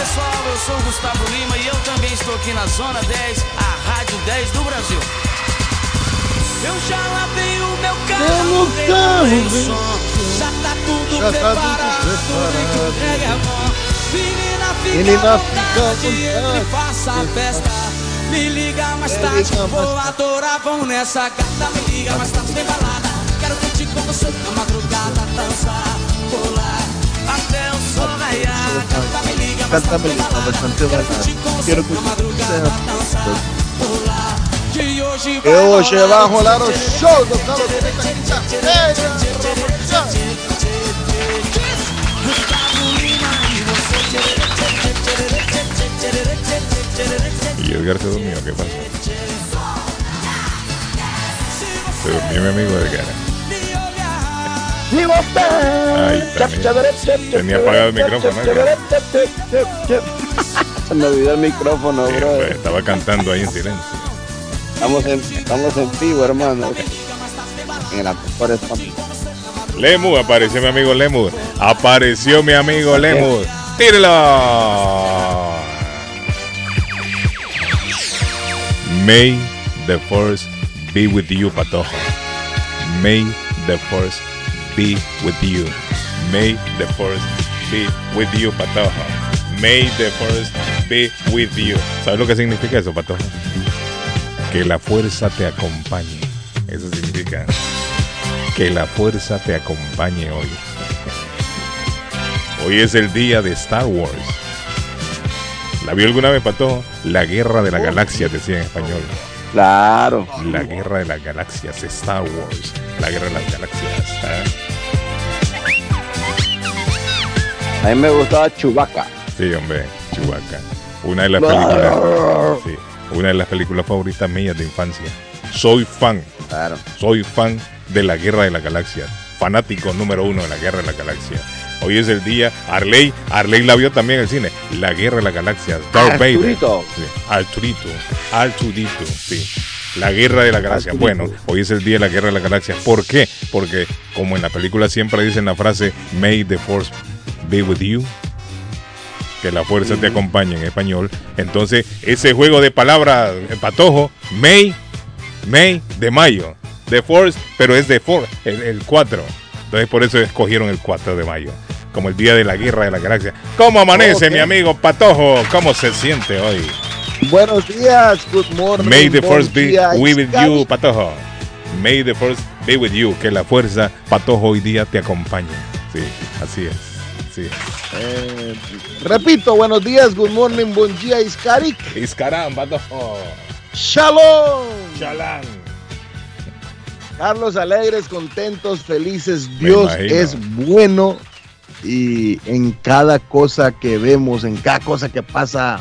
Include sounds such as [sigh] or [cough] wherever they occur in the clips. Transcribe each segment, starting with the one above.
Pessoal, eu sou o Gustavo Lima e eu também estou aqui na Zona 10, a Rádio 10 do Brasil. Eu já lavei o meu carro, Meu carro, som, já tá tudo Já tá tudo preparado, preparado. entregue é bom. Menina, fica Menina, à vontade, entre faça a festa. Me liga mais tarde, mais vou adorar, vão nessa gata. Me liga mais tarde, tem balada. Quero curtir com você na madrugada, dançar, pular, até o sol raiar. Canta, me liga mais Canta, tarde, me tem liga balada. mais tarde, tem Quero balada. curtir com você Quero na curtir madrugada, com você. dançar, pular. Que hoje Que hoje vai rolar o show do Carlos Guillén na quinta-feira. Y Edgar se durmió, ¿qué pasó? Se durmió mi amigo Edgar. ¡Y Ay, también. Tenía apagado el micrófono, Se me olvidó el micrófono, Sí, bro. hombre, estaba cantando ahí en silencio. Estamos en, estamos en vivo, hermano. En las mejores familias. Lemu, apareció mi amigo Lemu. Apareció mi amigo Lemu. ¡Tírelo! May the force be with you, Patojo. May the force be with you. May the force be with you, Patojo. May the force be with you. ¿Sabes lo que significa eso, Patojo? Que la fuerza te acompañe. Eso significa que la fuerza te acompañe hoy. Hoy es el día de Star Wars. ¿La vio alguna vez, Pato? La guerra de las galaxias, decía en español. Claro. La guerra de las galaxias, Star Wars. La guerra de las galaxias. ¿ah? A mí me gustaba Chewbacca. Sí, hombre, Chewbacca. Una de las películas. sí, una de las películas favoritas mías de infancia. Soy fan, Claro. soy fan de la guerra de las galaxias. Fanático número uno de la guerra de las galaxias. Hoy es el día. Arley, Arley la vio también en el cine. La guerra de las galaxias. Darth Vader. Arturito. Sí, Arturito. Arturito, sí. La guerra de la galaxia. Bueno, hoy es el día de la guerra de la galaxia. ¿Por qué? Porque como en la película siempre dicen la frase May the Force be with you. Que la fuerza te acompañe en español. Entonces, ese juego de palabras, eh, patojo, May, May de mayo. The Force, pero es de Force, el 4. Entonces, por eso escogieron el 4 de mayo. Como el día de la guerra de la galaxia. ¿Cómo amanece, mi amigo Patojo? ¿Cómo se siente hoy? Buenos días, good morning. May the force be with you, Patojo. May the force be with you. Que la fuerza, Patojo, hoy día te acompañe. Sí, así es. Sí. Eh, repito, buenos días, good morning, buen día, Iscaric. Iscarán, Patojo. Shalom. Chalán. Carlos alegres, contentos, felices. Dios es bueno y en cada cosa que vemos, en cada cosa que pasa,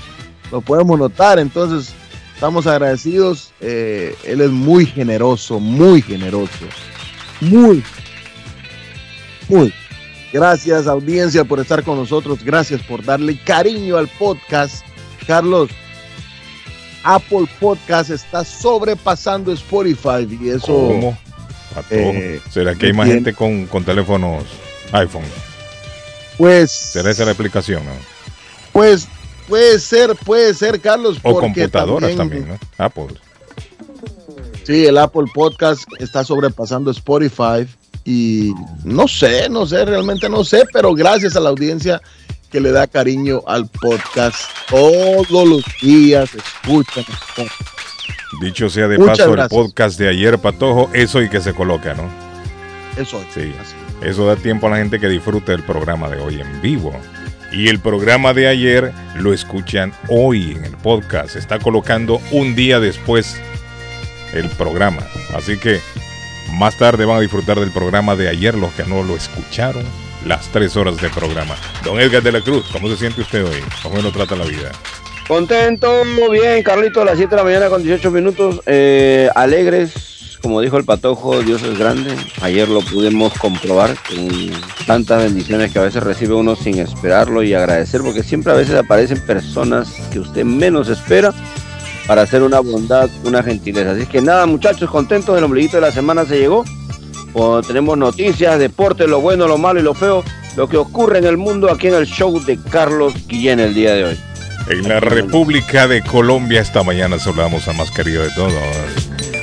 lo podemos notar. Entonces, estamos agradecidos. Eh, él es muy generoso, muy generoso. Muy, muy. Gracias, audiencia, por estar con nosotros. Gracias por darle cariño al podcast. Carlos, Apple Podcast está sobrepasando Spotify y eso. ¿Cómo? Eh, ¿Será que hay más gente con, con teléfonos iPhone? Pues, ¿Será esa la explicación, no? pues puede ser, puede ser, Carlos. O porque computadoras también, ¿no? Apple. Sí, el Apple Podcast está sobrepasando Spotify y no sé, no sé, realmente no sé, pero gracias a la audiencia que le da cariño al podcast todos los días, escuchan. Dicho sea de Muchas paso, gracias. el podcast de ayer, Patojo, eso y que se coloca, ¿no? Eso es. Sí. así. Eso da tiempo a la gente que disfrute del programa de hoy en vivo. Y el programa de ayer lo escuchan hoy en el podcast. Se está colocando un día después el programa. Así que más tarde van a disfrutar del programa de ayer los que no lo escucharon. Las tres horas de programa. Don Edgar de la Cruz, ¿cómo se siente usted hoy? ¿Cómo lo trata la vida? Contento, bien, Carlito, a las 7 de la mañana con 18 minutos. eh, alegres, como dijo el patojo, Dios es grande. Ayer lo pudimos comprobar con tantas bendiciones que a veces recibe uno sin esperarlo y agradecer, porque siempre a veces aparecen personas que usted menos espera para hacer una bondad, una gentileza. Así que nada, muchachos, contentos, el ombliguito de la semana se llegó. Tenemos noticias, deporte, lo bueno, lo malo y lo feo, lo que ocurre en el mundo aquí en el show de Carlos Guillén el día de hoy. En la República de Colombia esta mañana saludamos al más querido de todos,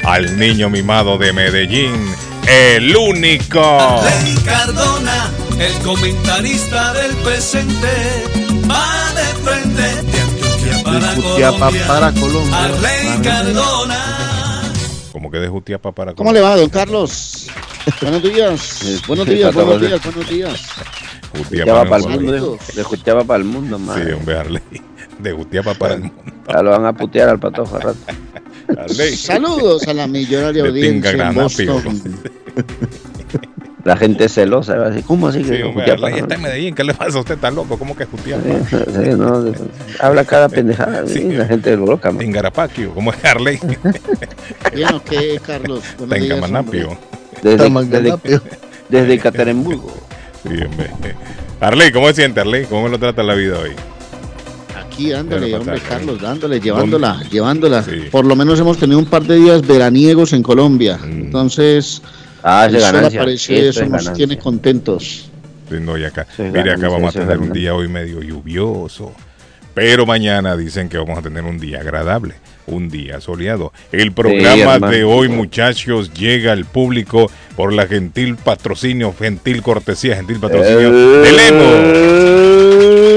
al niño mimado de Medellín, el único. Arley Cardona, el comentarista del presente, va de frente de Antioquia para Jutiapa Colombia. para Colombia. Cardona. Como que de Jutiapa para ¿Cómo le va, don Carlos? Buenos días. [laughs] Buenos días, buenos días, buenos días. Jutiapa para para el Colombia. mundo, de, Jutiapa para el mundo, Sí, madre. hombre, Arley. De Jutiapa para el mundo. [laughs] Ya lo van a putear al patojo al rato. Saludos a la millonaria De audiencia en Boston. La gente es celosa, va a decir, ¿cómo así que Sí, hombre, Jutiapa, no? está en Medellín. ¿Qué le pasa a usted? ¿Está loco? ¿Cómo que Jutiapa? Sí, sí, no, habla cada pendejada, Sí. la gente es loca, man. En Garapaquio. ¿Cómo es Arley? Bien, ¿o qué, Carlos? Buenos Está en días, Camanapio. hombre. Desde, desde, desde Ekaterimburgo. Sí, hombre. Arley, ¿cómo se siente, Arley? ¿Cómo lo trata la vida hoy? Aquí, Bueno, hombre, Carlos, dándole, llevándola, llevándola. Sí. Por lo menos hemos tenido un par de días veraniegos en Colombia. Mm. Entonces, Ah, el es sol y Eso eso es nos ganancia. tiene contentos. Sí, no, y acá, Sí, mire, acá vamos a tener un día hoy medio lluvioso. Pero mañana dicen que vamos a tener un día agradable, un día soleado. El programa de hoy, muchachos, llega al público por la gentil patrocinio, gentil cortesía, gentil patrocinio de Lemo.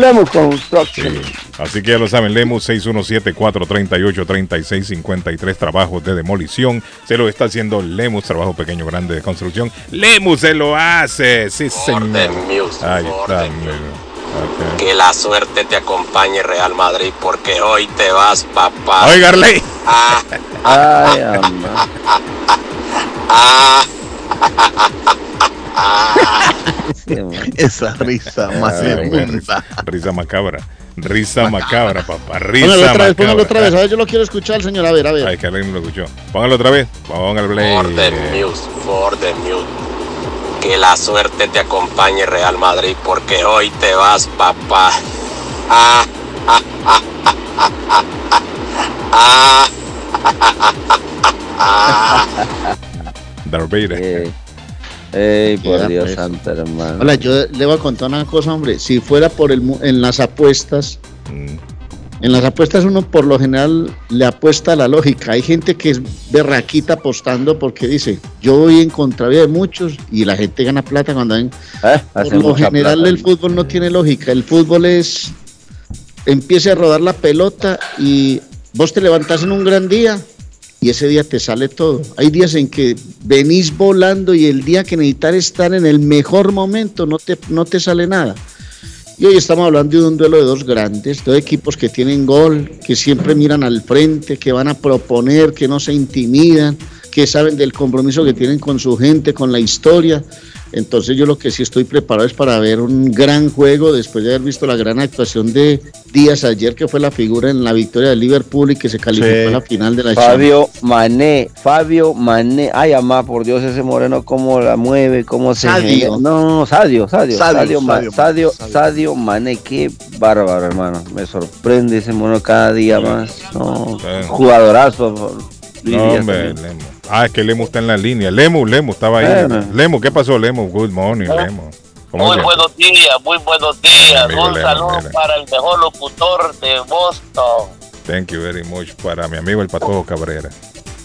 Lemus Construction. Sí. Así que ya lo saben, Lemus 617-438-3653, trabajos de demolición. Se lo está haciendo Lemus, trabajo pequeño, grande de construcción. Lemus se lo hace, sí señor. Ahí está, amigo. Ok. Que la suerte te acompañe Real Madrid porque hoy te vas, papá. Oiga, Arley. Ah, Ay. Ah. [laughs] Esa risa más hermosa. Risa macabra. Risa macabra, papá. Risa Póngalo otra vez, macabra. póngalo otra vez. A ver, yo lo quiero escuchar, señor. A ver, a ver. Ay, que alguien no lo escuchó. Póngalo otra vez. Póngalo play. for the news, for the news. Que la suerte te acompañe Real Madrid porque hoy te vas, papá. Ah, ah, ah, ah, ah, ah, ah, ah, ah. Darth Vader. Ey, por Dios pues. santo, hermano. Hola, yo le voy a contar una cosa, hombre. Si fuera por el mu- en las apuestas, Mm. en las apuestas uno por lo general le apuesta a la lógica. Hay gente que es berraquita apostando porque dice, yo voy en contravía de muchos y la gente gana plata cuando ven. Eh, Por lo general plata, el fútbol no tiene lógica. El fútbol es empiece a rodar la pelota y vos te levantás en un gran día y ese día te sale todo. Hay días en que venís volando y el día que necesitas estar en el mejor momento no te, no te sale nada. Y hoy estamos hablando de un duelo de dos grandes, dos equipos que tienen gol, que siempre miran al frente, que van a proponer, que no se intimidan, que saben del compromiso que tienen con su gente, con la historia. Entonces yo lo que sí estoy preparado es para ver un gran juego después de haber visto la gran actuación de Díaz ayer, que fue la figura en la victoria del Liverpool y que se calificó Sí. a la final de la Champions. Fabio Mané, Fabio Mané. Ay, amá, por Dios, ese moreno, cómo la mueve, cómo se. Sadio. No, Sadio, Sadio. Sadio, Sadio, Sadio, Sadio, Mané, qué bárbaro, hermano. Me sorprende ese mono cada día más. No, jugadorazo. No, hombre. Ah, es que Lemo está en la línea. Lemo, Lemo estaba ahí. Bueno. Lemo, ¿qué pasó, Lemo? Good morning, Lemo. ¿Cómo Muy buenos días, muy buenos días. Amigo Un saludo para el mejor locutor de Boston. Thank you very much para mi amigo el Patojo Cabrera.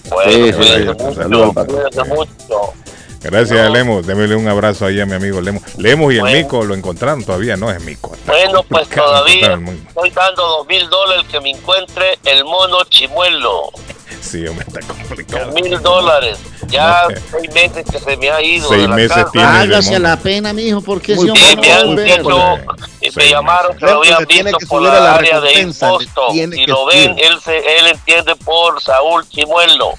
Bueno, Sí, sí, cuídense sí, mucho, saludos, cuídense sí. mucho. Gracias, Lemo. Démele un abrazo ahí a mi amigo Lemo. Lemo y el Bueno. Mico lo encontraron todavía, no es Mico. está Bueno, [laughs] pues todavía estoy dando dos mil dólares que me encuentre el mono chimuelo. Sí, hombre, está complicado. Dos mil dólares. Ya [laughs] seis meses que se me ha ido. Seis de la meses casa. tiene. Hágase la pena, mijo, porque si Sí, hombre me han dicho, y seis me llamaron que lo habían visto por la la área de Y que lo ven, él, se, él entiende por Saúl Chimuelo.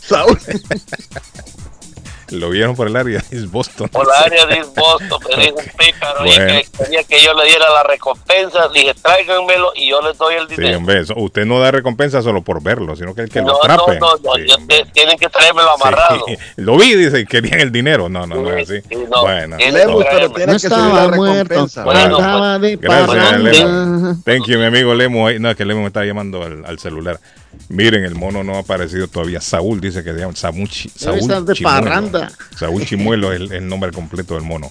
Saúl. Lo vieron por el área [laughs] de East Boston. Por la área de East Boston, me [laughs] dijo un pícaro y Bueno. que quería que yo le diera la recompensa. Dije, tráiganmelo y yo le doy el Sí, dinero. hombre, eso- usted no da recompensa solo por verlo, sino que el que no, lo no, atrape. no, no, Sí, hombre. te- tienen que traérmelo Sí, amarrado. [laughs] Lo vi, dice, querían el dinero. No, no, no es así. Sí, no, Bueno, tiene Lemus, que pero tiene No que subir la estaba muerto, recompensa. Bueno, de Gracias, parranda. Lemo. Thank you, mi amigo Lemo. Ay, No, es que Lemo me está llamando al, al celular. Miren, el mono no ha aparecido todavía. Saúl dice que se llama Samuchi, Debe Saúl estar de parranda. Saúl Chimuelo es el, el nombre completo del mono.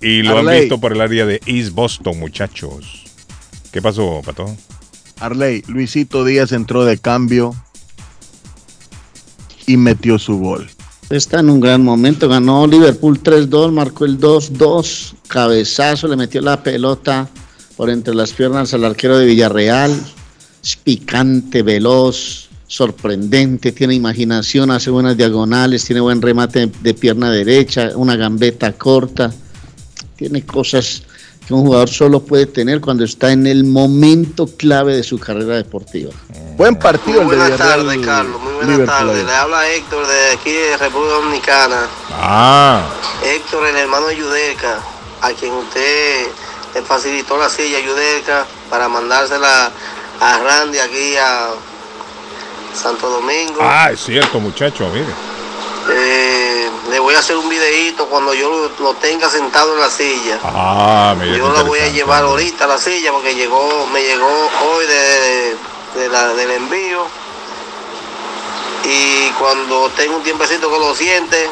Y lo han visto por el área de East Boston, muchachos. ¿Qué pasó, Pato? Arley, Luisito Díaz entró de cambio y metió su gol. Está en un gran momento, ganó Liverpool 3-2, marcó el 2-2, cabezazo, le metió la pelota por entre las piernas al arquero de Villarreal. Es picante, veloz, sorprendente, tiene imaginación, hace buenas diagonales, tiene buen remate de pierna derecha, una gambeta corta. Tiene cosas que un jugador solo puede tener cuando está en el momento clave de su carrera deportiva. Buen partido Muy buenas tardes, Carlos. Muy buenas tardes. Le habla Héctor de aquí de República Dominicana. Ah, Héctor, el hermano de Yudelka, a quien usted le facilitó la silla Yudelka para mandársela a Randy aquí a Santo Domingo. ah, es cierto, muchacho, mire. Eh, le voy a hacer un videíto cuando yo lo, lo tenga sentado en la silla. Ah, mire. Yo la voy a llevar ahorita a la silla porque llegó, me llegó hoy de, de la- del envío. Y cuando tenga un tiempecito que lo siente,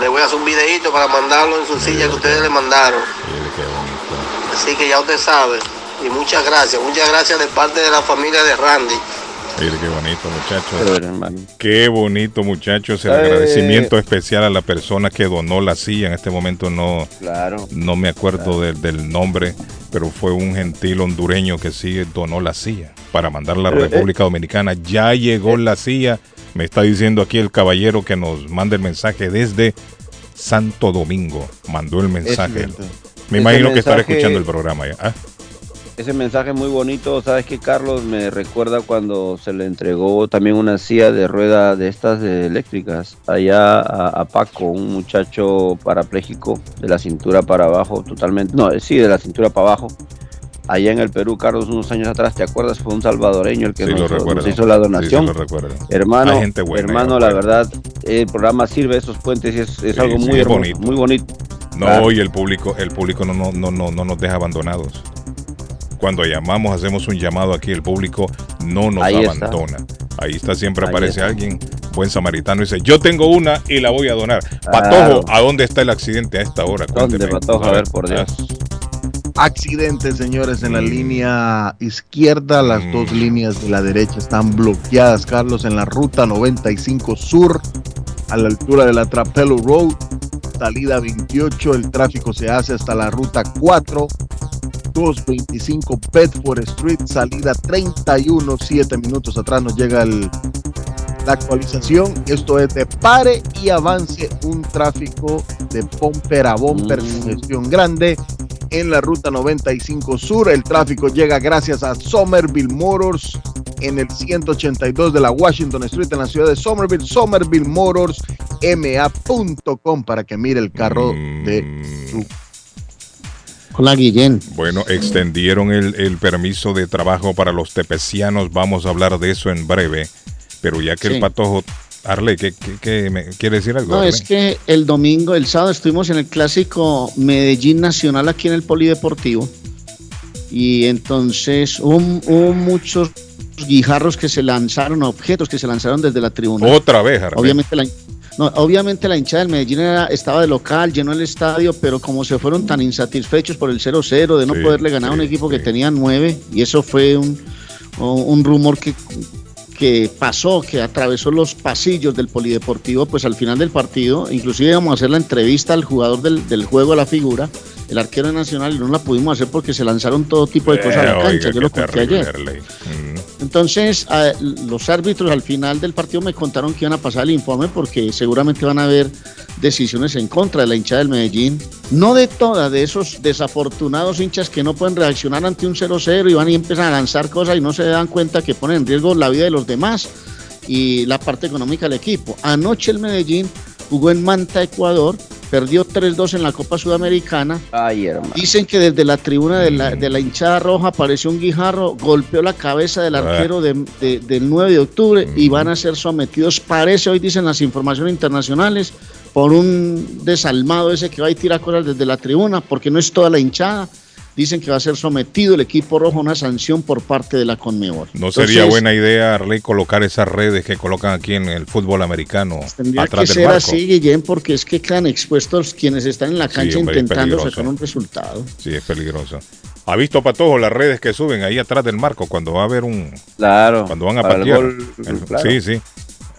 le voy a hacer un videito para mandarlo en su silla que ustedes le mandaron. Mire qué bonito. Así que ya usted sabe. Y muchas gracias, muchas gracias de parte de la familia de Randy. Mire qué bonito, muchacho. Pero, hermano. Qué bonito, muchachos. El Eh. agradecimiento especial a la persona que donó la silla. En este momento no, Claro. no me acuerdo del- del nombre, pero fue un gentil hondureño que sí donó la silla para mandarla a la eh. República Dominicana. Ya llegó la silla. Me está diciendo aquí el caballero que nos manda el mensaje desde Santo Domingo. Mandó el mensaje. Me Ese imagino que estará escuchando el programa ya. Ah, Ese mensaje muy bonito, ¿sabes qué, Carlos? Me recuerda cuando se le entregó también una silla de rueda de estas de eléctricas allá a, a Paco, un muchacho parapléjico de la cintura para abajo, totalmente, no, eh, sí, de la cintura para abajo. Allá en el Perú, Carlos, unos años atrás, ¿te acuerdas? Fue un salvadoreño el que sí, nos, hizo la Sí, sí, donación. lo recuerdo. Hermano, Hay gente buena, hermano, la verdad, el programa sirve esos puentes y es, algo muy hermoso, bonito. muy bonito. No, Claro. y el público, el público no, no, no, no, no nos deja abandonados. Cuando llamamos, hacemos un llamado aquí, el público no nos Ahí está. abandona. Ahí está, siempre Ahí aparece está. alguien, buen samaritano, y dice, yo tengo una y la voy a donar. Patojo, ¿a dónde está el accidente a esta hora? ¿Dónde, Cuénteme. Patojo? A ver, por Dios. Accidente, señores, en la Mm. línea izquierda. Las Mm. dos líneas de la derecha están bloqueadas, Carlos, en la ruta 95 Sur, a la altura de la Trapelo Road. Salida 28, el tráfico se hace hasta la ruta 4. 225 Bedford Street, salida 31, 7 minutos atrás nos llega el- la actualización. Esto es de pare y avance un tráfico de bumper a bumper, Mm. congestión grande en la ruta 95 Sur. El tráfico llega gracias a Somerville Motors en el 182 de la Washington Street en la ciudad de Somerville. Somerville Motors ma.com para que mire el carro de su Hola, Guillén. Bueno, extendieron el, el permiso de trabajo para los tepecianos. Vamos a hablar de eso en breve. Pero ya que el patojo. Arle, ¿qué, qué- qué me, quiere decir algo? No, es que el domingo, el sábado estuvimos en el clásico Medellín Nacional aquí en el Polideportivo. Y entonces hubo, hubo muchos guijarros que se lanzaron, objetos que se lanzaron desde la tribuna. Otra vez, Arley. Obviamente la, no, obviamente la hinchada del Medellín era- estaba de local, llenó el estadio, pero como se fueron tan insatisfechos por el 0-0, de no Sí, poderle ganar a un sí, equipo que tenía nueve, y eso fue un, un rumor que, que pasó, que atravesó los pasillos del polideportivo, pues al final del partido, inclusive íbamos a hacer la entrevista al jugador del, del juego a la figura, el arquero nacional, y no la pudimos hacer porque se lanzaron todo tipo de cosas a la cancha, yo lo conté ayer. Mm. Entonces, los árbitros al final del partido me contaron que iban a pasar el informe porque seguramente van a haber decisiones en contra de la hinchada del Medellín. No de todas, de esos desafortunados hinchas que no pueden reaccionar ante un 0-0 y van y empiezan a lanzar cosas y no se dan cuenta que ponen en riesgo la vida de los demás y la parte económica del equipo. Anoche el Medellín jugó en Manta, Ecuador, perdió 3-2 en la Copa Sudamericana. Ay, hermano. Dicen que desde la tribuna de la, de la hinchada roja apareció un guijarro, golpeó la cabeza del Ah. arquero de- de- del 9 de octubre y van a ser sometidos, parece, hoy dicen las informaciones internacionales, por un desalmado ese que va y tira cosas desde la tribuna, porque no es toda la hinchada. Dicen que va a ser sometido el equipo rojo a una sanción por parte de la Conmebol. No sería Entonces, buena idea, Arley, colocar esas redes que colocan aquí en el fútbol americano Tendría atrás que del ser marco. así, Guillén, porque es que quedan expuestos quienes están en la Sí, cancha hombre, es intentando peligroso. sacar un resultado. Sí, es peligroso. ¿Ha visto Patojo las redes que suben ahí atrás del marco cuando va a haber un... Claro. Cuando van a patear? gol, El- claro. Sí, sí.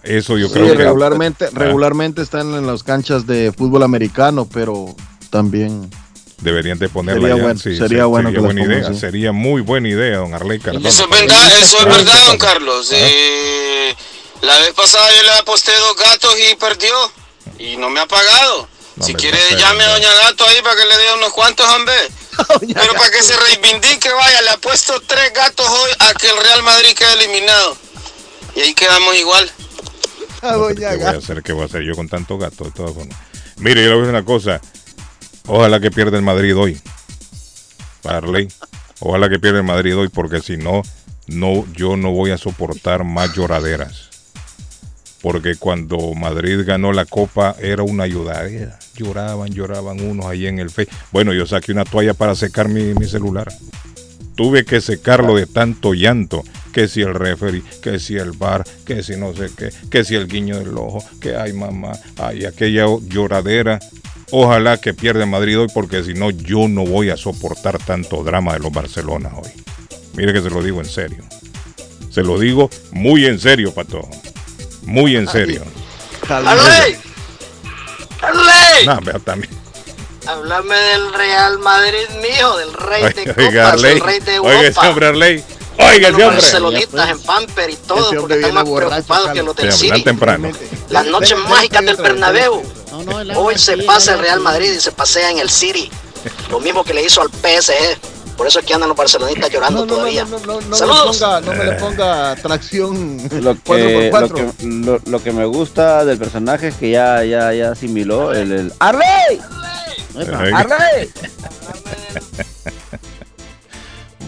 Eso yo Sí, creo que... regularmente, Ah. regularmente están en las canchas de fútbol americano, pero también Deberían de ponerla Sería ya. bueno, sí, sería bueno que buena idea. Sería muy buena idea, don Arley Cardona. Eso es verdad, eso es verdad, don Carlos. Eh, la vez pasada yo le aposté dos gatos y perdió. Y no me ha pagado. No si quiere, llame a. Doña Gato ahí para que le dé unos cuantos, hombre. [laughs] Pero para que se reivindique, vaya, le apuesto tres gatos hoy a que el Real Madrid quede eliminado. Y ahí quedamos igual. No, ¿Qué voy a hacer? ¿Qué voy a hacer yo con tanto gato? De todas formas. Mire, yo le voy a decir una cosa. Ojalá que pierda el Madrid hoy. Arley. Ojalá que pierda el Madrid hoy, porque si no, no, yo no voy a soportar más lloraderas. Porque cuando Madrid ganó la copa era una lloradera. Lloraban, lloraban unos ahí en el fe. Bueno, yo saqué una toalla para secar mi, mi celular. Tuve que secarlo de tanto llanto. Que si el referee, que si el bar, que si no sé qué, que si el guiño del ojo, que ay mamá, ay aquella lloradera. Ojalá que pierda Madrid hoy porque si no yo no voy a soportar tanto drama de los Barcelona hoy. Mire que se lo digo en serio. Se lo digo muy en serio, Pato. Muy en serio. ¡Arley! ¡Arley! No, vea también. Háblame del Real Madrid, mijo, del rey de Oiga, copas, Arley. el rey de Oiga, ese Europa. hombre Arley. Oiga, ese los hombre. barcelonistas en pamper y todo, porque están más preocupados que los del City. temprano. Las noches mágicas del. Bernabéu. No, él Hoy se así, pasa el Real así. Madrid y se pasea en el City. Lo mismo que le hizo al PSG. Por eso es que andan los barcelonistas llorando No, no, todavía. no, no, no, no, Saludos. Me ponga, no me le ponga tracción Lo 4x4. que, lo, que, lo, lo que me gusta del personaje es que ya, ya, ya asimiló el, el ¡Arley! Ay. ¡Arley!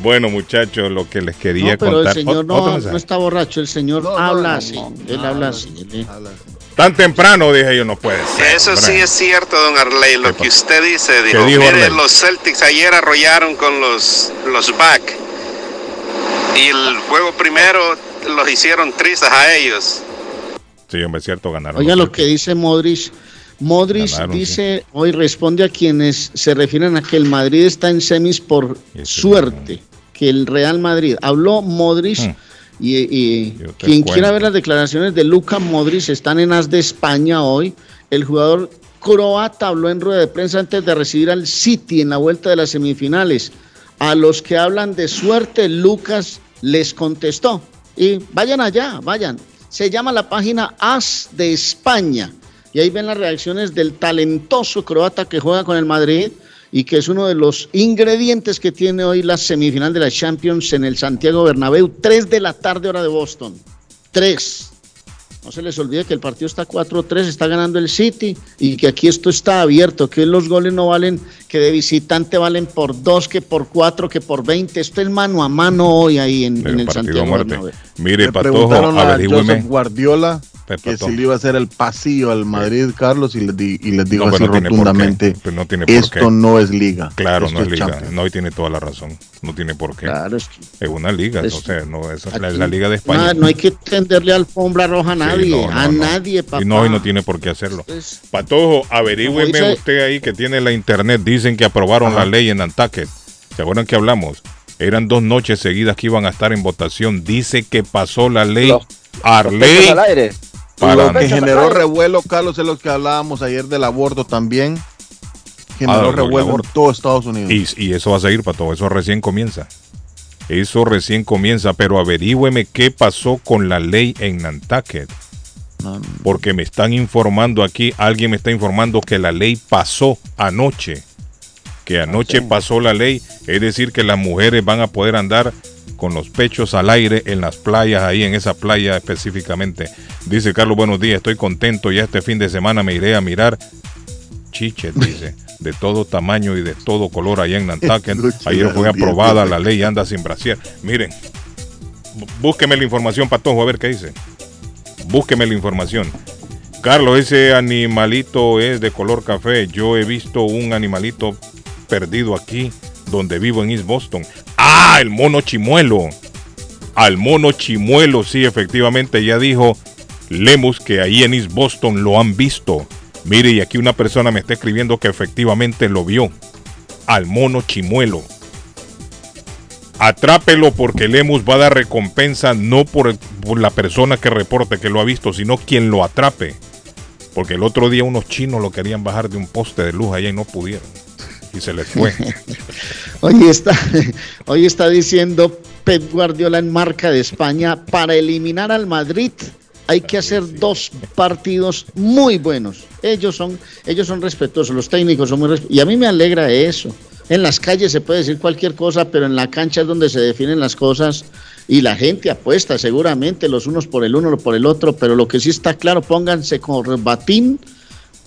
Bueno, muchachos, lo que les quería No, pero contar. el señor no, no está borracho, el señor No, no, habla no, así. no, él no, habla no, así. él- Habla. Tan temprano, dije yo, no puede ser. Eso hombre. sí es cierto, don Arley, lo ¿Qué que usted dice. ¿Qué Dijo, dijo mire, Arley? los Celtics ayer arrollaron con los, los Back. Y el juego primero los hicieron tristes a ellos. Sí, hombre, es cierto, ganaron. Oiga lo que dice Modric. Modric Ganaron, dice, hoy responde a quienes se refieren a que el Madrid está en semis por suerte, que el Real Madrid. Habló Modric Hmm. Y, quien cuento. quiera ver las declaraciones de Luca Modric están en As de España hoy. El jugador croata habló en rueda de prensa antes de recibir al City en la vuelta de las semifinales. A los que hablan de suerte, Lucas les contestó. Y vayan allá, vayan. Se llama la página As de España. Y ahí ven las reacciones del talentoso croata que juega con el Madrid y que es uno de los ingredientes que tiene hoy la semifinal de la Champions en el Santiago Bernabéu. Tres de la tarde hora de Boston. Tres. No se les olvide que el partido está 4-3, está ganando el City y que aquí esto está abierto, que los goles no valen, que de visitante valen por dos, que por cuatro, que por 20. Esto es mano a mano hoy ahí en, El en el partido a Santiago muerte. Bernabéu. Mire, Le Patojo, a Guardiola que si le iba a hacer el pasillo al Madrid, Carlos, y les, di- y les digo No, así tiene qué. rotundamente, no tiene esto qué. no es liga. Claro, esto no es liga. Champions. No, y tiene toda la razón. No tiene por qué. Claro, es que Es una liga, Es- o sea, no es la, aquí la liga de España. no hay que tenderle alfombra roja a Sí, nadie, no, no, a no. nadie, papá. Y no, y no tiene por qué hacerlo. Patojo, averígüeme dice- usted ahí que tiene la internet. Dicen que aprobaron Ajá. la ley en Nantucket. ¿Se acuerdan que hablamos? Eran dos noches seguidas que iban a estar en votación. Dice que pasó la ley Los- Arley. al aire. Para- Lo que generó revuelo, Carlos, es lo que hablábamos ayer del aborto también. Generó Ah, revuelo en aborto. todo Estados Unidos. Y, y eso va a seguir, Pato. Eso recién comienza. Eso recién comienza. Pero averígüeme qué pasó con la ley en Nantucket. Porque me están informando aquí, alguien me está informando que la ley pasó anoche. Que anoche pasó la ley, es decir, que las mujeres van a poder andar con los pechos al aire en las playas, ahí en esa playa específicamente. Dice Carlos, buenos días, estoy contento, ya este fin de semana me iré a mirar chiches, dice, de todo tamaño y de todo color allá en Nantucket. [laughs] Ayer fue aprobada la ley anda sin brasier. Miren, bú- búsqueme la información, Patojo, a ver qué dice. Búsqueme la información. Carlos, ese animalito es de color café. Yo he visto un animalito perdido aquí donde vivo en East Boston. Ah, el mono chimuelo. Al mono chimuelo, sí, efectivamente, ya dijo Lemus que ahí en East Boston lo han visto. Mire, y aquí una persona me está escribiendo que efectivamente lo vio. Al mono chimuelo. Atrápelo porque Lemus va a dar recompensa no por, por la persona que reporte que lo ha visto, sino quien lo atrape. Porque el otro día unos chinos lo querían bajar de un poste de luz allá y no pudieron. Y se les fue. [laughs] Hoy está, [laughs] hoy está diciendo Pep Guardiola en marca de España, para eliminar al Madrid hay que hacer dos partidos muy buenos. Ellos son, ellos son respetuosos, los técnicos son muy respetuosos. Y a mí me alegra eso. En las calles se puede decir cualquier cosa, pero en la cancha es donde se definen las cosas y la gente apuesta seguramente los unos por el uno, por el otro, pero lo que sí está claro, pónganse con batín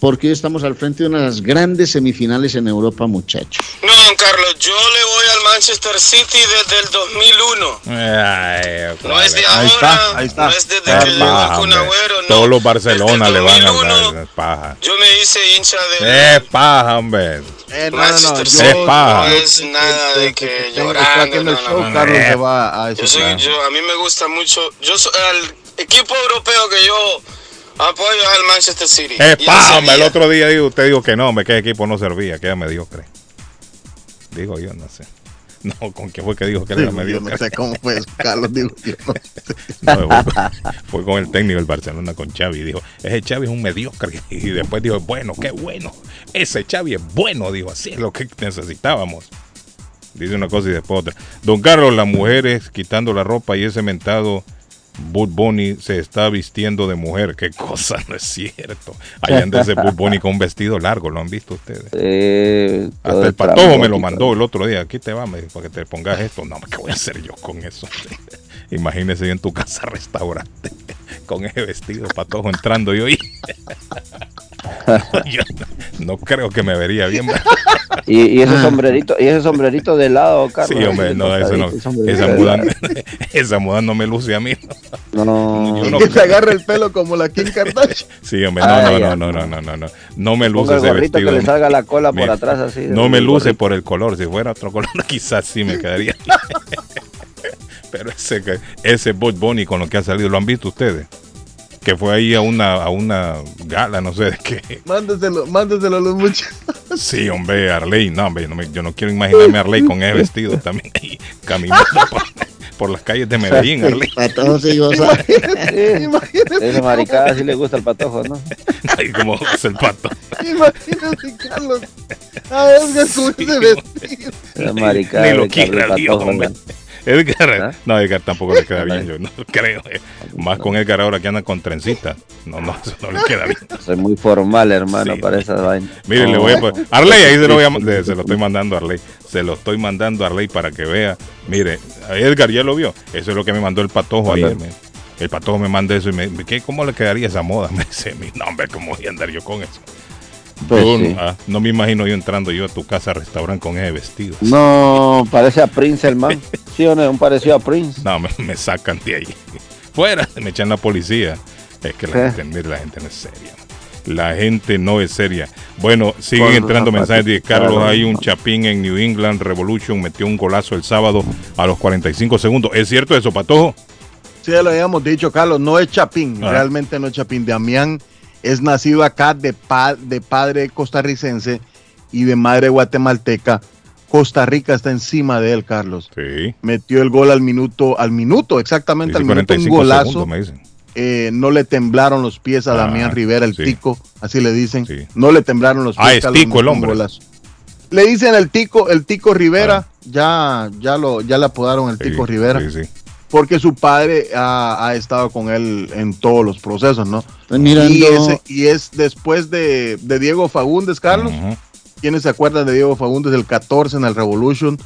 porque hoy estamos al frente de una de las grandes semifinales en Europa, muchachos. No, don Carlos, yo le voy al Manchester City desde el 2001. Ay, No es de ahí ahora, está, ahí está. no es desde Es que llegó el. Agüero, no. Todos los Barcelona le van a 2001, dar. Paja. Yo me hice hincha de Es paja, hombre. Eh, no, no, no, Manchester yo- paja. No es nada de que llorando. el no, no, show, no, no. Carlos se va a Yo eso. soy, yo, a mí me gusta mucho. Yo soy el equipo europeo que yo apoyo el Manchester City. Hombre. El otro día digo, usted dijo que no, me que equipo no servía, que era mediocre. Digo yo, no sé. [laughs] No, ¿con qué fue que dijo que era Yo mediocre? no sé cómo fue Carlos. Digo, yo no sé. [laughs] No, fue, fue con el técnico del Barcelona, con Xavi. Dijo, ese Xavi es un mediocre. [laughs] Y después dijo, bueno, qué bueno. Ese Xavi es bueno. Dijo, así es lo que necesitábamos. Dice una cosa y después otra. Don Carlos, las mujeres quitando la ropa y ese mentado Bud Bunny se está vistiendo de mujer. Qué cosa, no es cierto. Allá anda ese Bud Bunny con un vestido largo, ¿lo han visto ustedes? Eh, Hasta el patojo me lo mandó el otro día. Aquí te va, me dijo, para que te pongas esto. No, ¿qué voy a hacer yo con eso? [laughs] Imagínese yo en tu casa restaurante [laughs] con ese vestido patojo entrando yo y [laughs] [laughs] yo no creo que me vería bien. Y, y ese [laughs] Ah. sombrerito, y ese sombrerito de lado, Carlos. Sí, hombre, no, eso no. Esa muda, [laughs] esa muda no me luce a mí. No, no. No que se agarre el pelo como la Kim Kardashian. Sí, hombre, no, Ah, no, no, no, no, no, no, no. No me luce ese vestido. que le salga la cola por Mira, atrás así. No me luce gorrito. por el color. Si fuera otro color, quizás sí me quedaría. Pero ese, que- ese Bud Bunny con lo que ha salido, ¿lo han visto ustedes? Que fue ahí a una, a una gala, no sé de qué. Mándeselo, mándeselo a los muchachos. Sí, hombre, Arley. No, hombre, no me- yo no quiero imaginarme a Arley con ese vestido también ahí, caminando por, por las calles de Medellín, Arley. Patojo sí goza. Sí, Ese maricada sí le gusta el patojo, ¿no? Ahí como es el pato. Imagínate, Carlos. A Edgar con ese vestido. Esa maricada Ni lo quiera Dios, Patojo, hombre. Edgar, ¿Ah? no, Edgar tampoco le queda bien, [laughs] yo no creo. eh. Más con Edgar ahora que anda con trencita. No, no, eso no le queda bien. [laughs] Soy muy formal, hermano, Sí. para esas vainas. Miren, le voy a poner. Arley, ahí se lo, voy a, [laughs] se lo estoy mandando a Arley. Se lo estoy mandando a Arley para que vea. Mire, Edgar ya lo vio. Eso es lo que me mandó el patojo ayer. El patojo me manda eso y me ¿qué, ¿cómo le quedaría esa moda? Me dice, mi nombre, ¿cómo voy a andar yo con eso? Pues Yo, sí. ah, no me imagino yo entrando yo a tu casa restaurante con ese vestido. No, parece a Prince el man. [laughs] Sí o no, un parecido a Prince. No, me, me sacan de ahí. Fuera, me echan la policía. Es que la, ¿Qué? gente, la gente no es seria. La gente no es seria. Bueno, siguen entrando mensajes de Carlos. Hay un chapín en New England Revolution. Metió un golazo el sábado a los 45 segundos. ¿Es cierto eso, Patojo? Sí, ya lo habíamos dicho, Carlos. No es Chapín. Ah. Realmente no es Chapín. Damián es nacido acá de, pa- de padre costarricense y de madre guatemalteca. Costa Rica está encima de él, Carlos. Sí. Metió el gol al minuto, al minuto, exactamente al minuto, un 45 golazo. segundos. Eh, no le temblaron los pies a Ah, Damián Rivera, el sí. tico, así le dicen. Sí. No le temblaron los pies. Ah, es tico el hombre. golazo. Le dicen el tico, el tico Rivera, ya, ya lo, ya le apodaron el Sí, tico Rivera, sí, sí. Porque su padre ha, ha estado con él en todos los procesos, ¿no? Estoy mirando. Y, ese- y es después de, de Diego Fagundes, Carlos. Ujú. ¿Quiénes se acuerdan de Diego Fagundes el 14 en el Revolution?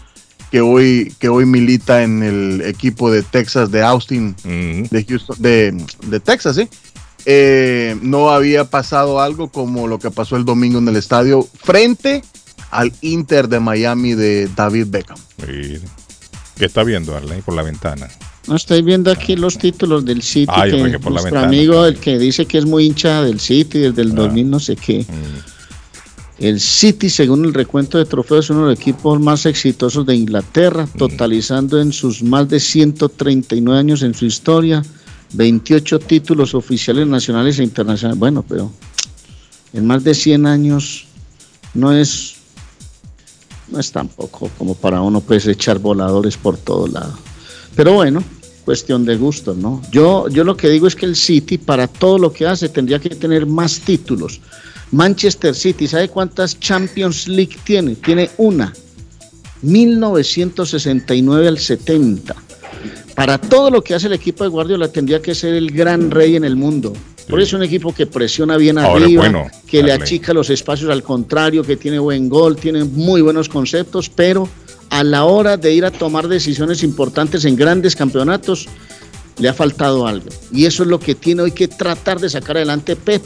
que hoy, que hoy milita en el equipo de Texas, de Austin, de Houston, de, de Texas, ¿sí? Eh, no había pasado algo como lo que pasó el domingo en el estadio frente al Inter de Miami de David Beckham. Sí. ¿Qué está viendo, Arley, por la ventana? No estoy viendo aquí los títulos del City. Ah, que nuestro ventana. amigo, el que dice que es muy hincha del City desde Ah. el 2000 no sé qué. Mm. El City, según el recuento de trofeos, es uno de los equipos más exitosos de Inglaterra, Mm. totalizando en sus más de 139 años en su historia 28 títulos oficiales nacionales e internacionales. Bueno, pero en más de 100 años no es no es tampoco como para uno pues echar voladores por todo lado. Pero bueno, cuestión de gusto, ¿no? Yo, yo lo que digo es que el City para todo lo que hace tendría que tener más títulos. Manchester City, ¿sabe cuántas Champions League tiene? Tiene una. 1969 al 70. Para todo lo que hace el equipo de Guardiola tendría que ser el gran rey en el mundo. Por eso es un equipo que presiona bien Ahora, arriba, bueno, que le achica los espacios al contrario, que tiene buen gol, tiene muy buenos conceptos, pero a la hora de ir a tomar decisiones importantes en grandes campeonatos, le ha faltado algo. Y eso es lo que tiene hoy que tratar de sacar adelante Pep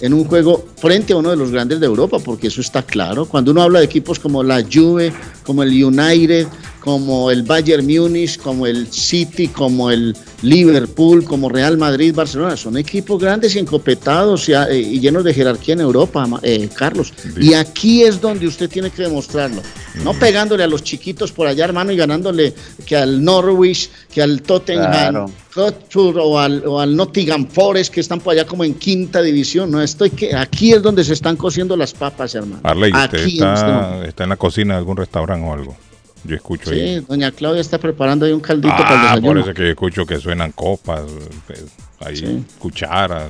en un juego frente a uno de los grandes de Europa, porque eso está claro. Cuando uno habla de equipos como la Juve, como el United, como el Bayern Múnich, como el City, como el Liverpool, como Real Madrid, Barcelona, son equipos grandes y encopetados y, eh, y llenos de jerarquía en Europa, eh, Carlos. Y aquí es donde usted tiene que demostrarlo. No pegándole a los chiquitos por allá, hermano, y ganándole que al Norwich, que al Tottenham, Claro. O al, o al Nottingham Forest, que están por allá como en quinta división. No, estoy que aquí es donde se están cociendo las papas, hermano. Arley, ¿usted aquí en este está, está en la cocina de algún restaurante o algo? Yo escucho ahí. Sí, doña Claudia está preparando ahí un caldito para el Ah, por desayuno. eso es que yo escucho que suenan copas, eh, ahí cucharas.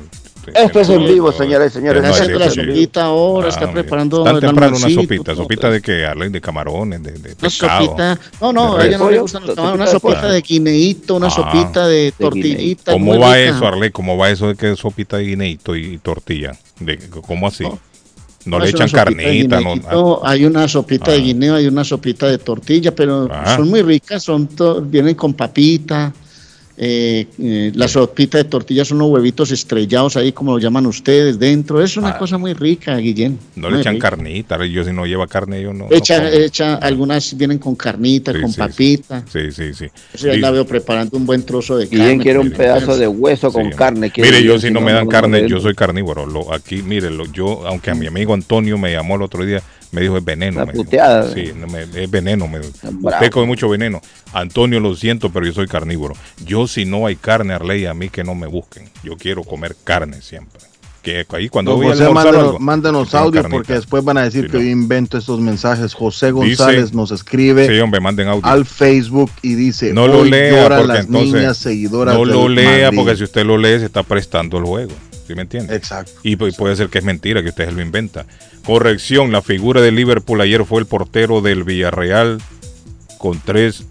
Esto es en vivo, todo. señores y señores. Está haciendo sí, la sí, sí. sopita ahora, está Ah, preparando Tan temprano una sopita, sopita de que Arley, de camarones, de, de Una pescado. sopita, no, no, a ella no le gustan los camarones, una sopita de guineíto, una Ah, sopita de tortillita. ¿Cómo va rica. eso, Arley? ¿Cómo va eso de que es sopita de guineito y, y tortilla? De, ¿Cómo así? No, le echan carnita, no. hay una sopita de guineo, hay una sopita de tortilla, pero Ah. son muy ricas, son vienen con papita. Eh, eh, la sopita de tortilla son unos huevitos estrellados ahí, como lo llaman ustedes, dentro. Es una Ah. cosa muy rica, Guillén. No le echan rica. carnita. Yo si no lleva carne, yo no. no Echa, como. echa, algunas vienen con carnita, Sí, con sí, sí. papita. Sí, sí, sí. Yo ya la veo preparando un buen trozo de carne. Guillén quiere un pedazo de hueso con Sí. carne. Mire, yo si no me dan carne, yo soy carnívoro. Lo, aquí, mire, lo- yo, aunque a mi amigo Antonio me llamó el otro día, me dijo es veneno. Me dijo. puteada. Sí, no me- es veneno. Me, usted come mucho veneno. Antonio, lo siento, pero yo soy carnívoro. Yo si no hay carne, Arley, a mí que no me busquen. Yo quiero comer carne siempre. Que ahí cuando voy a José, almorzar mándanos, algo, mándanos audio carnita. porque después van a decir Sí, que no. yo invento estos mensajes. José Dice- González nos escribe Sí, hombre, manden audio. al Facebook y dice, no lo "Hoy lea porque las entonces niñas seguidoras no lo lea Madrid". porque si usted lo lee se está prestando el juego ¿sí me entiende? Exacto. y pu- puede ser que es mentira que usted se lo inventa corrección la figura de Liverpool ayer fue el portero del Villarreal con tres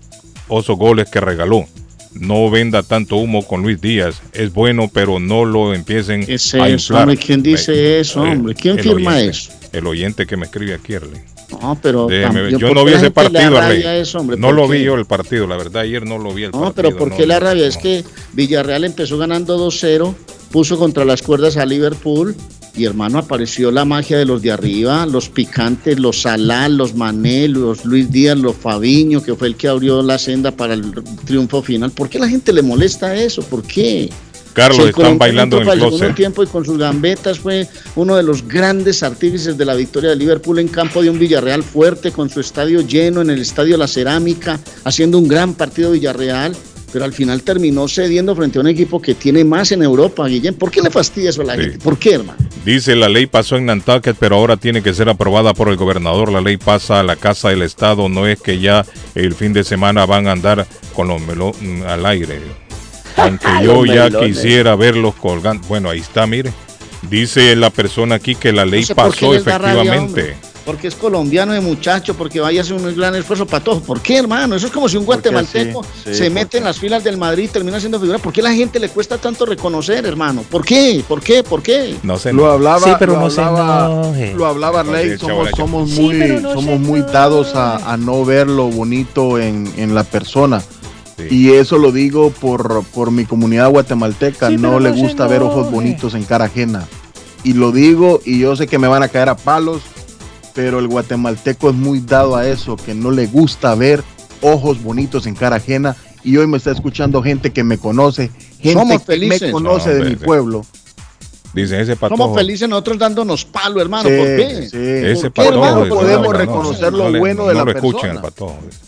osos goles que regaló no venda tanto humo con Luis Díaz es bueno pero no lo empiecen ¿Qué es a eso, inflar hombre? ¿Quién dice eso, hombre? ¿Quién firma oyente, eso? el oyente que me escribe aquí Arley. No, pero Déjeme Yo ¿por no vi ese partido, eso, hombre? No ¿Por lo qué? vi yo el partido, la verdad, ayer no lo vi el No, partido. pero ¿por qué no, la no, rabia? no. Es que Villarreal empezó ganando 2-0, puso contra las cuerdas a Liverpool y hermano apareció la magia de los de arriba, los picantes, los Salah, los Mané, los Luis Díaz, los Fabiño, que fue el que abrió la senda para el triunfo final. ¿Por qué la gente le molesta eso? ¿Por qué? Carlos, el están bailando en el segundo closet. tiempo y con sus gambetas fue uno de los grandes artífices de la victoria de Liverpool en campo de un Villarreal fuerte, con su estadio lleno en el estadio La Cerámica, haciendo un gran partido Villarreal, pero al final terminó cediendo frente a un equipo que tiene más en Europa, Guillén. ¿Por qué le fastidia eso a la Sí. gente? ¿Por qué, hermano? Dice la ley pasó en Nantucket, pero ahora tiene que ser aprobada por el gobernador. La ley pasa a la casa del estado. No es que ya el fin de semana van a andar con los melones al aire. Aunque [laughs] yo ya melones. quisiera verlos colgando. Bueno, ahí está, mire. Dice la persona aquí que la ley No sé pasó efectivamente. Porque es colombiano de muchacho, porque vaya a hacer un gran esfuerzo para todos. ¿Por qué, hermano? Eso es como si un guatemalteco sí, sí, se mete en las filas del Madrid y termina siendo figura. ¿Por qué a la gente le cuesta tanto reconocer, hermano? ¿Por qué? ¿Por qué? ¿Por qué? No sé. Lo hablaba, Sí, pero lo no se hablaba, lo hablaba Arley, somos, muy, no somos muy dados a, a no ver lo bonito en, en la persona. Y eso lo digo por, por mi comunidad guatemalteca, Sí, no le gusta ver ojos bonitos en cara ajena. Y lo digo y yo sé que me van a caer a palos, pero el guatemalteco es muy dado a eso, que no le gusta ver ojos bonitos en cara ajena. Y hoy me está escuchando gente que me conoce, gente Somos que me conoce No, de mi pueblo. Dicen ese Somos patojo. felices nosotros dándonos palo, hermano. Sí, ¿Por qué? sí. Ese ¿Por qué, hermano? dice, podemos no, no, reconocer no, lo no bueno de no la lo escuchen persona. al patojo. dice.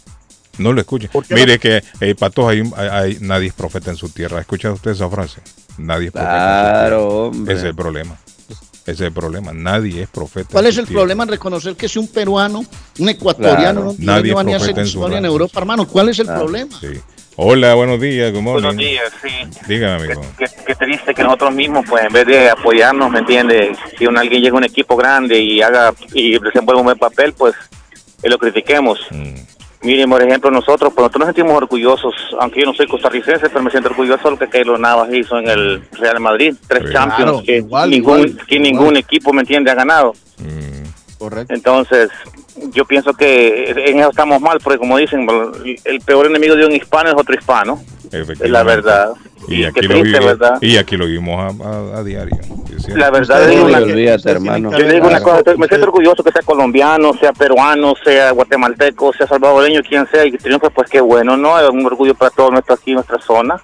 No lo escuchen. Mire que el patojo, hay, hay- hay- nadie es profeta en su tierra. ¿Ha escuchado usted esa frase? Nadie es profeta Claro, en su tierra. hombre. Ese es el problema. Ese es el problema. Nadie es profeta. ¿Cuál es el tierra. problema en reconocer que si un peruano, un ecuatoriano, Claro. no, Nadie es profeta en su en. Europa, hermano? ¿Cuál es el problema? Sí. Hola, buenos días. Morning. Buenos días, sí. Dígame, amigo. Qué, qué triste que nosotros mismos, pues, en vez de apoyarnos, ¿me entiendes? Si un, alguien llega a un equipo grande y haga y desenvuelve un buen papel, pues, eh, lo critiquemos. Mm. Miren, por ejemplo, nosotros, pues, nosotros nos sentimos orgullosos, aunque yo no soy costarricense, pero me siento orgulloso de lo que Keylor Navas hizo en el Real Madrid. Tres Claro, Champions que igual, ningún, igual, que igual. ningún equipo, ¿me entiende?, ha ganado. Correcto. Entonces, yo pienso que en eso estamos mal, porque como dicen, el peor enemigo de un hispano es otro hispano. Es la verdad. Y Y aquí, qué lo triste, vivi- ¿verdad? y aquí lo vimos a, a- a diario. La verdad es una te que- olvídate, hermano. Yo le digo una cosa, me siento orgulloso que sea colombiano, sea peruano, sea guatemalteco, sea salvadoreño, quien sea, y que triunfe, pues qué bueno, ¿no? Es un orgullo para todos nuestro aquí, nuestra zona.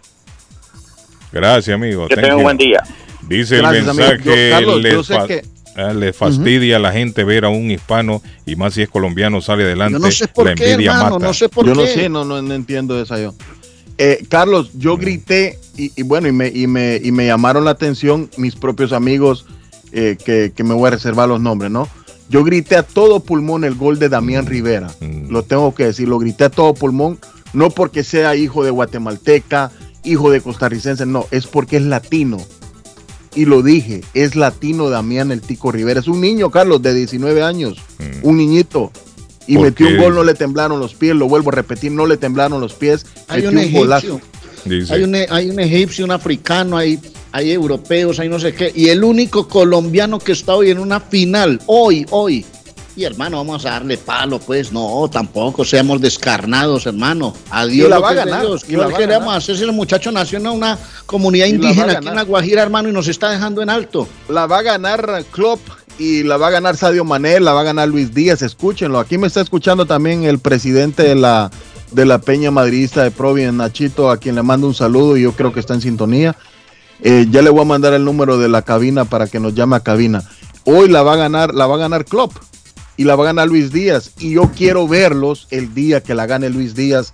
Gracias, amigo. Que Thank tengan un you. buen día. Dice el Gracias, mensaje, Yo, Carlos, les, yo sé fa- que- ah, les fastidia a la gente ver a un hispano y más si es colombiano sale adelante. Yo no sé por la qué, envidia hermano, mata. no sé por yo no sé, no, no, no entiendo esa yo. Eh, Carlos, yo grité y, y bueno, y me, y, me, y me llamaron la atención mis propios amigos, eh, que, que me voy a reservar los nombres, ¿no? Yo grité a todo pulmón el gol de Damián Rivera. Lo tengo que decir, lo grité a todo pulmón, no porque sea hijo de guatemalteca, hijo de costarricense, no, es porque es latino. Y lo dije, es latino Damián el Tico Rivera. Es un niño, Carlos, de 19 años, un niñito. Y ¿Por metió qué? un gol, no le temblaron los pies, lo vuelvo a repetir, no le temblaron los pies. Hay metió un un golazo. egipcio, hay un, hay un egipcio, un africano, hay, hay europeos, hay no sé qué. Y el único colombiano que está hoy en una final, hoy, hoy. Y hermano, vamos a darle palo, pues. No, tampoco seamos descarnados, hermano. Adiós. Y la lo va a ganar, Dios. y la ¿Qué va a le ganar. vamos a hacer si el muchacho nació en una comunidad indígena aquí en. La Guajira, hermano, y nos está dejando en alto? La va a ganar Klopp y la va a ganar Sadio Mané, la va a ganar Luis Díaz, escúchenlo. Aquí me está escuchando también el presidente de la, de la Peña Madridista de Providence, Nachito, a quien le mando un saludo y yo creo que está en sintonía. Eh, ya le voy a mandar el número de la cabina para que nos llame a cabina. Hoy la va a ganar, la va a ganar Klopp y la va a ganar Luis Díaz. Y yo quiero verlos el día que la gane Luis Díaz.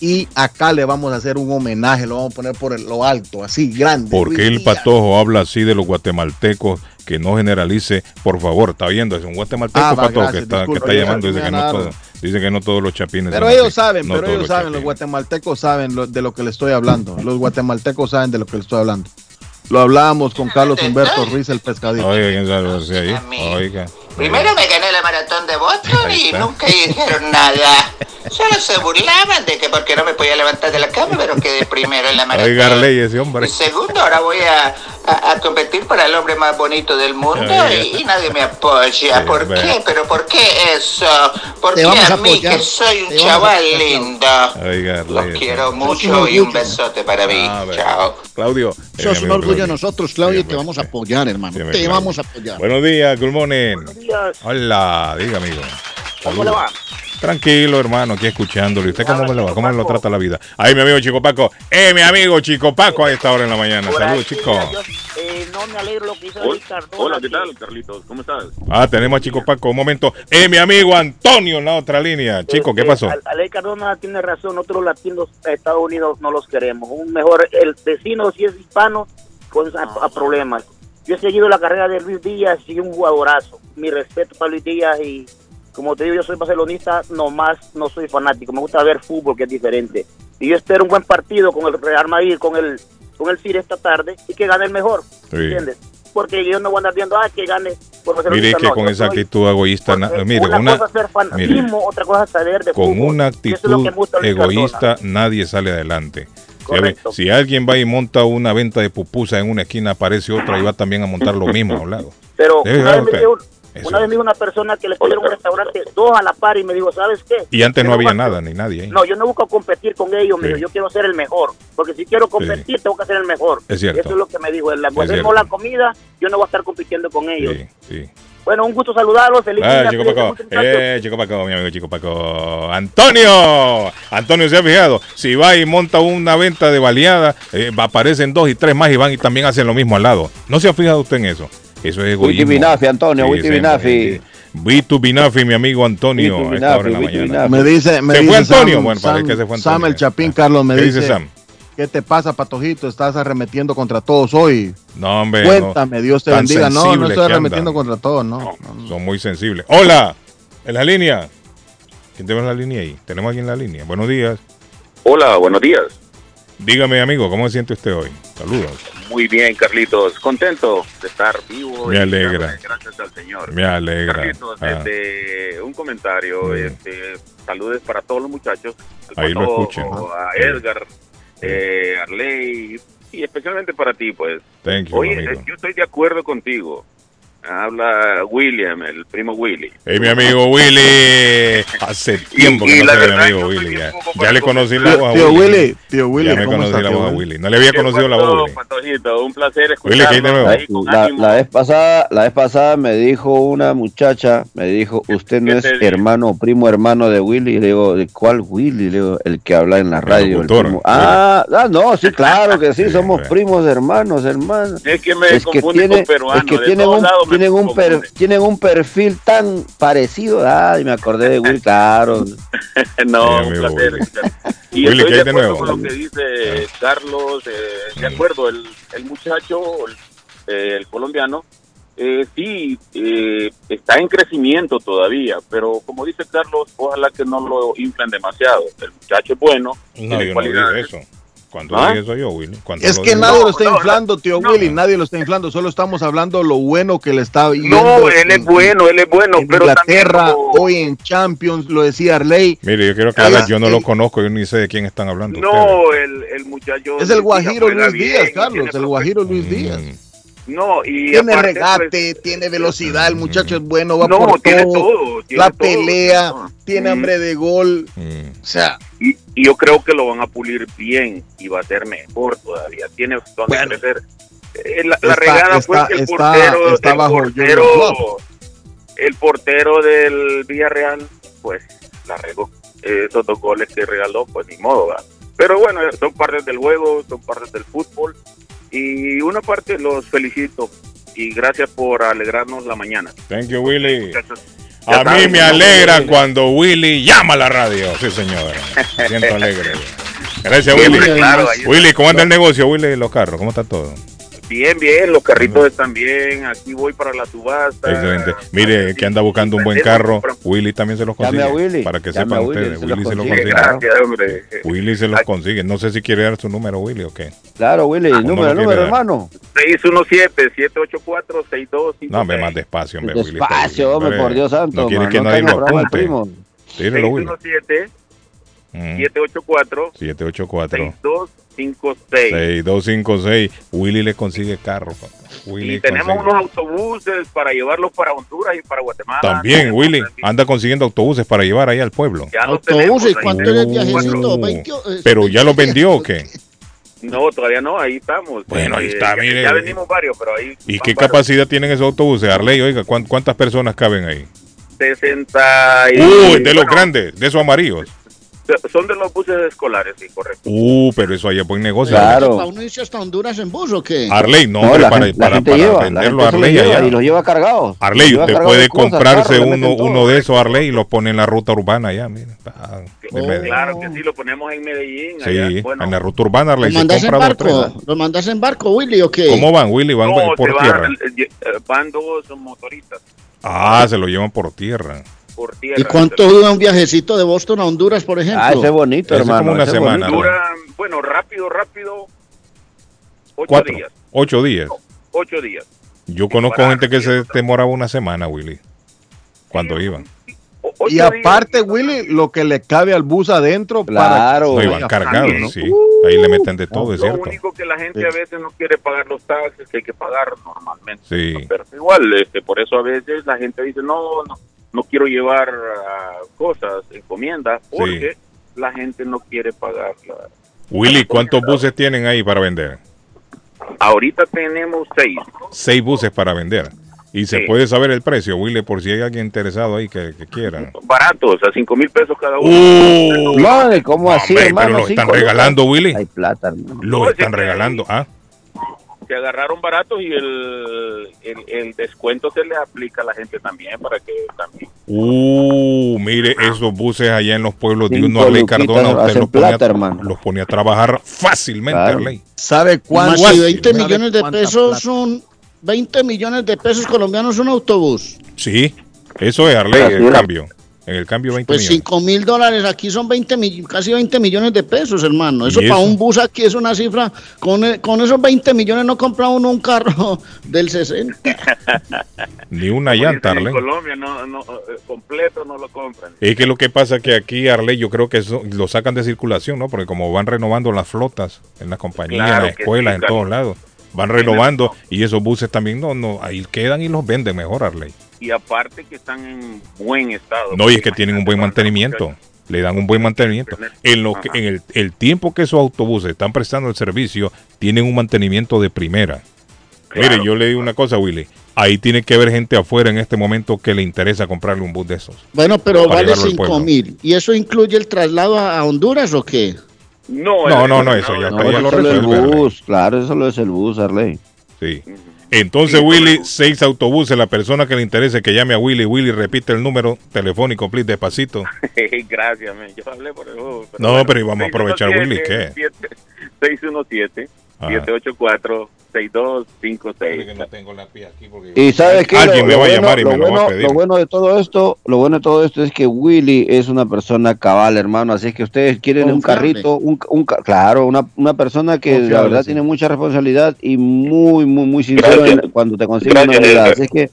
Y acá le vamos a hacer un homenaje, lo vamos a poner por lo alto, así grande. ¿Por qué el patojo habla así de los guatemaltecos? Que no generalice, por favor, está viendo, es un guatemalteco Ah, va, patojo gracias, que está, que está llamando, dice que no todo, dice que no todos los chapines Pero ellos así, saben, no pero ellos los saben, los guatemaltecos saben lo- de lo que le estoy hablando. Los guatemaltecos saben de lo que le estoy hablando. Lo hablábamos con Carlos Humberto Ruiz, el pescadito. Oiga, ¿quién sabe si ahí? Oiga. Primero me maratón de Boston y nunca dijeron nada. Solo se burlaban de que porque no me podía levantar de la cama, pero quedé primero en la maratón. Oiga, Arley, ese hombre. Y segundo, ahora voy a, a- a competir para el hombre más bonito del mundo y, y nadie me apoya. ¿Por qué? ¿Pero por qué eso? ¿Por qué a a mí, que soy un a chaval lindo? Oiga, Los Arley, quiero ese- mucho y un besote para mí. Ah. Chao. Claudio. Eso es eh, un orgullo de Claudio. nosotros, Claudio, y te vamos a apoyar, hermano. Te vamos a apoyar. Buenos días, good morning. Diga, amigo. ¿Cómo le va? Tranquilo, hermano, aquí escuchándolo. ¿Y usted cómo le va? ¿Cómo lo trata la vida? Ay, mi amigo Chico Paco. Eh, mi amigo Chico Paco a esta hora en la mañana. Saludos, chico. Eh, no me alegro lo que hizo Hola, Ricardo. hola, ¿qué tal, Carlitos? ¿Cómo estás? Ah, tenemos a Chico Paco. Un momento. Eh, mi amigo Antonio en la otra línea. Chico, ¿qué Eh, pasó? Ale- Ale Cardona tiene razón, nosotros los latinos de Estados Unidos no los queremos. Un mejor, el vecino si es hispano, pues a, a problemas. Yo he seguido la carrera de Luis Díaz y un jugadorazo. Mi respeto para Luis Díaz y como te digo, yo soy barcelonista, nomás no soy fanático. Me gusta ver fútbol, que es diferente. Y yo espero un buen partido con el Real Madrid, con el con el Cire esta tarde y que gane el mejor. Sí. ¿Entiendes? Porque yo no voy a andar viendo, ah, que gane Mire que no, con esa soy- actitud egoísta, na- mire, una, una, cosa es ser mire, fanatismo, otra cosa es saber de con fútbol. una es actitud egoísta nadie sale adelante. Si, a- Correcto. si alguien va y monta una venta de pupusas en una esquina, aparece otra y va también a montar lo mismo [laughs] a un lado. Pero una vez, me. Una vez me dijo una persona que le pusieron un restaurante dos a la par y me dijo, ¿sabes qué? Y antes no había busco- nada, ni nadie ahí. No, yo no busco competir con ellos, me Sí. dijo, yo quiero ser el mejor. Porque si quiero competir, tengo que ser el mejor. Es cierto. Eso es lo que me dijo. La, Es hacemos la comida, yo no voy a estar compitiendo con ellos. Sí, sí. Bueno, un gusto saludarlos. Feliz Ah, día, chico Paco. Eh, chico Paco, mi amigo chico Paco. Antonio. Antonio se ha fijado. Si va y monta una venta de baleada, eh, aparecen dos y tres más y van y también hacen lo mismo al lado. ¿No se ha fijado usted en eso? Eso es Witty egoísmo. Binafi, Antonio, Witty Binafi. Vitu Binafi, mi amigo Antonio. Vitu a esta hora en la Binafi, Vitu mañana. Me dice, me ¿Se dice fue Antonio? Sam, bueno, parece Sam- que se fue Sam Antonio. el Chapín, Carlos, me ¿Qué dice, dice Sam? ¿qué te pasa, Patojito? Estás arremetiendo contra todos hoy. No, hombre. Cuéntame, no. Dios te bendiga. No, no estoy arremetiendo contra todos, no. Son muy sensibles. Hola, en la línea. ¿Quién tenemos en la línea ahí? Tenemos aquí en la línea. Buenos días. Hola, buenos días. Dígame, amigo, ¿cómo se siente usted hoy? Saludos. Muy bien, Carlitos. Contento de estar vivo. Me alegra. Gracias al Señor. Me alegra. Carlitos, Ah. este, un comentario. Mm. Este, saludes para todos los muchachos. Ahí lo escuchen. A Sí. Edgar, eh, Arley y especialmente para ti, pues. Thank you, Oye, amigo. eh, yo estoy de acuerdo contigo. Habla William, el primo Willy. Hey, mi amigo Willy. Hace tiempo que y no sé mi amigo Willy. Ya, ya le conocí la voz a Tío Willy. Willy, tío Willy, Ya me ¿cómo conocí está, la voz a Willy? Willy. No le había conocido la voz a Willy. Patojito, un placer Willy, escucharlo. ahí con La, vez pasada, la vez pasada me dijo una muchacha, me dijo, usted no ¿Qué es hermano o primo hermano de Willy. Le digo, ¿de cuál Willy? Le digo, el que habla en la radio. el primo. Ah, ah, no, sí, claro que sí, [laughs] somos primos hermanos, hermanos. Es que me Es que confunde tiene, con peruano. es que de tienen un, lados tienen un per- tienen un perfil tan parecido. Ay, me acordé de Willy, claro. [laughs] no, un placer. [laughs] Y Willy, estoy ¿qué de acuerdo nuevo? con lo que dice Carlos. eh, de acuerdo, el, el muchacho, el, eh, el colombiano, eh, sí, eh, está en crecimiento todavía, pero como dice Carlos, ojalá que no lo inflen demasiado. El muchacho es bueno, No, tiene yo no cualidades. eso. ¿Cuándo ¿Ah? eso yo, Willy? ¿Cuándo Es lo que nadie lo está No, no, inflando, tío no. Willy, nadie lo está inflando, solo estamos hablando lo bueno que le está viendo. No, él es en- bueno, él es bueno, en pero también Inglaterra, como- hoy en Champions, lo decía Arley, Mire, yo quiero aclarar, Oiga, yo no lo eh, conozco, yo ni sé de quién están hablando. No, el, el muchacho. es el Guajiro Luis bien, Díaz, Carlos, el Guajiro Luis Díaz. Mm. No, y Tiene aparte, regate, pues, tiene velocidad, el muchacho es bueno, va no, por tiene todo, todo. tiene la todo, pelea, tiene todo. tiene Mm. hambre de gol, Mm. o sea, Y, y yo creo que lo van a pulir bien y va a ser mejor todavía. Tiene donde Bueno. crecer. Eh, la, la Está- regada fue está- que el está- portero, está el bajo portero, el portero del Villarreal, pues la regó. Eh, esos dos goles que regaló, pues ni modo, ¿verdad? Pero bueno, son partes del juego, son partes del fútbol. Y una parte los felicito y gracias por alegrarnos la mañana. Thank you, Willy. Muchachos, A mí me ¿no? alegra cuando Willy llama a la radio. Sí, señor. Me siento alegre. [laughs] Gracias, Willy. claro, Willy, ¿cómo anda el negocio, Willy, los carros? ¿Cómo está todo? Bien, bien, los carritos están bien. Aquí voy para la subasta. Excelente. Mire, que anda buscando un buen carro. Willy también se los Llame consigue. a Willy. Para que Llame sepan a Willy, ustedes. se los Willy se los consigue, consigue. Gracias, hombre. Willy se los consigue. No sé si quiere dar su número, Willy, o qué. Claro, Willy, no número, lo quiere número, dar. hermano. 617-784-6253. No, hombre, más despacio, hombre, Willy. Despacio, hombre, por Dios santo. No quiere que no nadie lo el apunte. primo. Tírelo, Willy. 617-784-6256. 784 6256. Willy le consigue carro, papá. Willy Y tenemos consigue. unos autobuses para llevarlos para Honduras y para Guatemala. También, Tenemos Willy, anda consiguiendo autobuses para llevar ahí al pueblo. Ya los Autobuses, tenemos. ¿cuánto es el viajecito? 20, eh, Pero ya los vendió o qué? [laughs] No, todavía no, ahí estamos. Bueno, ahí Eh, está, ya- mire. Ya venimos varios, pero ahí. ¿Y qué varios. capacidad tienen esos autobuses? Arley, oiga, ¿cuán- ¿cuántas personas caben ahí? 60 y... Uy, de los bueno, grandes, de esos amarillos. Son de los buses escolares, sí, correcto. Uh, pero eso allá es buen negocio. Claro. ¿Para uno irse hasta Honduras en bus o qué? Arley, no, No, hombre, la para, gente- la para, gente para lleva, venderlo a lo Arley lleva allá. Y los lleva cargados. Arley, lleva usted puede cosas, comprarse uno, uno de esos Arley y lo pone en la ruta urbana allá, mira. Ah, Oh. Claro que sí, lo ponemos en Medellín. Sí, allá. Bueno, en la ruta urbana Arley ¿Los se mandas en barco? ¿Los mandas en barco, Willy, o qué? ¿Cómo van, Willy? Van no, por van, tierra. eh, van dos motoristas Ah, se lo llevan por tierra. Por tierra. ¿Y cuánto dura un viajecito de Boston a Honduras, por ejemplo? Ah, ese es bonito, Ese es como hermano. una semana. Dura, bueno, rápido, rápido, ocho Cuatro, días. ocho días. Ocho días. Yo conozco gente que se demoraba una semana, Willy, cuando iban. Y aparte, Willy, lo que le cabe al bus adentro Claro. No, iban cargados, sí. Ahí le meten de todo, es Lo cierto. único que la gente a veces no quiere pagar los taxes que hay que pagar normalmente. Sí. Pero igual, este, por eso a veces la gente dice, no, no, no quiero llevar ah, cosas, encomiendas, porque la gente no quiere pagar. la- Willy, ¿cuántos buses tienen ahí para vender? Ahorita tenemos seis. Seis buses para vender. Y se puede saber el precio, Willy, por si hay alguien interesado ahí que, que quiera. Baratos, a cinco mil pesos cada uno. Uh, Madre, ¿cómo así, hombre, hermano? pero lo están regalando, Willy. Hay plata, hermano. Lo están regalando. Ah, Se agarraron baratos y el, el, el descuento se le aplica a la gente también para que también. uh, mire esos buses allá en los pueblos de uno, Arley Cardona, usted los ponía, plata, hermano. los ponía a trabajar fácilmente, Claro. Arley. ¿Sabe cuánto? de 20 ¿Sabe millones de pesos plata? son 20 millones de pesos colombianos un autobús. Sí, eso es Arley, el cambio. En el cambio 20 Pues millones. 5 mil dólares aquí son 20 mi- casi 20 millones de pesos, hermano. Eso ¿Y para un bus aquí es una cifra. Con, e- con esos 20 millones no compra uno un carro [laughs] del 60. [laughs] Ni una Como llanta, dicen en Arley. Colombia no, no, eh, completo no lo compran. Es que lo que pasa que aquí, Arley, yo creo que eso lo sacan de circulación, ¿no? Porque como van renovando las flotas en las compañías, Claro en las escuelas, sí, en todos lados, van renovando y esos buses también, no, no, ahí quedan y los venden mejor, Arley. Y aparte que están en buen estado. No, y es que tienen un buen mantenimiento. Le dan un buen mantenimiento. En lo que, en el, el tiempo que esos autobuses están prestando el servicio, tienen un mantenimiento de primera. Mire, yo le digo una cosa, Willy. Ahí tiene que haber gente afuera en este momento que le interesa comprarle un bus de esos. Bueno, pero vale llevarlo al 5 pueblo. mil. ¿Y eso incluye el traslado a, Honduras o qué? No, No, no, no, eso ya, No, ya lo es el resuelve. Arley. bus, claro, eso lo es el bus, Arley. Sí. Entonces, Willy, seis autobuses. La persona que le interese que llame a Willy. Willy, repite el número telefónico, please, despacito. [laughs] Gracias, men. yo hablé por el juego, No, pero íbamos a aprovechar, Willy, ¿qué? 617 Ajá. 784 6256. Y sabes que Alguien lo, me lo va a bueno, llamar y lo me lo va a bueno- pedir. lo bueno de todo esto, lo bueno de todo esto es que Willy es una persona cabal, hermano. Así es que ustedes quieren un carrito, un, un claro, una, una persona que la verdad sí. tiene mucha responsabilidad y muy, muy, muy sincero en- cuando te consigue una. Edgar. Así es que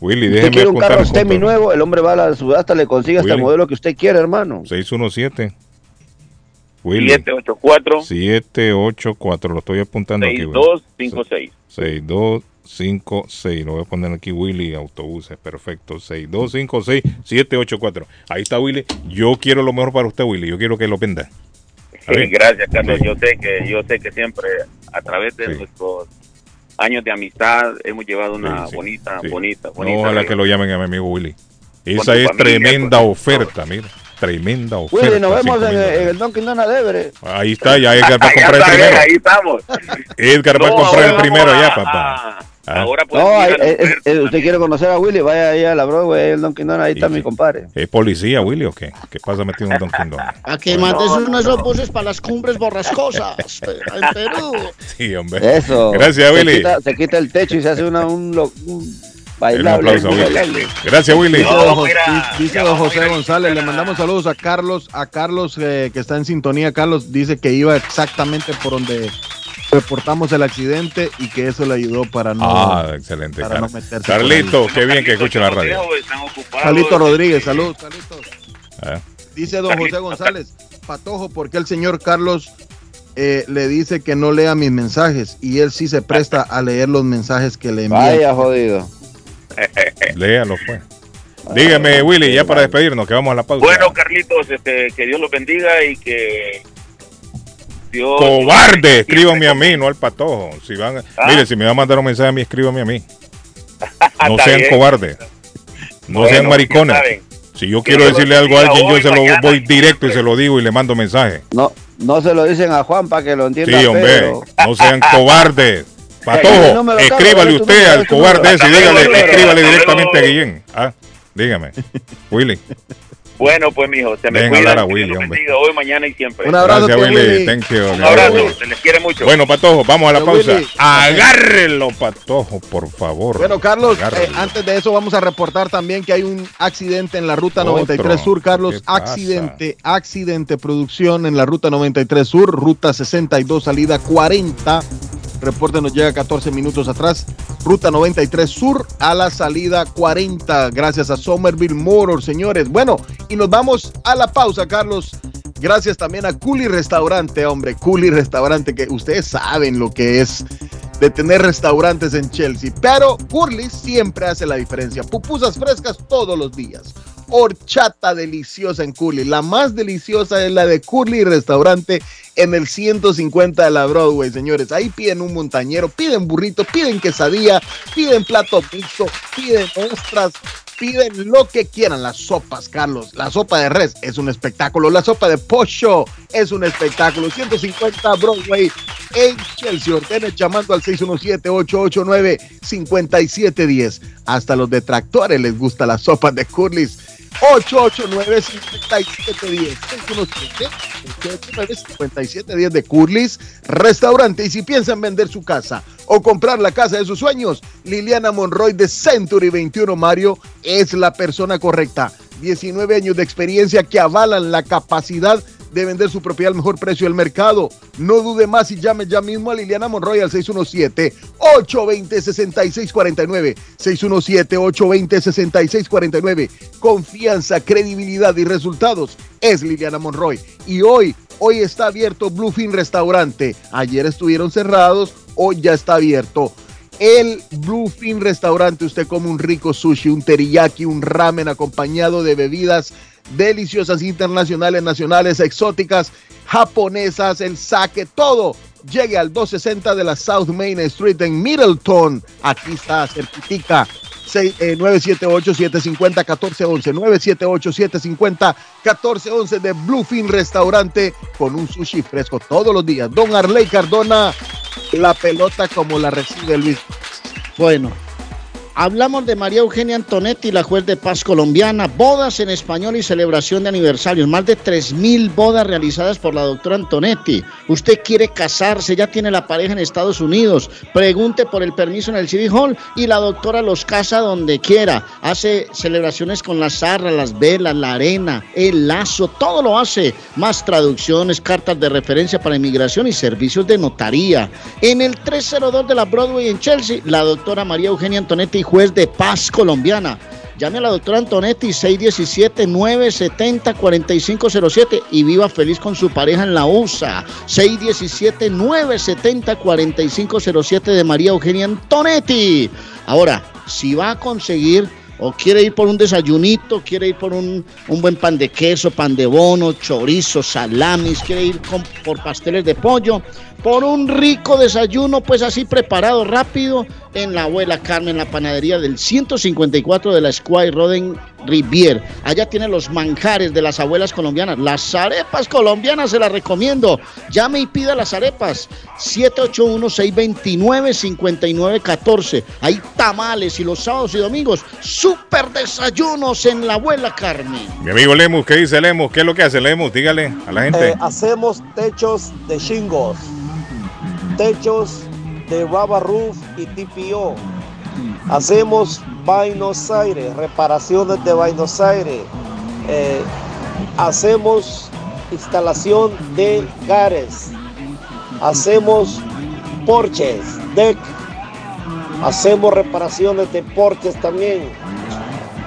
Willy, usted déjeme quiere un carro semi nuevo, el hombre va a la subasta, le consigue hasta el Willy. modelo que usted quiera, hermano. 617. Willy. 784 784. Lo estoy apuntando aquí. Willy. 6256. 6256. Lo voy a poner aquí, Willy Autobuses. Perfecto. 6256-784. Ahí está, Willy. Yo quiero lo mejor para usted, Willy. Yo quiero que lo venda. Gracias, Carlos. Sí. Yo sé que yo sé que siempre a través de Sí. nuestros años de amistad hemos llevado una bonita, sí. bonita, No, bonita. ojalá que lo llamen a mi amigo Willy. Esa es familia, tremenda con- oferta, mira. Tremenda oferta. Willy, nos vemos en, el- en dólares. el Dunkin' Donuts de Everett. Ahí está, ya Edgar va a [laughs] comprar el primero. ahí estamos. Edgar va a No, comprar el primero ya, papá. a- Ah. Ahora No, eh, oferta eh, usted quiere conocer a Willy, vaya ahí a la Broadway, el Dunkin' Donuts, ahí está mi compadre. ¿Es policía, Willy, o qué? ¿Qué pasa metido en un Dunkin' Donuts? [laughs] A que mandes uno de esos buses para las cumbres borrascosas [laughs] eh, en Perú. Sí, hombre. Eso. Gracias, se Willy. Quita, se quita el techo y se hace una, un Un bailable. aplauso a un Willy. bailable. Gracias, Willy. Dice, No, don, dice José González, le mandamos saludos a Carlos, a Carlos eh, que está en sintonía. Carlos dice que iba exactamente por donde reportamos el accidente y que eso le ayudó para no. Ah, excelente. para no meterse Carlito, qué bien que escuche la radio. Están ocupados. Carlito Rodríguez, saludos, Carlitos. Ah, Dice don José González, Patojo, porque el señor Carlos eh, le dice que no lea mis mensajes y él sí se presta a leer los mensajes que le envían. Vaya jodido. [laughs] Léalo, pues. Dígame, Willy, ya para despedirnos, que vamos a la pausa. Bueno, Carlitos, este, que Dios los bendiga y que Dios Cobarde, escríbame a mí, no al patojo. Si van, Ah. Mire, si me va a mandar un mensaje a mí, escríbame a mí. [laughs] No sean bien. cobardes. No Bueno, sean maricones. Si yo quiero decirle algo a alguien, yo se lo mañana voy directo y se lo digo y le mando mensaje. No, no se lo dicen a Juan para que lo entienda. Sí, hombre, Pedro. no sean [laughs] cobardes. Patojo, escríbale usted al cobarde ese y dígale, escríbale directamente a. Guillén. Ah, dígame. Willy. Bueno, pues, mijo, se me cuidan. hablar a Willy, hoy, mañana y siempre. Un abrazo, Gracias, Willy. Willy. Thank you. Un abrazo, Willy. se les quiere mucho. Bueno, Patojo, vamos a la pausa. Willy. Agárrenlo, Patojo, por favor. Bueno, Carlos, eh, antes de eso vamos a reportar también que hay un accidente en la ruta Otro. 93 Sur, Carlos. Accidente, accidente, producción en la ruta 93 Sur, ruta 62, salida 40. Reporte nos llega 14 minutos atrás. Ruta 93 Sur a la salida 40, gracias a Somerville Motors, señores. Bueno, y nos vamos a la pausa, Carlos. Gracias también a Culi Restaurante, hombre, Culi Restaurante, que ustedes saben lo que es de tener restaurantes en Chelsea. Pero Curly siempre hace la diferencia. Pupusas frescas todos los días. Horchata deliciosa en Curly. La más deliciosa es la de Curly Restaurante en el 150 de la Broadway, señores. Ahí piden un montañero, piden burrito, piden quesadilla, piden plato mixto, piden ostras, piden lo que quieran. Las sopas, Carlos. La sopa de res es un espectáculo. La sopa de pollo es un espectáculo. 150 Broadway en Chelsea. Ordene llamando al 617-889-5710. Hasta los detractores les gusta la sopa de Curly's. 889-5710. 617-889-5710 de Curly's Restaurante. Y si piensan vender su casa o comprar la casa de sus sueños, Liliana Monroy de Century 21 Mario es la persona correcta. 19 años de experiencia que avalan la capacidad de vender su propiedad al mejor precio del mercado. No dude más y llame ya mismo a Liliana Monroy al 617-820-6649. 617-820-6649. Confianza, credibilidad y resultados es Liliana Monroy. Y hoy, hoy está abierto Bluefin Restaurante. Ayer estuvieron cerrados, hoy ya está abierto. El Bluefin Restaurante, usted come un rico sushi, un teriyaki, un ramen acompañado de bebidas deliciosas internacionales, nacionales, exóticas, japonesas, el sake, todo. Llegue al 260 de la South Main Street en Middleton. Aquí está, certifica. 978-750-1411. 978-750-1411 de Bluefin Restaurante con un sushi fresco todos los días. Don Arley Cardona, la pelota como la recibe Luis. Bueno, hablamos de María Eugenia Antonetti, la juez de paz colombiana, bodas en español y celebración de aniversarios, más de 3.000 bodas realizadas por la doctora Antonetti. Usted quiere casarse, ya tiene la pareja en Estados Unidos, pregunte por el permiso en el City Hall y la doctora los casa donde quiera. Hace celebraciones con la zarra, las velas, la arena, el lazo, todo lo hace. Más traducciones, cartas de referencia para inmigración y servicios de notaría. En el 302 de la Broadway en Chelsea, la doctora María Eugenia Antonetti juez de paz colombiana. Llame a la doctora Antonetti 617-970-4507 y viva feliz con su pareja en la USA. 617-970-4507 de María Eugenia Antonetti. Ahora, si va a conseguir o quiere ir por un desayunito, quiere ir por un, un buen pan de queso, pan de bono, chorizo, salamis, quiere ir por pasteles de pollo, por un rico desayuno, pues así preparado rápido en la abuela Carmen, la panadería del 154 de la Square Roden Rivier. Allá tiene los manjares de las abuelas colombianas, las arepas colombianas, se las recomiendo. Llame y pida las arepas. 781-629-5914. Hay tamales y los sábados y domingos, super desayunos en la abuela Carmen. Mi amigo Lemus, ¿qué dice Lemus? ¿Qué es lo que hace Lemus? Dígale a la gente. Eh, hacemos techos de shingles, techos de rubber roof y TPO. Hacemos Buenos Aires, reparaciones de Buenos Aires. Eh, hacemos instalación de gares. Hacemos porches, deck. Hacemos reparaciones de porches también.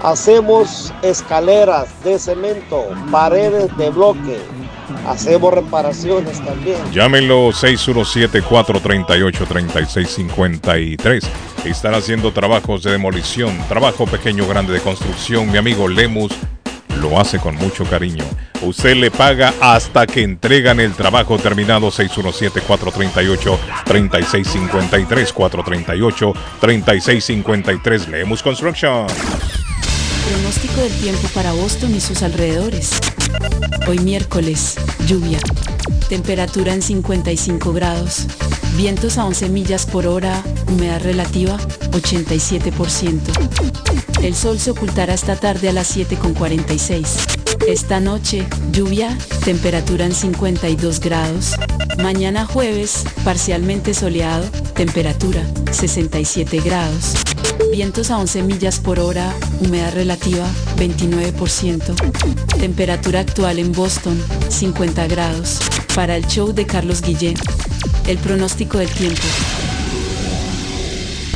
Hacemos escaleras de cemento, paredes de bloque. Hacemos reparaciones también. Llámenlo 617-438-3653. Están haciendo trabajos de demolición, trabajo pequeño, grande de construcción. Mi amigo Lemus lo hace con mucho cariño. Usted le paga hasta que entregan el trabajo terminado 617-438-3653. 438-3653. Lemus Construction. Pronóstico del tiempo para Boston y sus alrededores. Hoy miércoles, lluvia. Temperatura en 55 grados. Vientos a 11 millas por hora. Humedad relativa 87%. El sol se ocultará esta tarde a las 7.46. Esta noche, lluvia, temperatura en 52 grados. Mañana jueves, parcialmente soleado, temperatura 67 grados. Vientos a 11 millas por hora, humedad relativa 29%. Temperatura actual en Boston 50 grados. Para el show de Carlos Guillén, el pronóstico del tiempo.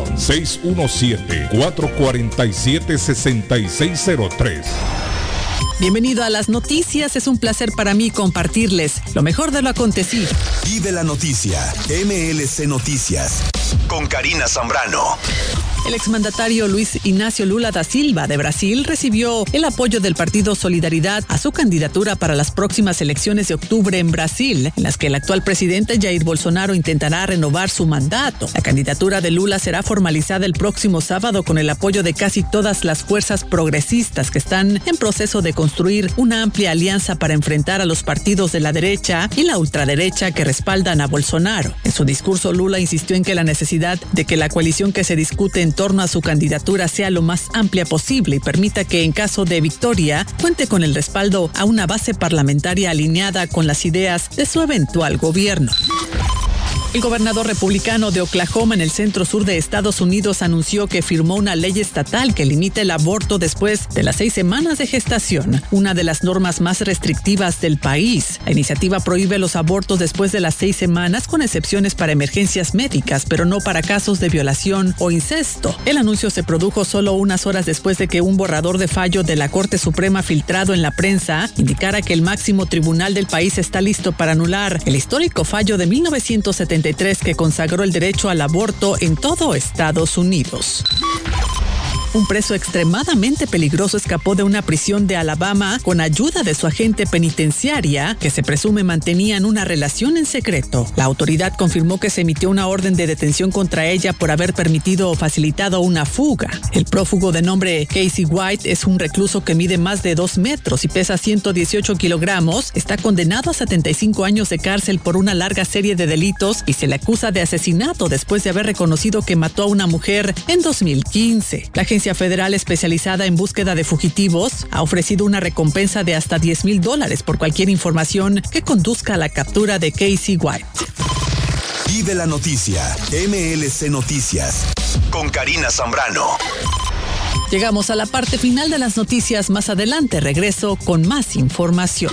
617-447-6603. Bienvenido a las noticias, es un placer para mí compartirles lo mejor de lo acontecido. Vive la noticia, MLC Noticias, con Karina Zambrano. El exmandatario Luis Ignacio Lula da Silva de Brasil recibió el apoyo del partido Solidaridad a su candidatura para las próximas elecciones de octubre en Brasil, en las que el actual presidente Jair Bolsonaro intentará renovar su mandato. La candidatura de Lula será formalizada el próximo sábado con el apoyo de casi todas las fuerzas progresistas que están en proceso de construir una amplia alianza para enfrentar a los partidos de la derecha y la ultraderecha que respaldan a Bolsonaro. En su discurso, Lula insistió en que la necesidad de que la coalición que se discute en torno a su candidatura sea lo más amplia posible y permita que en caso de victoria cuente con el respaldo a una base parlamentaria alineada con las ideas de su eventual gobierno. El gobernador republicano de Oklahoma en el centro sur de Estados Unidos anunció que firmó una ley estatal que limita el aborto después de las seis semanas de gestación, una de las normas más restrictivas del país. La iniciativa prohíbe los abortos después de las seis semanas con excepciones para emergencias médicas, pero no para casos de violación o incesto. El anuncio se produjo solo unas horas después de que un borrador de fallo de la Corte Suprema filtrado en la prensa indicara que el máximo tribunal del país está listo para anular el histórico fallo de 1970 que consagró el derecho al aborto en todo Estados Unidos. Un preso extremadamente peligroso escapó de una prisión de Alabama con ayuda de su agente penitenciaria, que se presume mantenían una relación en secreto. La autoridad confirmó que se emitió una orden de detención contra ella por haber permitido o facilitado una fuga. El prófugo de nombre Casey White es un recluso que mide más de 2 metros y pesa 118 kilogramos. Está condenado a 75 años de cárcel por una larga serie de delitos y se le acusa de asesinato después de haber reconocido que mató a una mujer en 2015. La agencia federal especializada en búsqueda de fugitivos ha ofrecido una recompensa de hasta 10 mil dólares por cualquier información que conduzca a la captura de Casey White. Vive la noticia, MLC Noticias, con Karina Zambrano. Llegamos a la parte final de las noticias. Más adelante regreso con más información.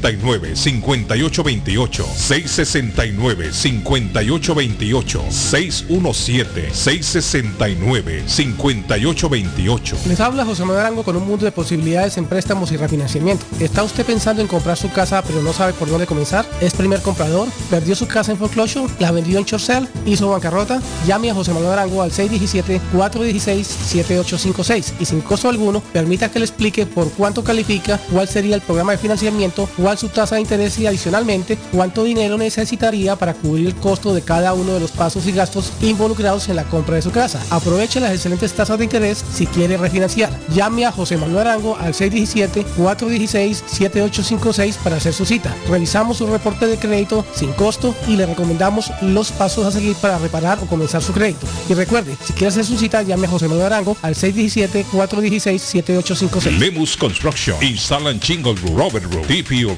669-5828, 669-5828, 617-669-5828. Les habla José Manuel Arango con un mundo de posibilidades en préstamos y refinanciamiento. ¿Está usted pensando en comprar su casa pero no sabe por dónde comenzar? ¿Es primer comprador? ¿Perdió su casa en foreclosure? ¿La vendió en Chorcel? ¿Hizo bancarrota? Llame a José Manuel Arango al 617-416-7856 y sin costo alguno permita que le explique por cuánto califica, cuál sería el programa de financiamiento, cuál su tasa de interés y adicionalmente cuánto dinero necesitaría para cubrir el costo de cada uno de los pasos y gastos involucrados en la compra de su casa. Aproveche las excelentes tasas de interés si quiere refinanciar. Llame a José Manuel Arango al 617-416-7856 para hacer su cita. Revisamos su reporte de crédito sin costo y le recomendamos los pasos a seguir para reparar o comenzar su crédito. Y recuerde, si quiere hacer su cita, llame a José Manuel Arango al 617-416-7856. Lemus Construction. Instalan Chingle Robert TPO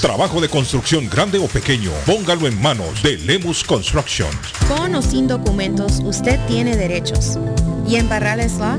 Trabajo de construcción grande o pequeño, póngalo en manos de Lemus Construction. Con o sin documentos, usted tiene derechos. Y en Barrales Law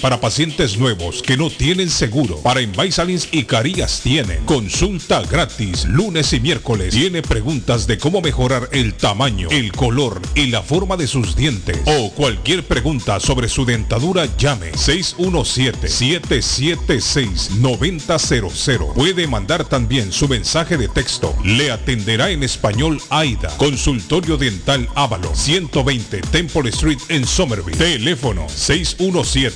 para pacientes nuevos que no tienen seguro. Para Invisalins y Carías tiene consulta gratis lunes y miércoles. Tiene preguntas de cómo mejorar el tamaño, el color y la forma de sus dientes o cualquier pregunta sobre su dentadura llame 617-776-9000. Puede mandar también su mensaje de texto. Le atenderá en español AIDA. Consultorio Dental Ávalo 120 Temple Street en Somerville. Teléfono 617-776-9000.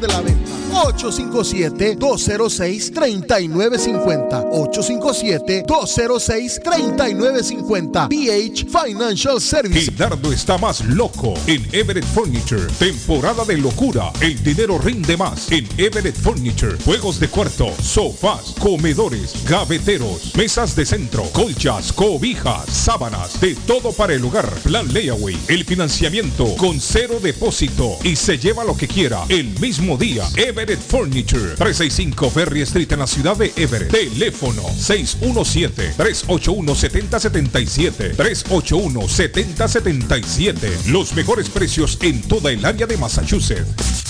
de la venta. 857-206-3950. 857-206-3950. BH Financial Services. Dardo está más loco en Everett Furniture. Temporada de locura. El dinero rinde más en Everett Furniture. Juegos de cuarto, sofás, comedores, gaveteros, mesas de centro, colchas, cobijas, sábanas, de todo para el hogar. Plan Layaway. El financiamiento con cero depósito y se lleva lo que quiera el mismo día. Everett Furniture. 365 Ferry Street en la ciudad de Everett. Teléfono 617-381-7077. 381-7077. Los mejores precios en toda el área de Massachusetts.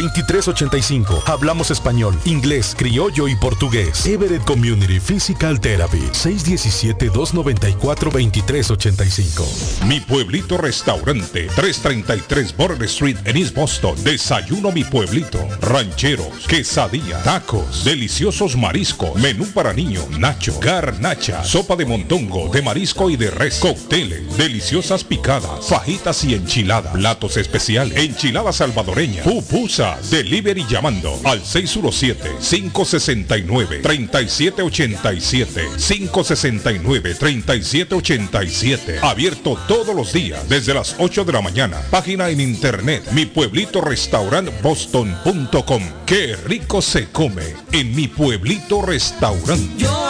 2385. Hablamos español, inglés, criollo y portugués. Everett Community Physical Therapy. 617-294-2385. Mi pueblito restaurante, 333 Border Street en East Boston. Desayuno mi pueblito. Rancheros, quesadilla, tacos, deliciosos mariscos, menú para niños, nacho, garnacha, sopa de montongo, de marisco y de res, cócteles, deliciosas picadas, fajitas y enchiladas, platos especiales, enchilada salvadoreña, pupusas Delivery llamando al 617-569-3787. 569-3787. Abierto todos los días desde las 8 de la mañana. Página en internet mi pueblito boston.com. Qué rico se come en mi pueblito restaurant. Yo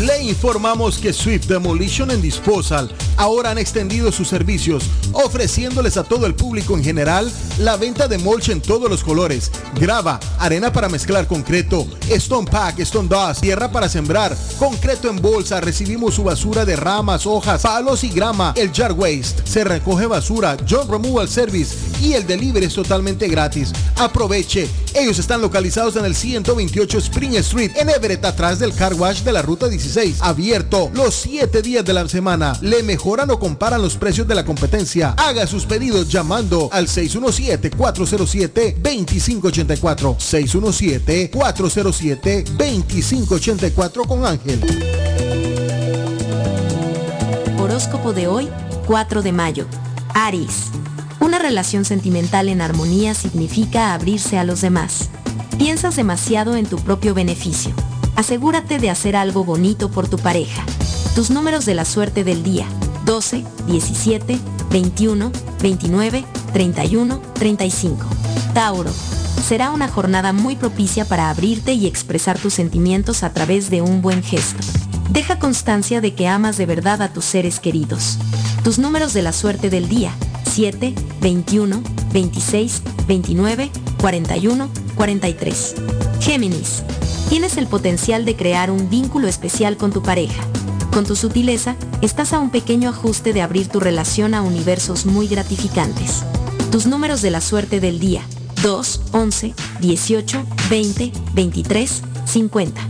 Le informamos que Swift Demolition and Disposal ahora han extendido sus servicios, ofreciéndoles a todo el público en general la venta de mulch en todos los colores, grava, arena para mezclar concreto, stone pack, stone dust, tierra para sembrar, concreto en bolsa, recibimos su basura de ramas, hojas, palos y grama, el jar waste, se recoge basura, John Removal Service y el delivery es totalmente gratis. Aproveche, ellos están localizados en el 128 Spring Street en Everett atrás del car wash de la ruta 16, abierto los 7 días de la semana. Le mejoran o comparan los precios de la competencia. Haga sus pedidos llamando al 617-407-2584. 617-407-2584 con Ángel. Horóscopo de hoy, 4 de mayo. Aries. Relación sentimental en armonía significa abrirse a los demás. Piensas demasiado en tu propio beneficio. Asegúrate de hacer algo bonito por tu pareja. Tus números de la suerte del día. 12, 17, 21, 29, 31, 35. Tauro. Será una jornada muy propicia para abrirte y expresar tus sentimientos a través de un buen gesto. Deja constancia de que amas de verdad a tus seres queridos. Tus números de la suerte del día. 7, 21, 26, 29, 41, 43. Géminis. Tienes el potencial de crear un vínculo especial con tu pareja. Con tu sutileza, estás a un pequeño ajuste de abrir tu relación a universos muy gratificantes. Tus números de la suerte del día. 2, 11, 18, 20, 23, 50.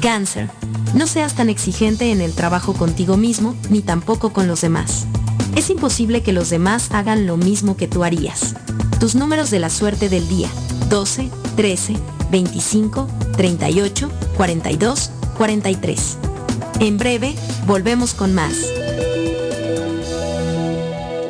Cáncer. No seas tan exigente en el trabajo contigo mismo, ni tampoco con los demás. Es imposible que los demás hagan lo mismo que tú harías. Tus números de la suerte del día. 12, 13, 25, 38, 42, 43. En breve, volvemos con más.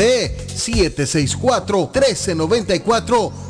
617-764-1394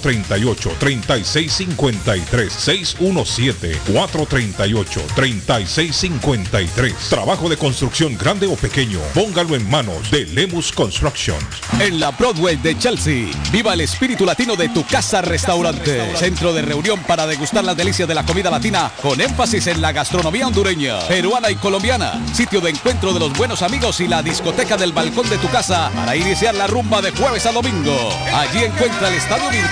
438-3653. 617-438-3653. Trabajo de construcción grande o pequeño. Póngalo en manos de Lemus Construction. En la Broadway de Chelsea, viva el espíritu latino de tu casa restaurante. Centro de reunión para degustar las delicias de la comida latina con énfasis en la gastronomía hondureña, peruana y colombiana. Sitio de encuentro de los buenos amigos y la discoteca del balcón de tu casa para iniciar la rumba de jueves a domingo. Allí encuentra el estadio virtual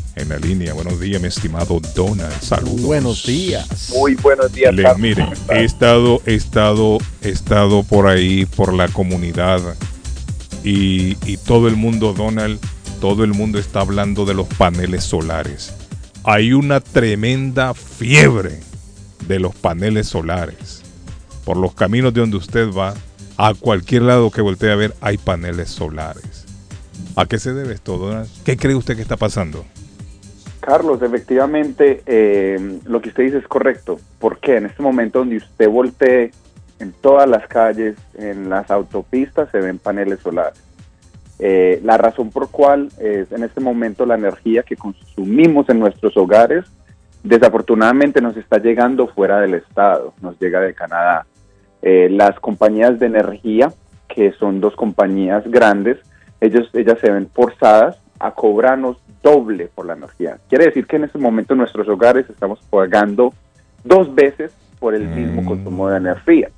en la línea. Buenos días, mi estimado Donald. Saludos. Buenos días. Muy buenos días. Le, Carlos. miren, ¿Cómo estás? he estado, he estado, he estado por ahí, por la comunidad y, y todo el mundo, Donald, todo el mundo está hablando de los paneles solares. Hay una tremenda fiebre de los paneles solares. Por los caminos de donde usted va, a cualquier lado que voltee a ver, hay paneles solares. ¿A qué se debe esto, Donald? ¿Qué cree usted que está pasando? Carlos, efectivamente, eh, lo que usted dice es correcto. porque En este momento donde usted voltee en todas las calles, en las autopistas, se ven paneles solares. Eh, la razón por cual es en este momento la energía que consumimos en nuestros hogares, desafortunadamente nos está llegando fuera del estado, nos llega de Canadá. Eh, las compañías de energía, que son dos compañías grandes, ellos, ellas se ven forzadas a cobrarnos doble por la energía. Quiere decir que en este momento en nuestros hogares estamos pagando dos veces por el mismo consumo de energía.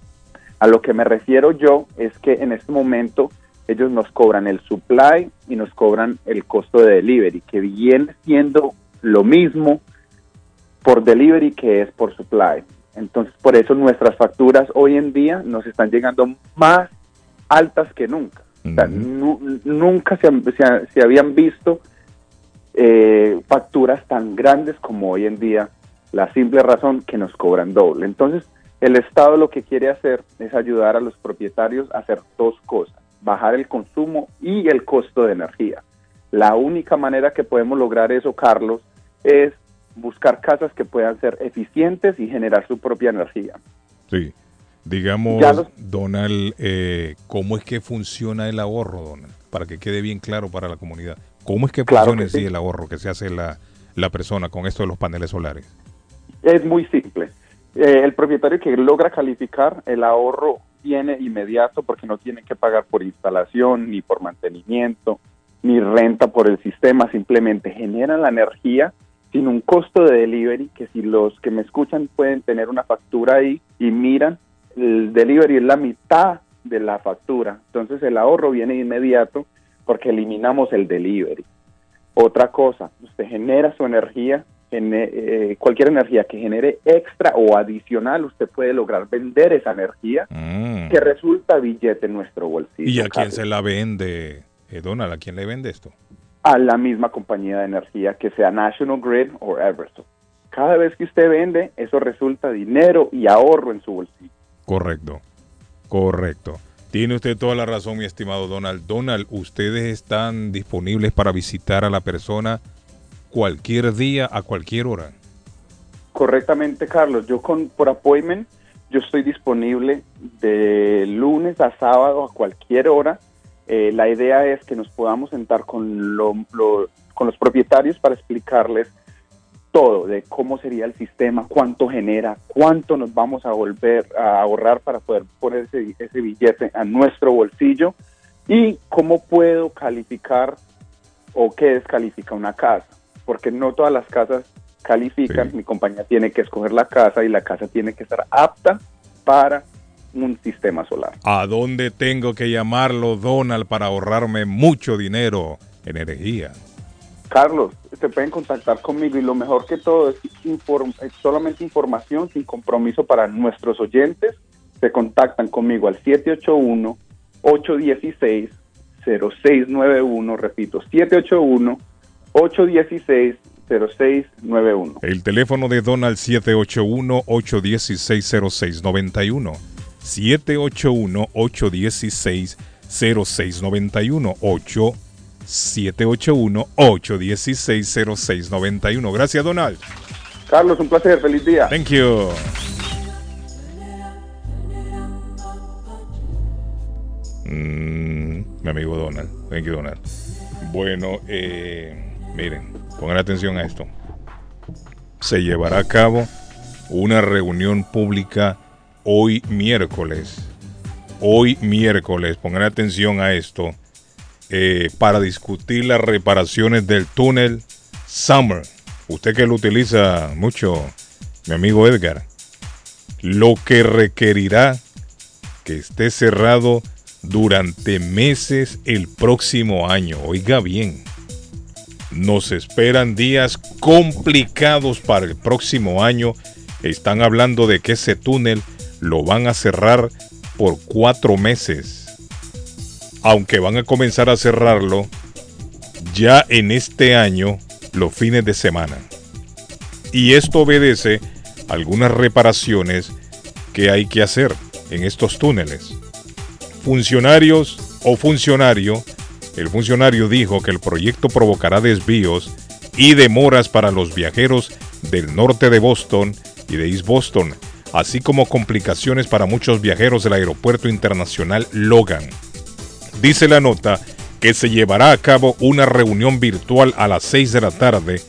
A lo que me refiero yo es que en este momento ellos nos cobran el supply y nos cobran el costo de delivery, que viene siendo lo mismo por delivery que es por supply. Entonces, por eso nuestras facturas hoy en día nos están llegando más altas que nunca. O sea, nu- nunca se, han- se ha- se habían visto eh, facturas tan grandes como hoy en día, la simple razón que nos cobran doble. Entonces, el Estado lo que quiere hacer es ayudar a los propietarios a hacer dos cosas, bajar el consumo y el costo de energía. La única manera que podemos lograr eso, Carlos, es buscar casas que puedan ser eficientes y generar su propia energía. Sí. Digamos, los- Donald, eh, ¿cómo es que funciona el ahorro, Donald? Para que quede bien claro para la comunidad. ¿Cómo es que Claro funciona que en sí sí. el ahorro que se hace la, la persona con esto de los paneles solares? Es muy simple. Eh, el propietario que logra calificar, el ahorro viene inmediato porque no tiene que pagar por instalación, ni por mantenimiento, ni renta por el sistema, simplemente generan la energía sin un costo de delivery, que si los que me escuchan pueden tener una factura ahí y miran, el delivery es la mitad de la factura. Entonces el ahorro viene inmediato porque eliminamos el delivery. Otra cosa, usted genera su energía, eh, cualquier energía que genere extra o adicional, usted puede lograr vender esa energía que resulta billete en nuestro bolsillo. ¿Y a quién se la vende, eh, Donald? ¿A quién le vende esto? A la misma compañía de energía, que sea National Grid o Everson. Cada vez que usted vende, eso resulta dinero y ahorro en su bolsillo. Correcto, correcto. Tiene usted toda la razón, mi estimado Donald. Donald, ustedes están disponibles para visitar a la persona cualquier día, a cualquier hora. Correctamente, Carlos. Yo con por appointment, yo estoy disponible de lunes a sábado a cualquier hora. Eh, la idea es que nos podamos sentar con, con los propietarios para explicarles todo de cómo sería el sistema, cuánto genera, cuánto nos vamos a volver a ahorrar para poder poner ese, ese billete a nuestro bolsillo y cómo puedo calificar o qué descalifica una casa, porque no todas las casas califican, mi compañía tiene que escoger la casa y la casa tiene que estar apta para un sistema solar. ¿A dónde tengo que llamarlo, Donald, para ahorrarme mucho dinero en energía? Carlos, se pueden contactar conmigo y lo mejor que todo es, inform- es solamente información sin compromiso para nuestros oyentes. Se contactan conmigo al 781-816-0691, repito, 781-816-0691. El teléfono de Donald 781-816-0691. 781-816-0691. 8 781-816-0691. Gracias, Donald. Carlos, un placer, feliz día. Thank you. Mm, mi amigo Donald. Thank you, Donald. Bueno, eh, miren, pongan atención a esto. Se llevará a cabo una reunión pública hoy miércoles. Hoy miércoles, pongan atención a esto. Eh, para discutir las reparaciones del túnel Summer. Usted que lo utiliza mucho, mi amigo Edgar. Lo que requerirá que esté cerrado durante meses el próximo año. Oiga bien. Nos esperan días complicados para el próximo año. Están hablando de que ese túnel lo van a cerrar por cuatro meses. Aunque van a comenzar a cerrarlo ya en este año, los fines de semana. Y esto obedece algunas reparaciones que hay que hacer en estos túneles. Funcionarios o funcionario, el funcionario dijo que el proyecto provocará desvíos y demoras para los viajeros del norte de Boston y de East Boston, así como complicaciones para muchos viajeros del Aeropuerto Internacional Logan. Dice la nota que se llevará a cabo una reunión virtual a las 6 de la tarde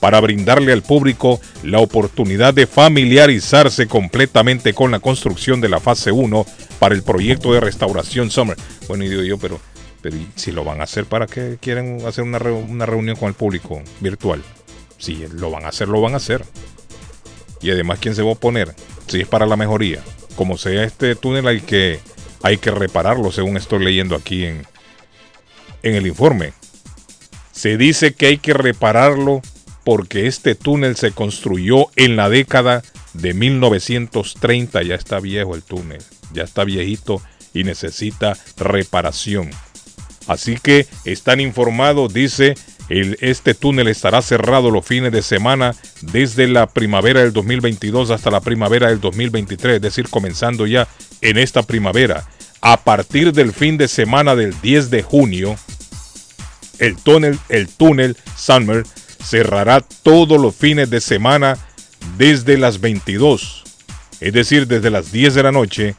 para brindarle al público la oportunidad de familiarizarse completamente con la construcción de la fase 1 para el proyecto de restauración Summer. Bueno, y digo yo, pero, pero ¿y si lo van a hacer, ¿para qué quieren hacer una, una reunión con el público virtual? Si lo van a hacer, lo van a hacer. Y además, ¿quién se va a oponer? Si es para la mejoría. Como sea este túnel, hay que, hay que repararlo, según estoy leyendo aquí en, en el informe. Se dice que hay que repararlo porque este túnel se construyó en la década de 1930. Ya está viejo el túnel, ya está viejito y necesita reparación. Así que están informados, dice, este túnel estará cerrado los fines de semana desde la primavera del 2022 hasta la primavera del 2023, es decir, comenzando ya en esta primavera. A partir del fin de semana del 10 de junio, el túnel, el túnel Summer cerrará todos los fines de semana desde las 22, es decir, desde las 10 de la noche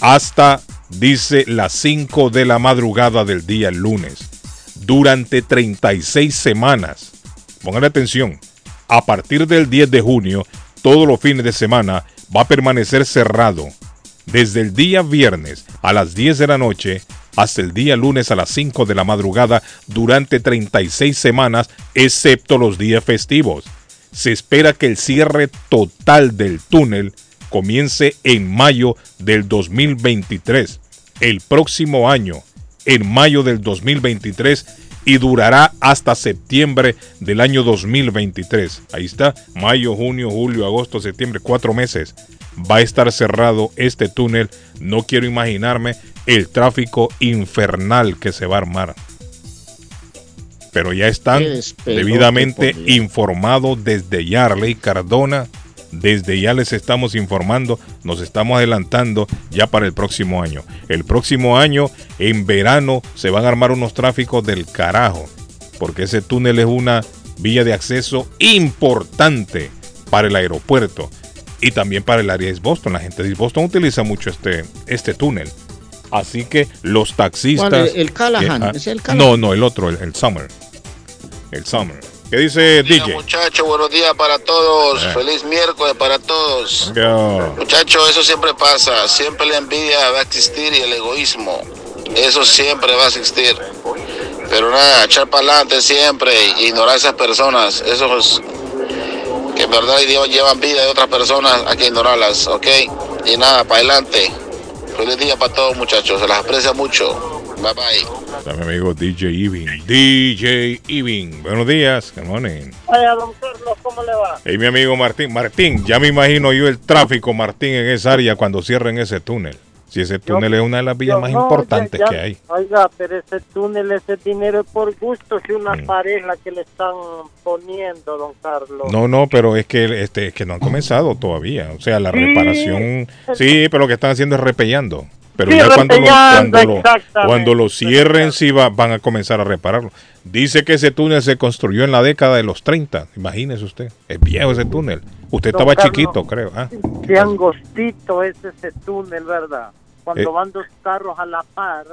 hasta, dice, las 5 de la madrugada del día lunes, durante 36 semanas. Pongan atención, a partir del 10 de junio, todos los fines de semana va a permanecer cerrado desde el día viernes a las 10 de la noche hasta el día lunes a las 5 de la madrugada durante 36 semanas, excepto los días festivos. Se espera que el cierre total del túnel comience en mayo del 2023, el próximo año, en mayo del 2023 y durará hasta septiembre del año 2023. Ahí está, mayo, junio, julio, agosto, septiembre, cuatro meses. Va a estar cerrado este túnel. No quiero imaginarme el tráfico infernal que se va a armar. Pero ya están debidamente informados desde Yarley Cardona. Desde ya les estamos informando, nos estamos adelantando ya para el próximo año. El próximo año, en verano, se van a armar unos tráficos del carajo, porque ese túnel es una vía de acceso importante para el aeropuerto y también para el área de Boston. La gente de Boston utiliza mucho este, este túnel. Así que los taxistas. ¿Cuál? ¿El Callahan? que- ah, ¿Es el Callahan? no, no, el otro, el, el Summer. El Summer. ¿Qué dice DJ? Muchachos, buenos días para todos. Eh. Feliz miércoles para todos. Muchachos, eso siempre pasa. Siempre la envidia va a existir y el egoísmo. Eso siempre va a existir. Pero nada, echar para adelante siempre ignorar a esas personas. Esos que en verdad Dios llevan vida de otras personas, hay que ignorarlas, ¿ok? Y nada, para adelante. Feliz día para todos, muchachos. Se las aprecia mucho. Bye bye. Está mi amigo DJ Evin. DJ Evin. Buenos días. Good morning. Vaya, don Carlos, ¿cómo le va? Y mi amigo Martín. Martín, ya me imagino yo el tráfico, Martín, en esa área cuando cierren ese túnel. Si ese túnel es una de las vías más no, importantes ya- que hay. Oiga, pero ese túnel, ese dinero es por gusto, si una pareja que le están poniendo, don Carlos. No, no, pero es que este es que no han comenzado todavía. O sea, la reparación. Sí, pero lo que están haciendo es repellando. Pero Sí, ya cuando lo, cuando, lo, cuando lo cierren, sí va- van a comenzar a repararlo. Dice que ese túnel se construyó en la década de los 30. Imagínese usted. Es viejo ese túnel. Usted Don estaba Carlos, chiquito, creo. Ah, Qué angostito es ese túnel, ¿verdad? Cuando Eh. van dos carros a la par,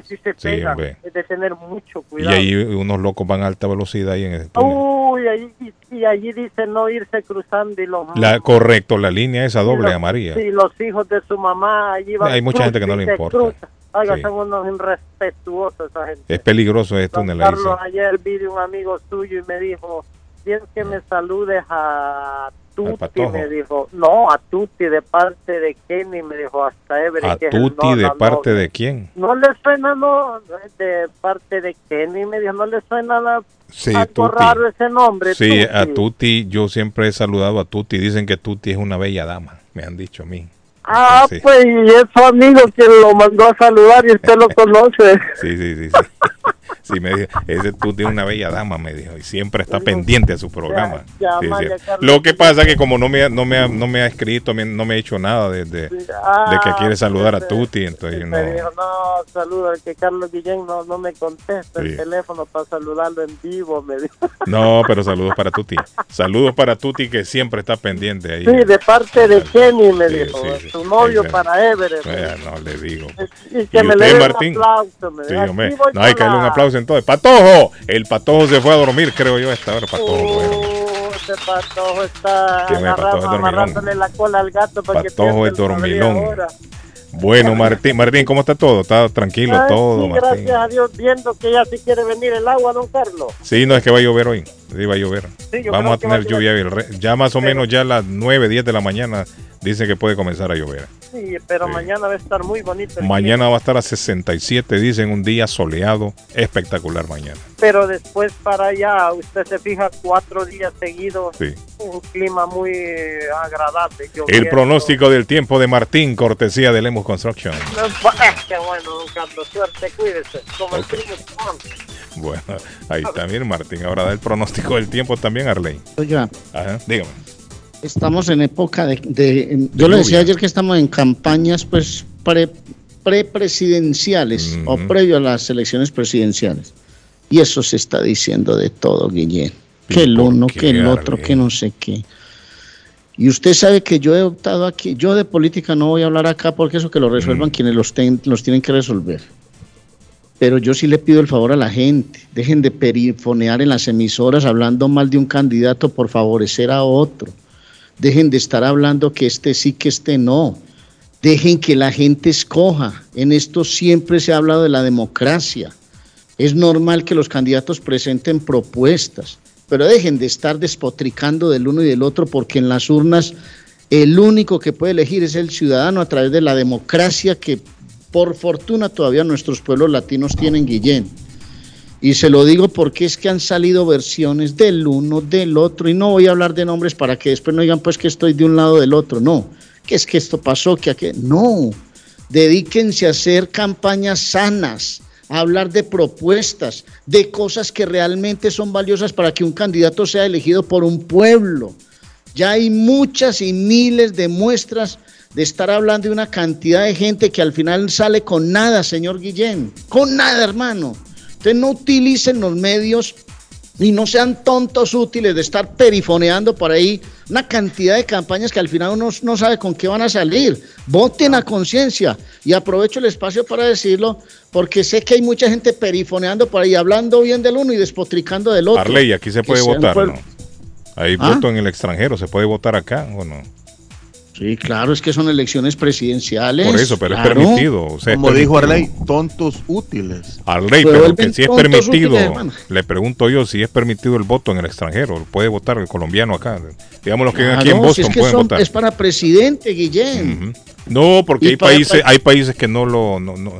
casi se Sí, pegan. hombre. Es de tener mucho y cuidado. ahí unos locos van a alta velocidad ahí en túnel. Uy, ahí, y, y allí dice no irse cruzando y los La, correcto, la línea esa doble los- amarilla. Sí, los hijos de su mamá allí van Hay mucha gente que no y le importa. cruza. Oiga, Sí. son unos irrespetuosos esa gente. Es peligroso túnel ahí. sí. Carlos, ayer vi de un amigo suyo y me dijo, tienes que me saludes a Patojo. me dijo. No, a Tuti de parte de Kenny, me dijo, hasta Everett. A que Tuti no, de parte de quién? No le suena, no, de parte de Kenny, me dijo, no le suena la, Sí, algo raro ese nombre. Sí, a Tuti, yo siempre he saludado a Tuti. Dicen que Tuti es una bella dama, me han dicho a mí. Ah, Sí. pues y es su amigo quien lo mandó a saludar y usted lo [laughs] conoce. Sí, sí, sí. Sí, Sí, me dijo, ese Tuti es una bella dama, me dijo, y siempre está pendiente a su programa. ya, Sí, sí. María Carlos. Lo que pasa es que como no me, ha- no me, ha, no me ha escrito, no me ha hecho nada de, de, de que quiere saludar a Tuti, entonces no... Me dijo, no, saluda, que Carlos Guillén no, no me contesta Sí. el teléfono para saludarlo en vivo, me dijo. [laughs] No, pero saludos para Tuti. Saludos para Tuti que siempre está pendiente ahí. Sí, de parte de Kenny, me dijo, su novio para Everett. No, le digo. Y que ¿Y me usted, le dé un aplauso, me dijo. hombre. Aquí voy No, hay que darle un la- entonces. ¡Patojo! El patojo se fue a dormir, creo yo, a esta hora. Patojo. Oh, ese patojo está ¿Qué Patojo es amarrándole la cola al gato para Patojo es dormilón. Bueno, Martín, Martín, ¿cómo está todo? ¿Está tranquilo Ay, todo, sí, Martín? gracias a Dios, viendo que ya sí quiere venir el agua, don Carlos. Sí, no es que va a llover hoy. Iba a llover. Sí, Vamos a tener lluvia. el Ya más o Pero- menos ya a las 9, 10 de la mañana dice que puede comenzar a llover. Sí, pero mañana va a estar muy bonito. el Mañana va a estar a 67, dicen un día soleado, espectacular mañana. pero después para allá usted se fija cuatro días seguidos Sí. un clima muy agradable El pronóstico del tiempo de Martín, cortesía de Lemus Construction. No, [laughs] eh, qué bueno don Carlos suerte cuídese como el primo. Bueno, ahí también Martín. Ahora da el pronóstico del tiempo también, Arley. Oiga, Ajá, dígame. estamos en época de... de- yo le decía ayer que estamos en campañas pues pre, pre-presidenciales o previo a las elecciones presidenciales. Y eso se está diciendo de todo, Guillén. Que el uno, que el otro, que no sé qué. Y usted sabe que yo he optado aquí, yo de política no voy a hablar acá porque eso que lo resuelvan quienes los, ten- los tienen que resolver. Pero yo sí le pido el favor a la gente, dejen de perifonear en las emisoras hablando mal de un candidato por favorecer a otro. Dejen de estar hablando que este sí, que este no. Dejen que la gente escoja. En esto siempre se ha hablado de la democracia. Es normal que los candidatos presenten propuestas, pero dejen de estar despotricando del uno y del otro porque en las urnas el único que puede elegir es el ciudadano a través de la democracia que por fortuna todavía nuestros pueblos latinos tienen, Guillén. Y se lo digo porque es que han salido versiones del uno, del otro, y no voy a hablar de nombres para que después no digan pues que estoy de un lado del otro, no, que es que esto pasó, que aquello, no, dedíquense a hacer campañas sanas, a hablar de propuestas, de cosas que realmente son valiosas para que un candidato sea elegido por un pueblo. Ya hay muchas y miles de muestras de estar hablando de una cantidad de gente que al final sale con nada, señor Guillén. Con nada, hermano. Ustedes no utilicen los medios y no sean tontos útiles de estar perifoneando por ahí una cantidad de campañas que al final uno no sabe con qué van a salir. Voten a conciencia y aprovecho el espacio para decirlo porque sé que hay mucha gente perifoneando por ahí, hablando bien del uno y despotricando del otro. Arley, aquí se puede votar, ¿no? Hay ¿Ah? voto en el extranjero, ¿se puede votar acá o no? Sí, claro, es que son elecciones presidenciales. Por eso, pero es permitido. o sea, es Como dijo permitido. Arley, tontos útiles. Arley, Pero pero que si es permitido, útiles, le pregunto yo si es permitido el voto en el extranjero, puede votar el colombiano acá. Digamos los que Claro, aquí en si Boston es que pueden son- votar. es para presidente, Guillén. No, porque Y hay para- países, para- hay países que no lo, no, no,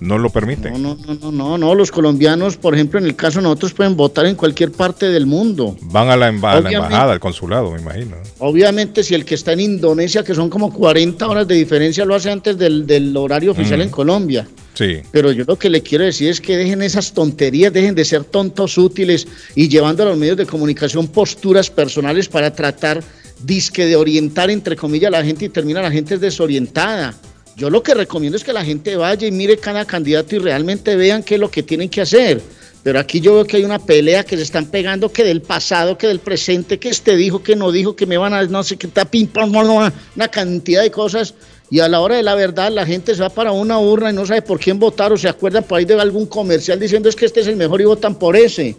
no lo permiten. No, no, no, no, no, los colombianos, por ejemplo, en el caso de nosotros pueden votar en cualquier parte del mundo. Van a la, emba- embajada, al consulado, me imagino. Obviamente, si el que está en Indonesia, que son como 40 horas de diferencia, lo hace antes del, del horario oficial Mm. en Colombia. Sí. Pero yo lo que le quiero decir es que dejen esas tonterías, dejen de ser tontos útiles y llevando a los medios de comunicación posturas personales para tratar disque de orientar, entre comillas, a la gente y termina la gente desorientada. Yo lo que recomiendo es que la gente vaya y mire cada candidato y realmente vean qué es lo que tienen que hacer. Pero aquí yo veo que hay una pelea que se están pegando, que del pasado, que del presente, que este dijo, que no dijo, que me van a, no sé qué, está pim, pam, una cantidad de cosas. Y a la hora de la verdad, la gente se va para una urna y no sabe por quién votar o se acuerda por ahí de algún comercial diciendo es que este es el mejor y votan por ese.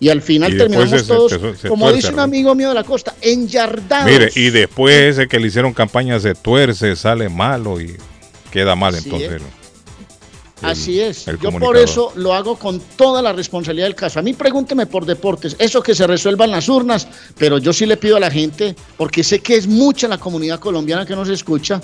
Y al final Y terminamos se- todos, se- se como tuerce, dice un amigo mío de la costa, enyardados. Mire, y después ese que le hicieron campaña se tuerce, sale malo y queda mal Así entonces. Así es. Yo por eso lo hago con toda la responsabilidad del caso. A mí pregúnteme por deportes, eso que se resuelva en las urnas, pero yo sí le pido a la gente, porque sé que es mucha la comunidad colombiana que nos escucha,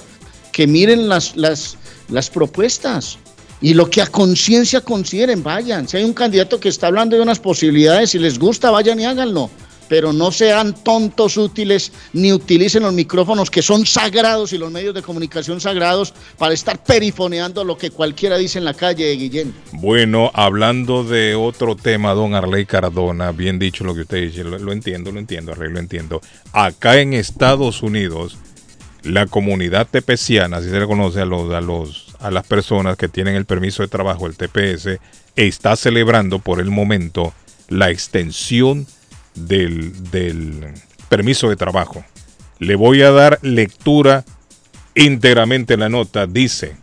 que miren las, las, las propuestas y lo que a conciencia consideren, vayan. Si hay un candidato que está hablando de unas posibilidades, si les gusta, vayan y háganlo. Pero no sean tontos útiles ni utilicen los micrófonos que son sagrados y los medios de comunicación sagrados para estar perifoneando lo que cualquiera dice en la calle de Guillén. Bueno, hablando de otro tema, don Arley Cardona, bien dicho lo que usted dice, lo, entiendo, lo entiendo, Arley, lo entiendo. Acá en Estados Unidos, la comunidad tepeciana, así se le conoce a los, a los, a las personas que tienen el permiso de trabajo, el TPS, está celebrando por el momento la extensión del, permiso de trabajo. Le voy a dar lectura íntegramente en la nota. Dice,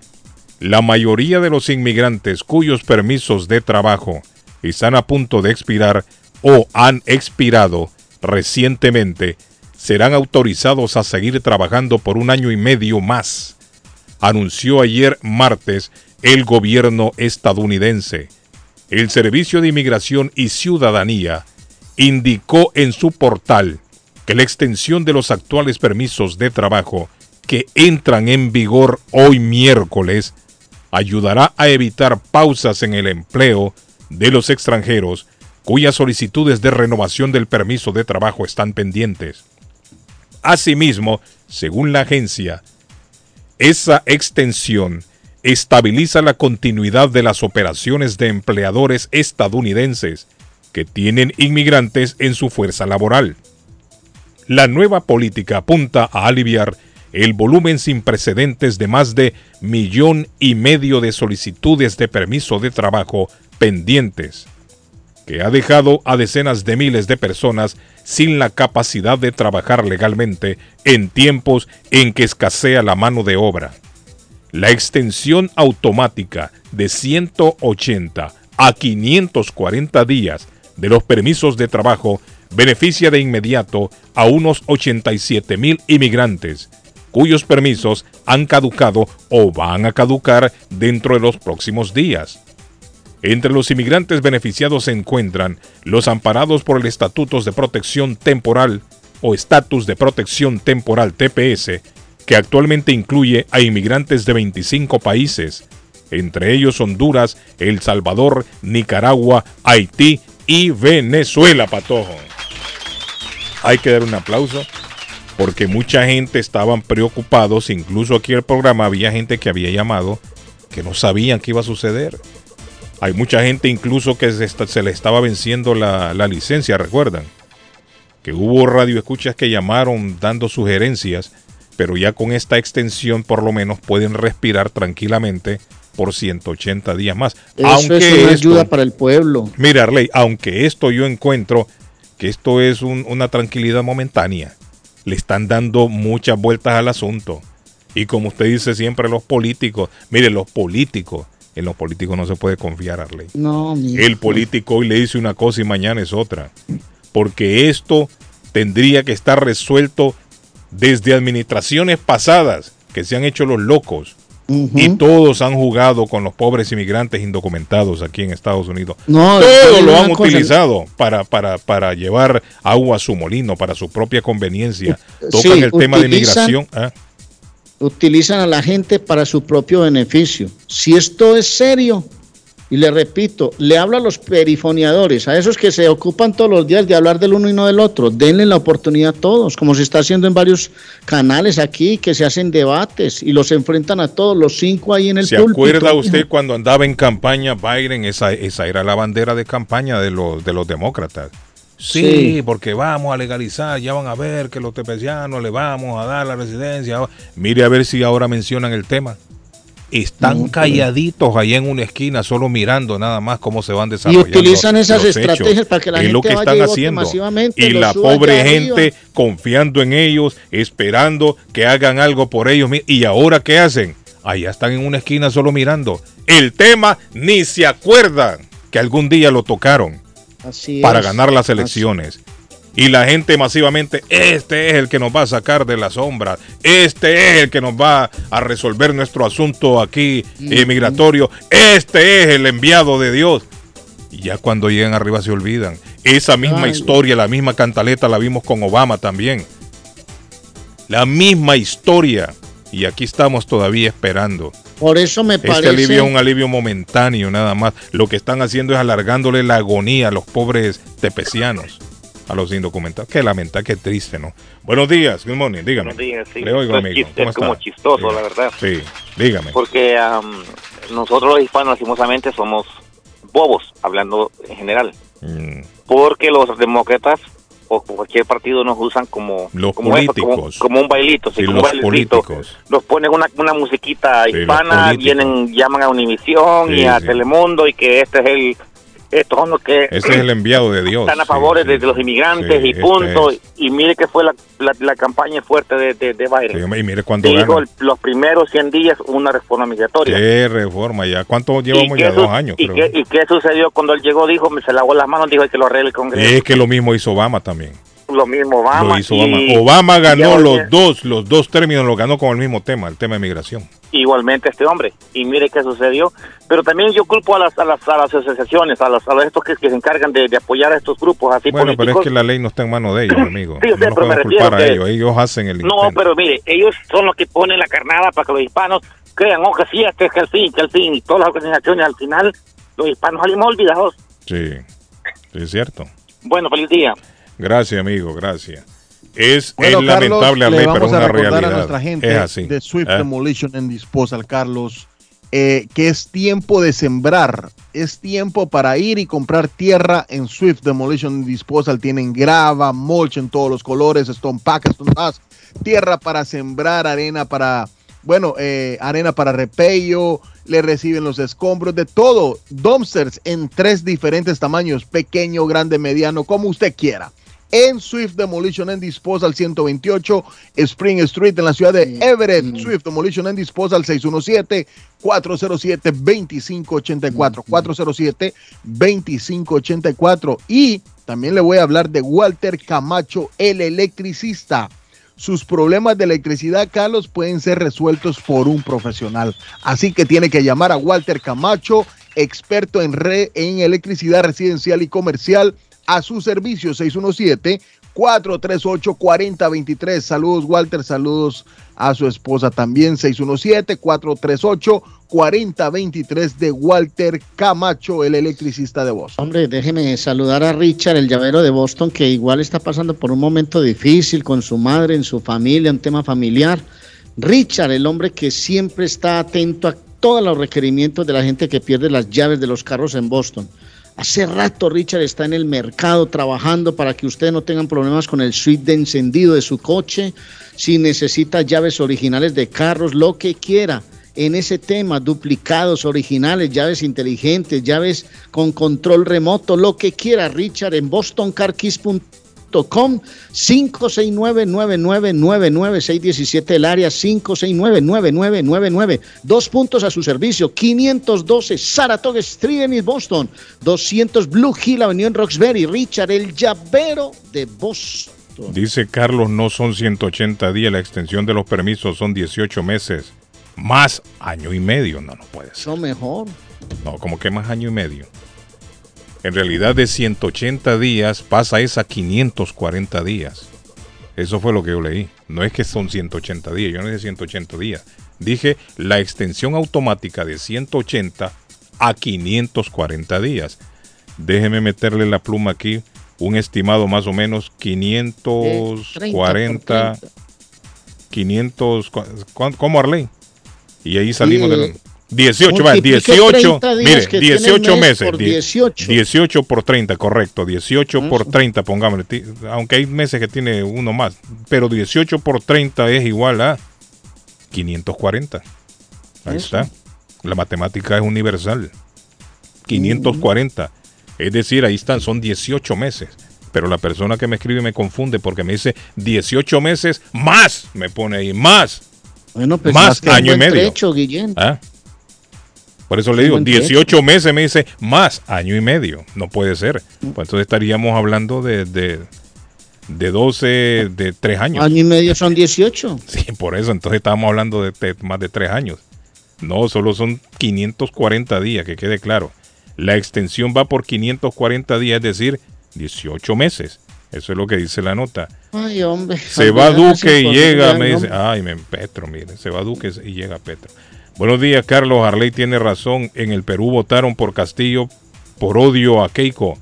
la mayoría de los inmigrantes cuyos permisos de trabajo están a punto de expirar o han expirado recientemente serán autorizados a seguir trabajando por un año y medio más, anunció ayer martes el gobierno estadounidense. El Servicio de Inmigración y Ciudadanía indicó en su portal que la extensión de los actuales permisos de trabajo que entran en vigor hoy miércoles ayudará a evitar pausas en el empleo de los extranjeros cuyas solicitudes de renovación del permiso de trabajo están pendientes. Asimismo, según la agencia, esa extensión estabiliza la continuidad de las operaciones de empleadores estadounidenses que tienen inmigrantes en su fuerza laboral. La nueva política apunta a aliviar el volumen sin precedentes de más de millón y medio de solicitudes de permiso de trabajo pendientes, que ha dejado a decenas de miles de personas sin la capacidad de trabajar legalmente en tiempos en que escasea la mano de obra. La extensión automática de 180 a 540 días de los permisos de trabajo beneficia de inmediato a unos 87 mil inmigrantes, cuyos permisos han caducado o van a caducar dentro de los próximos días. Entre los inmigrantes beneficiados se encuentran los amparados por el Estatutos de Protección Temporal o Estatus de Protección Temporal TPS, que actualmente incluye a inmigrantes de 25 países, entre ellos Honduras, El Salvador, Nicaragua, Haití y Venezuela, Patojo. Hay que dar un aplauso porque mucha gente estaban preocupados, incluso aquí en el programa había gente que había llamado que no sabían qué iba a suceder. Hay mucha gente incluso que se, le estaba venciendo la, la licencia, recuerdan. Que hubo radioescuchas que llamaron dando sugerencias, pero ya con esta extensión por lo menos pueden respirar tranquilamente por 180 días más. Eso aunque es una esto- ayuda para el pueblo. Mira, Arley, aunque esto yo encuentro que esto es un- una tranquilidad momentánea, le están dando muchas vueltas al asunto. Y como usted dice siempre, los políticos, mire, los políticos, en los políticos no se puede confiar, Arley. No, El político hoy le dice una cosa y mañana es otra. Porque esto tendría que estar resuelto desde administraciones pasadas que se han hecho los locos. Y todos han jugado con los pobres inmigrantes indocumentados aquí en Estados Unidos. No, todos lo han cosa. utilizado para, para, para llevar agua a su molino, para su propia conveniencia. Tocan Sí, el tema de inmigración. ¿ah? utilizan a la gente para su propio beneficio. Si esto es serio, y le repito, le hablo a los perifoneadores, a esos que se ocupan todos los días de hablar del uno y no del otro, denle la oportunidad a todos, como se está haciendo en varios canales aquí, que se hacen debates y los enfrentan a todos, los cinco ahí en el ¿Se púlpito. acuerda usted cuando andaba en campaña Biden? Esa, esa era la bandera de campaña de los, de los demócratas. Sí, Sí. porque vamos a legalizar, ya van a ver que los tepecianos le vamos a dar la residencia. Mire a ver si ahora mencionan el tema. Están calladitos allá en una esquina, solo mirando nada más cómo se van Y desarrollando. utilizan esas estrategias hechos. para que la Es gente lo que vaya están y vote haciendo. masivamente, Y la pobre arriba. gente confiando en ellos, esperando que hagan algo por ellos. ¿Y ahora qué hacen? Allá están en una esquina solo mirando. El tema ni se acuerdan que algún día lo tocaron Así para es. ganar las elecciones. Y la gente masivamente, este es el que nos va a sacar de las sombras, este es el que nos va a resolver nuestro asunto aquí eh, migratorio, este es el enviado de Dios. Y ya cuando llegan arriba se olvidan. Esa misma Ay. historia, la misma cantaleta la vimos con Obama también. La misma historia. Y aquí estamos todavía esperando. Por eso me Este parece... alivio es un alivio momentáneo nada más. Lo que están haciendo es alargándole la agonía a los pobres tepecianos, a los indocumentados. Qué lamentable, qué triste, ¿no? Buenos días, good morning, dígame. Buenos días, sí. Le oigo, Esto es amigo. chiste, ¿Cómo es como está? chistoso, Sí. la verdad. Sí, dígame. Porque am, nosotros los hispanos, lastimosamente, somos bobos, hablando en general. Mm. Porque los demócratas o cualquier partido nos usan como, Los como, eso, como- políticos. como un bailito, sí, Sí, como un los bailecito. políticos. Nos ponen una, una musiquita hispana, vienen, llaman a Univisión y a. Telemundo y que este es el, estos son los que Ese es el enviado de Dios. están a favor sí. de, los inmigrantes Sí, y este punto. es. Y mire que fue la, la, la campaña fuerte de, de, de Biden. Y mire cuándo Dijo gana. los primeros 100 días una reforma migratoria. Qué reforma ya. ¿Cuánto llevamos ¿Y ya? Dos años, ¿y creo. qué, ¿Y qué sucedió cuando él llegó? Dijo, me se lavó las manos, dijo "Hay que lo arregle el Congreso. Es que lo mismo hizo Obama también. Lo mismo Obama. Lo hizo Obama. y- Obama y ganó los dos, los dos términos, lo ganó con el mismo tema, el tema de migración. igualmente este hombre y mire qué sucedió pero también yo culpo a las a las, a las asociaciones a los a los estos que, que se encargan de, de apoyar a estos grupos así Bueno, pero es que la ley no está en manos de ellos, [clears throat] amigo. Sí, sé, no nos pero me a refiero ellos, ellos hacen el no pero mire ellos son los que ponen la carnada para que los hispanos crean oh que sí este es que el fin que el fin y todas las organizaciones al final los hispanos salimos olvidados Sí, sí, es cierto. bueno feliz día Gracias, amigo, gracias. Es, Bueno, es Carlos, lamentable, Arley, pero es a una realidad. a nuestra gente es así. de Swift ¿eh? Demolition and Disposal, Carlos, eh, que es tiempo de sembrar. Es tiempo para ir y comprar tierra en Swift Demolition and Disposal. Tienen grava, mulch en todos los colores, stone pack, stone tierra para sembrar, arena para, bueno, eh, arena para repello, le reciben los escombros, de todo. Dumpsters en tres diferentes tamaños, pequeño, grande, mediano, como usted quiera en Swift Demolition and Disposal 128 Spring Street en la ciudad de Everett. Swift Demolition and Disposal 617-407-2584. 407-2584. Y también le voy a hablar de Walter Camacho, el electricista. Sus problemas de electricidad, Carlos, pueden ser resueltos por un profesional. Así que tiene que llamar a Walter Camacho, experto en, re- en electricidad residencial y comercial, a su servicio 617-438-4023. Saludos, Walter. Saludos a su esposa también. 617-438-4023 de Walter Camacho, el electricista de voz. Hombre, déjeme saludar a Richard, el llavero de Boston, que igual está pasando por un momento difícil con su madre, en su familia, un tema familiar. Richard, el hombre que siempre está atento a todos los requerimientos de la gente que pierde las llaves de los carros en Boston. Hace rato Richard está en el mercado trabajando para que ustedes no tengan problemas con el switch de encendido de su coche, si necesita llaves originales de carros, lo que quiera. En ese tema, duplicados, originales, llaves inteligentes, llaves con control remoto, lo que quiera, Richard, en bostoncarkeys.com 569-9999-617 el área 569-9999 dos puntos a su servicio 512 Saratoga Street en East Boston 200 Blue Hill Avenue en Roxbury Richard el llavero de Boston Dice Carlos, no son 180 días, la extensión de los permisos son 18 meses, más año y medio. No, no puede ser. Eso mejor. No, como que más año y medio. En realidad de 180 días pasa es a 540 días. Eso fue lo que yo leí. No es que son 180 días, yo no dije 180 días. Dije la extensión automática de 180 a 540 días. Déjeme meterle la pluma aquí. Un estimado más o menos 540. 500. ¿cu- ¿Cómo, Arley? Y ahí salimos Sí. del. 18, va, Multiplique 18, 30 días mire, que tiene el 18 mes meses. por die- 18. 18 por 30, correcto. 18 por 30, pongámosle. Aunque hay meses que tiene uno más. Pero 18 por 30 es igual a 540. Ahí Eso. está. La matemática es universal. 540. Es decir, ahí están, son 18 meses. Pero la persona que me escribe me confunde porque me dice 18 meses más. Me pone ahí, más. Bueno, pues más más año y medio. trecho, Guillén. ¿Ah? Por eso le digo, buen trecho. 18 meses me dice más año y medio. No puede ser. Pues entonces estaríamos hablando de, de, de 12, de 3 años. Año y medio son 18. [laughs] Sí, por eso. Entonces estábamos hablando de, de más de 3 años. No, solo son 540 días, que quede claro. La extensión va por 540 días, es decir, 18 meses. Eso es lo que dice la nota. Ay, hombre. Se va Duque y llega, me dice, ay, me Petro, mire, se va Duque y llega Petro. Buenos días, Carlos. Harley tiene razón. En el Perú votaron por Castillo por odio a Keiko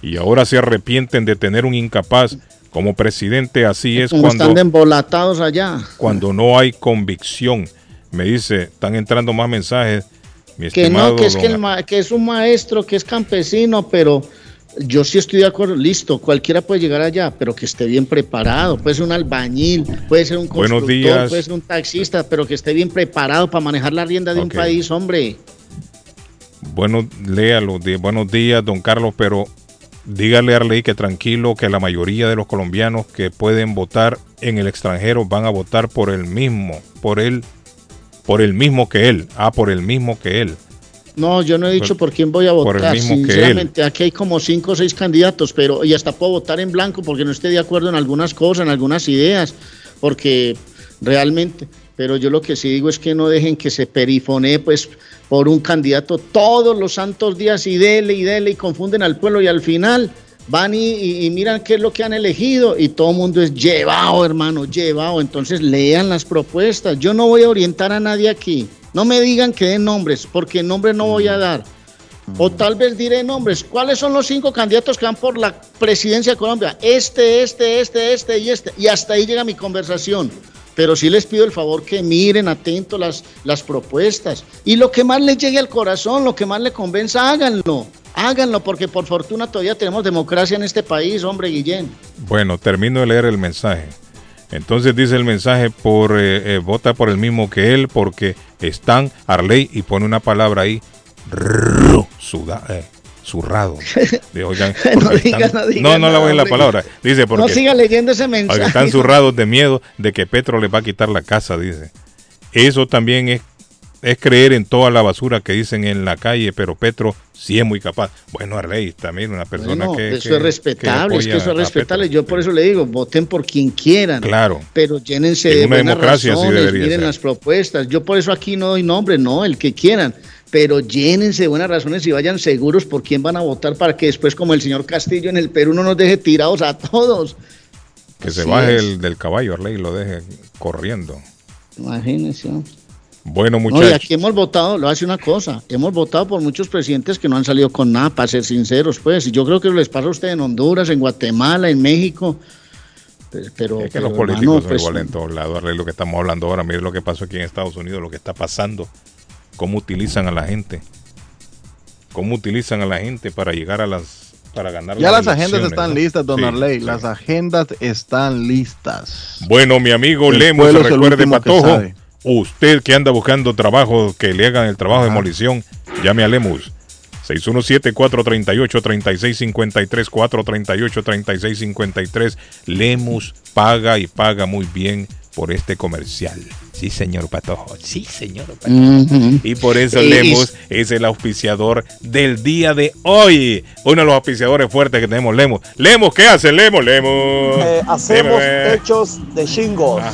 y ahora se arrepienten de tener un incapaz como presidente. Así es Como están de cuando, embolatados allá. cuando no hay convicción. Me dice, están entrando más mensajes. Mi Que no, que es, que, el que es un maestro, que es campesino, pero yo sí estoy de acuerdo. Listo, cualquiera puede llegar allá, pero que esté bien preparado. Puede ser un albañil, puede ser un constructor, días. puede ser un taxista, pero que esté bien preparado para manejar la rienda de un país, hombre. Bueno, léalo. di- buenos días, don Carlos, pero dígale a Arley que tranquilo, que la mayoría de los colombianos que pueden votar en el extranjero van a votar por el mismo, por él, por el mismo que él. Ah, por el mismo que él. No, yo no he dicho por, quién voy a votar. Sinceramente, aquí hay como cinco o seis candidatos, pero y hasta puedo votar en blanco porque no esté de acuerdo en algunas cosas, en algunas ideas, porque realmente. Pero yo lo que sí digo es que no dejen que se perifonee, pues, por un candidato todos los santos días y dele y dele y confunden al pueblo y al final van y, y- y miran qué es lo que han elegido y todo el mundo es llevado, hermano, llevado. Entonces lean las propuestas. Yo no voy a orientar a nadie aquí. No me digan que den nombres, porque nombres no voy a dar. O tal vez diré nombres. ¿Cuáles son los cinco candidatos que van por la presidencia de Colombia? Este, este, este, este y este. Y hasta ahí llega mi conversación. Pero sí les pido el favor que miren atento las, las propuestas. Y lo que más les llegue al corazón, lo que más le convenza, háganlo. Háganlo, porque por fortuna todavía tenemos democracia en este país, hombre Guillén. Bueno, termino de leer el mensaje. Entonces dice el mensaje por eh, eh, vota por el mismo que él porque están Arley y pone una palabra ahí rrr, suda, eh, zurrado. [laughs] De, oigan, No diga, están- no diga no, no la voy en la palabra. Dice porque no siga leyendo ese mensaje. porque están zurrados de miedo de que Petro les va a quitar la casa, dice. Eso también es, es creer en toda la basura que dicen en la calle, pero Petro sí es muy capaz. Bueno, Arley también una persona Bueno, que... eso que- es respetable, es que eso es respetable. Yo por eso le digo, voten por quien quieran. Claro. Pero llénense En de una buenas democracia razones, miren ser. las propuestas. Yo por eso aquí no doy nombre, no, el que quieran. Pero llénense de buenas razones y vayan seguros por quién van a votar para que después, como el señor Castillo en el Perú, no nos deje tirados a todos. Que se baje es. el del caballo, Arley, y lo deje corriendo. Imagínense. ¿No? Bueno, No, y muchachos. aquí hemos votado, lo hace una cosa, hemos votado por muchos presidentes que no han salido con nada, para ser sinceros, pues. Y yo creo que les pasa a ustedes en Honduras, en Guatemala, en México. Pero, pero, es que pero, los políticos hermano, son pues, iguales en todos lados, Arley, lo que estamos hablando ahora, mire lo que pasó aquí en Estados Unidos, lo que está pasando, cómo utilizan a la gente, cómo utilizan a la gente para llegar a las, para ganar Ya las agendas están ¿no? listas, don Sí, Arley. sí. Las agendas están listas. Bueno, mi amigo Lemos, recuerde, Patojo, sabe. Usted que anda buscando trabajo, que le hagan el trabajo de demolición, llame a Lemus. 617-438-3653, 438-3653. Lemus paga y paga muy bien por este comercial. Sí, señor Patojo. Sí, señor Patojo. Y por eso Y- Lemus es el auspiciador del día de hoy. Uno de los auspiciadores fuertes que tenemos, Lemus. Lemus, ¿qué hace Lemus? Lemus. Eh, hacemos techos de shingles,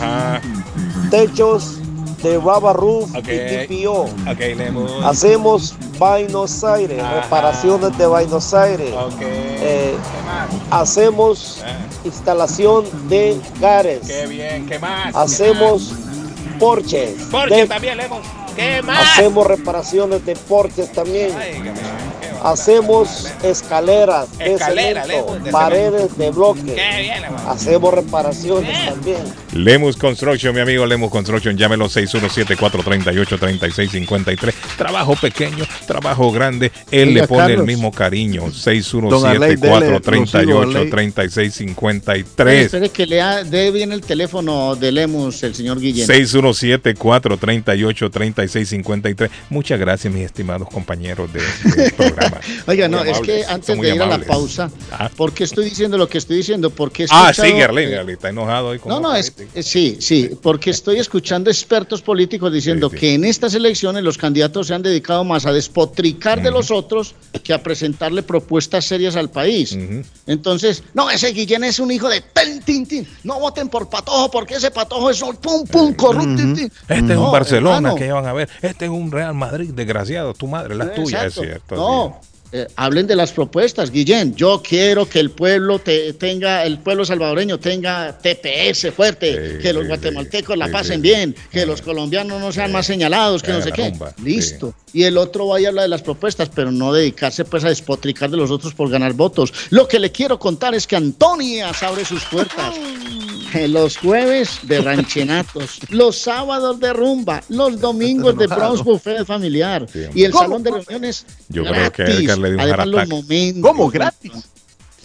techos de rubber roof y TPO. Ok, Lemus. Hacemos Buenos Aires, reparaciones de Buenos Aires. Eh, hacemos instalación de gares. Qué bien, ¿qué más? Hacemos porches. Porque de- también Lemus. ¿Qué más? Hacemos reparaciones de porches también. Hacemos escaleras de Escalera, cemento, Lemus, de paredes de bloque. Qué bien, Lemus. Hacemos reparaciones también. Lemus Construction, mi amigo Lemus Construction, llámelo 617-438-3653. Trabajo pequeño, trabajo grande, él Oiga, le pone Carlos. el mismo cariño. Don Arley, dele, lo sigo, Arley. 617-438-3653. Espere que lea, dé bien el teléfono de Lemus, el señor Guillén. 617-438-3653. Muchas gracias, mis estimados compañeros de- del programa. [laughs] Oiga, Muy no, es que antes de ir a la pausa, Ah. ¿por qué estoy diciendo lo que estoy diciendo? Porque he Ah, escuchado- sí, Arley, Arley, está enojado hoy con No, no, es, sí, sí, porque estoy escuchando expertos políticos diciendo que en estas elecciones los candidatos se han dedicado más a despotricar de los otros que a presentarle propuestas serias al país. Entonces, no, ese Guillén es un hijo de ten, tin, tin. No voten por Patojo porque ese Patojo es un pum, pum, corrupto. tin, tin. Este es un Barcelona hermano. que van a ver. Este es un Real Madrid, desgraciado. Tu madre, la tuya, es cierto. No, eh, hablen de las propuestas, Guillén. Yo quiero que el pueblo te, tenga, el pueblo salvadoreño tenga TPS fuerte, que los guatemaltecos la pasen bien, que los colombianos no sean más señalados, que no sé qué. rumba, Listo. Y el otro vaya a hablar de las propuestas, pero no dedicarse pues a despotricar de los otros por ganar votos. Lo que le quiero contar es que Antonias abre sus puertas. Eh, Los jueves de ranchenatos, [laughs] los sábados de rumba, los domingos de. Bronx Buffet familiar y el ¿Cómo? salón de reuniones Yo creo que gratis. Edgar le dio Además, los momentos. ¿Cómo? ¿Gratis?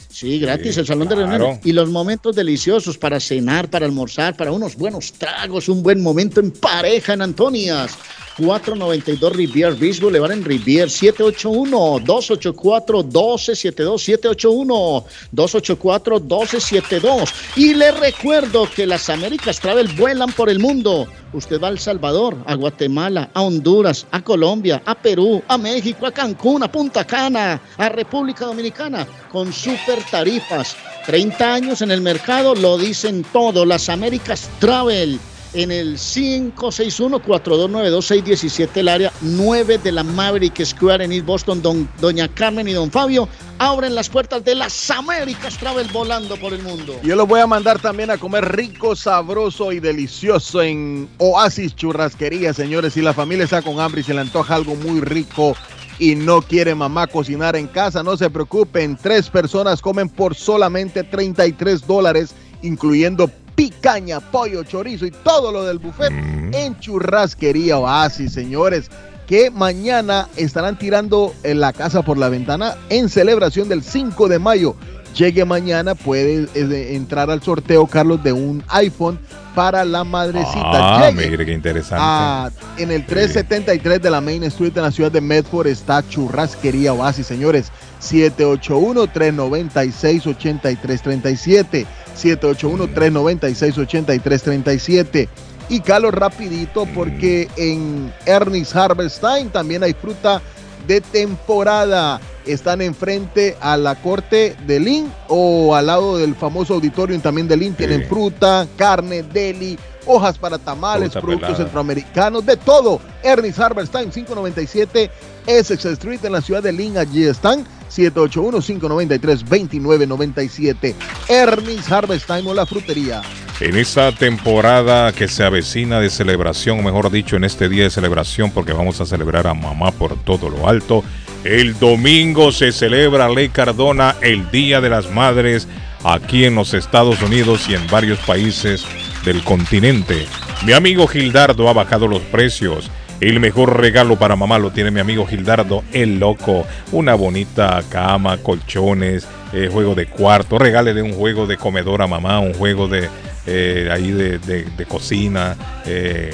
Sí, gratis, Sí, el salón de reuniones. Y los momentos deliciosos para cenar, para almorzar, para unos buenos tragos, un buen momento en pareja en Antonias. 492 Rivier Beach Boulevard en Rivier 781-284-1272 782-284-1272 y le recuerdo que las Américas Travel vuelan por el mundo usted va a El Salvador, a Guatemala, a Honduras, a Colombia, a Perú, a México, a Cancún, a Punta Cana, a República Dominicana, con super tarifas. 30 años en el mercado, lo dicen todo. Las Américas Travel en el 561-4292-617, el área 9 de la Maverick Square en East Boston, don, Doña Carmen y Don Fabio abren las puertas de las Américas Travel volando por el mundo. Yo los voy a mandar también a comer rico, sabroso y delicioso en Oasis Churrasquería, señores. Si la familia está con hambre y se le antoja algo muy rico y no quiere mamá cocinar en casa, no se preocupen. Tres personas comen por solamente 33 dólares, incluyendo picaña, pollo, chorizo y todo lo del buffet en Churrasquería Oasis, señores. Que mañana estarán tirando en la casa por la ventana en celebración del 5 de mayo. Llegue mañana, puede eh, entrar al sorteo, Carlos, de un iPhone para la madrecita. Ah, mire qué interesante. a- en el 373 de la Main Street en la ciudad de Medford está Churrasquería Oasis, señores. 781-396-8337. 781-396-8337. Y calo rapidito porque en Ernest Harvest Time también hay fruta de temporada. Están enfrente a la corte de Lynn o al lado del famoso auditorio también de Lynn. Tienen fruta, carne, deli, hojas para tamales, Fruta productos pelada. centroamericanos, de todo. Ernest Harvest Time 597 Essex Street en la ciudad de Lynn. Allí están. 781-593-2997. Ernest Harvest Time o la frutería. En esta temporada que se avecina de celebración, mejor dicho, en este día de celebración, porque vamos a celebrar a mamá por todo lo alto, el domingo se celebra Ley Cardona, el Día de las Madres, aquí en los Estados Unidos y en varios países del continente. Mi amigo Gildardo ha bajado los precios. El mejor regalo para mamá lo tiene mi amigo Gildardo, el loco. Una bonita cama, colchones, eh, juego de cuarto. Regale de un juego de comedor a mamá, un juego de eh, ahí de cocina. eh,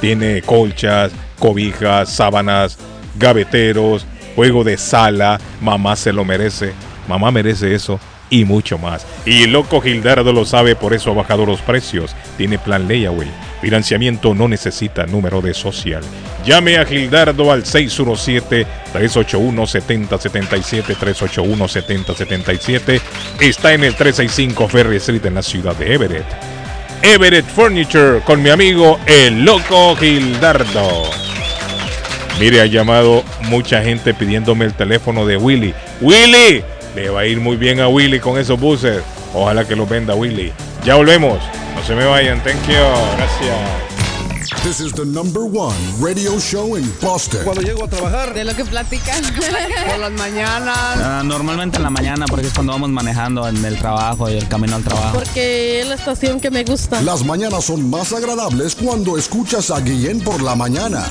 tiene colchas, cobijas, sábanas, gaveteros, juego de sala. Mamá se lo merece. Mamá merece eso y mucho más. Y loco Gildardo lo sabe, por eso ha bajado los precios. Tiene plan Layaway. Financiamiento no necesita número de social. Llame a Gildardo al 617-381-7077, 381-7077. Está en el 365 Ferry Street en la ciudad de Everett. Everett Furniture con mi amigo el loco Gildardo. Mire, ha llamado mucha gente pidiéndome el teléfono de Willy. Willy, le va a ir muy bien a Willy con esos buses. Ojalá que los venda Willy. Ya volvemos. No se me vayan. Thank you. Gracias. This is the number one radio show in Boston. Cuando llego a trabajar. De lo que platican. [laughs] Por las mañanas. Ah, normalmente en la mañana porque es cuando vamos manejando en el trabajo y el camino al trabajo. Porque es la estación que me gusta. Las mañanas son más agradables cuando escuchas a Guillén por la mañana.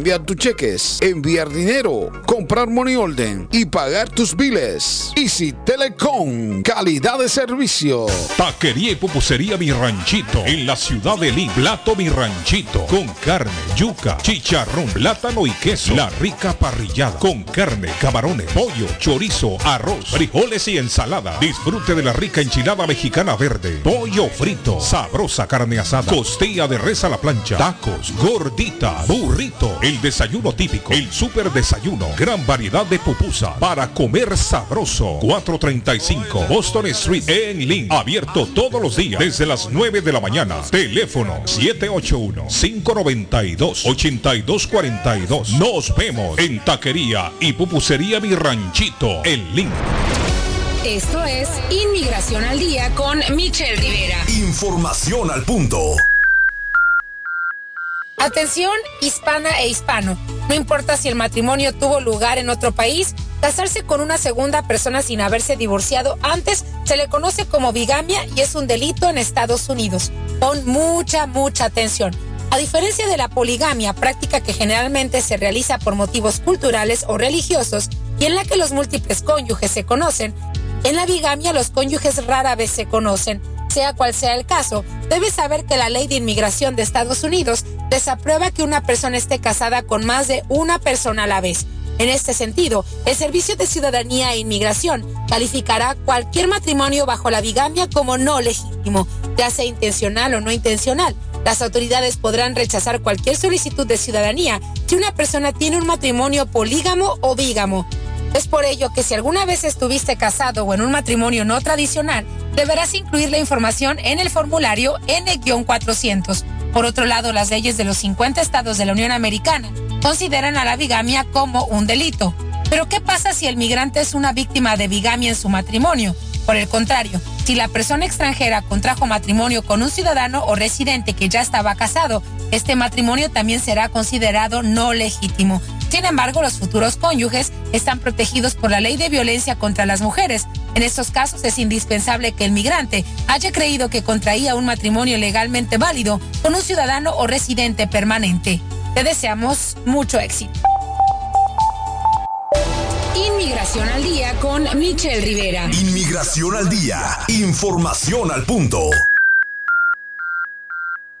tus cheques, enviar dinero, comprar money order y pagar tus biles. Easy Telecom, calidad de servicio. Taquería y pupusería Mi Ranchito en la ciudad de Lima. Plato Mi Ranchito con carne, yuca, chicharrón, plátano y queso. La rica parrillada con carne, camarones, pollo, chorizo, arroz, frijoles y ensalada. Disfrute de la rica enchilada mexicana verde, pollo frito, sabrosa carne asada, costilla de res a la plancha, tacos, gordita, burrito, el desayuno típico, el super desayuno, gran variedad de pupusa para comer sabroso. 435 Boston Street en Lynn, abierto todos los días desde las 9 de la mañana. Teléfono 781-592-8242. Nos vemos en Taquería y Pupusería Mi Ranchito en Lynn. Esto es Inmigración al Día con Michelle Rivera. Información al punto. Atención hispana e hispano. No importa si el matrimonio tuvo lugar en otro país, casarse con una segunda persona sin haberse divorciado antes se le conoce como bigamia y es un delito en Estados Unidos. Pon mucha, mucha atención. A diferencia de la poligamia, práctica que generalmente se realiza por motivos culturales o religiosos y en la que los múltiples cónyuges se conocen, en la bigamia los cónyuges rara vez se conocen. Sea cual sea el caso, debes saber que la ley de inmigración de Estados Unidos desaprueba que una persona esté casada con más de una persona a la vez. En este sentido, el Servicio de Ciudadanía e Inmigración calificará cualquier matrimonio bajo la bigamia como no legítimo, ya sea intencional o no intencional. Las autoridades podrán rechazar cualquier solicitud de ciudadanía si una persona tiene un matrimonio polígamo o bígamo. Es por ello que si alguna vez estuviste casado o en un matrimonio no tradicional, deberás incluir la información en el formulario N-400. Por otro lado, las leyes de los 50 estados de la Unión Americana consideran a la bigamia como un delito. Pero ¿qué pasa si el migrante es una víctima de bigamia en su matrimonio? Por el contrario, si la persona extranjera contrajo matrimonio con un ciudadano o residente que ya estaba casado, este matrimonio también será considerado no legítimo. Sin embargo, los futuros cónyuges están protegidos por la ley de violencia contra las mujeres. En estos casos es indispensable que el migrante haya creído que contraía un matrimonio legalmente válido con un ciudadano o residente permanente. Te deseamos mucho éxito. Inmigración al Día con Michelle Rivera. Inmigración al día. Información al punto.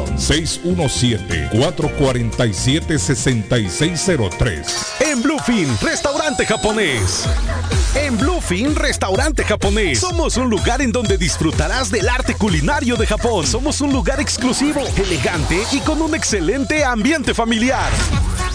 617-447-6603. En Bluefin, restaurante japonés. En Bluefin, restaurante japonés. Somos un lugar en donde disfrutarás del arte culinario de Japón. Somos un lugar exclusivo, elegante y con un excelente ambiente familiar.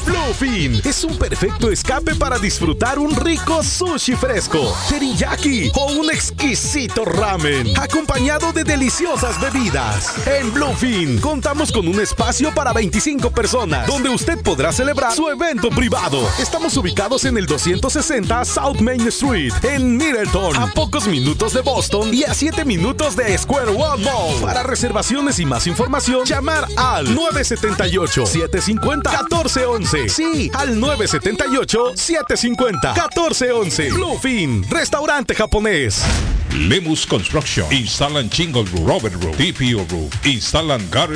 Bluefin es un perfecto escape para disfrutar un rico sushi fresco, teriyaki o un exquisito ramen, acompañado de deliciosas bebidas. En Bluefin contamos con un espacio para 25 personas, donde usted podrá celebrar su evento privado. Estamos ubicados en el 260 South Main Street, en Middleton, a pocos minutos de Boston y a 7 minutos de Square One Mall. Para reservaciones y más información, llamar al 978-750-1411. Sí, al 978-750-1411. Bluefin, restaurante japonés. Lemus Construction. Instalan Jingle Roof, Robert Roof, TPO Roof. Instalan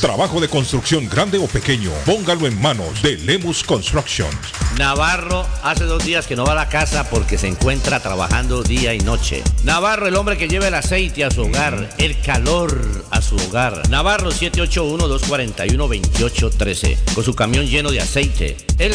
Trabajo de construcción grande o pequeño. Póngalo en manos de Lemus Construction. Navarro hace dos días que no va a la casa porque se encuentra trabajando día y noche. Navarro, el hombre que lleva el aceite a su hogar, el calor a su hogar. Navarro 781-241-2813, con su camión lleno de aceite. Él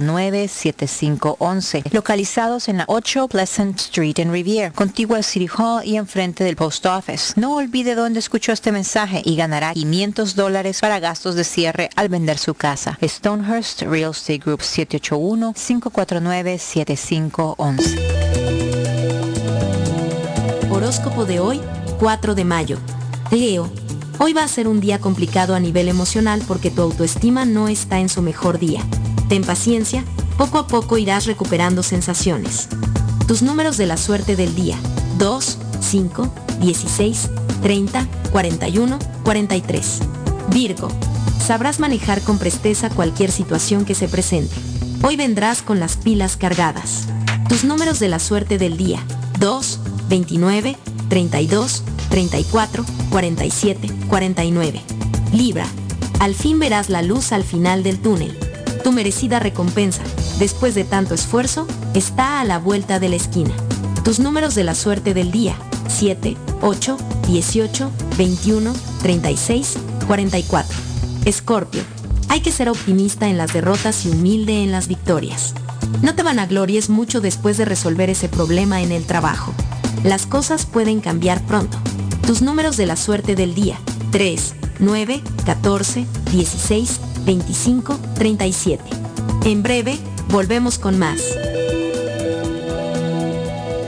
781-549-7511, localizados en la 8 Pleasant Street en Riviera, contigua al City Hall y enfrente del Post Office. No olvide dónde escuchó este mensaje y ganará 500 dólares para gastos de cierre al vender su casa. Stonehurst Real Estate Group 781-549-7511. Horóscopo de hoy, 4 de mayo. Leo, hoy va a ser un día complicado a nivel emocional porque tu autoestima no está en su mejor día. Ten paciencia, poco a poco irás recuperando sensaciones. Tus números de la suerte del día, 2, 5, 16, 30, 41, 43. Virgo, sabrás manejar con presteza cualquier situación que se presente. Hoy vendrás con las pilas cargadas. Tus números de la suerte del día, 2, 29, 32, 34, 47, 49. Libra, al fin verás la luz al final del túnel. Tu merecida recompensa, después de tanto esfuerzo, está a la vuelta de la esquina. Tus números de la suerte del día, 7, 8, 18, 21, 36, 44. Escorpio, Hay que ser optimista en las derrotas y humilde en las victorias. No te vanaglories mucho después de resolver ese problema en el trabajo. Las cosas pueden cambiar pronto. Tus números de la suerte del día. 3, 9, 14, 16, 25, 37. En breve, volvemos con más.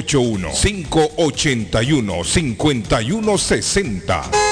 781-581-5160.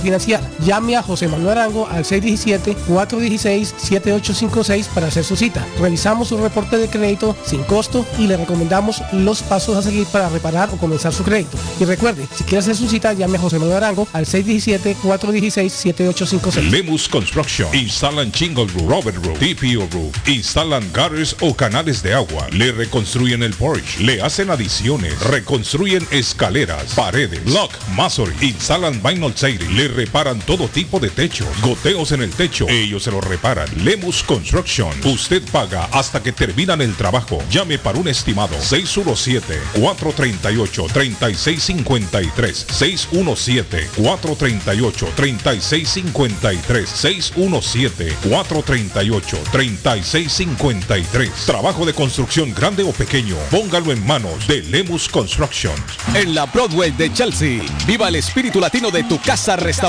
Llame a José Manuel Arango al 617-416-7856 para hacer su cita. Revisamos su reporte de crédito sin costo y le recomendamos los pasos a seguir para reparar o comenzar su crédito. Y recuerde, si quiere hacer su cita, llame a José Manuel Arango al 617-416-7856. Lemus Construction. Instalan Chingle Roof, Robert Roof, TPO Roof. Instalan gutters o canales de agua. Le reconstruyen el porch. Le hacen adiciones. Reconstruyen escaleras, paredes, block, masonry. Instalan vinyl siding. Le reparan todo tipo de techos. Goteos en el techo. Ellos se lo reparan. Lemus Construction. Usted paga hasta que terminan el trabajo. Llame para un estimado. 617-438-3653. 617-438-3653. 617-438-3653. Trabajo de construcción grande o pequeño. Póngalo en manos de Lemus Construction. En la Broadway de Chelsea, viva el espíritu latino de tu casa restaurante.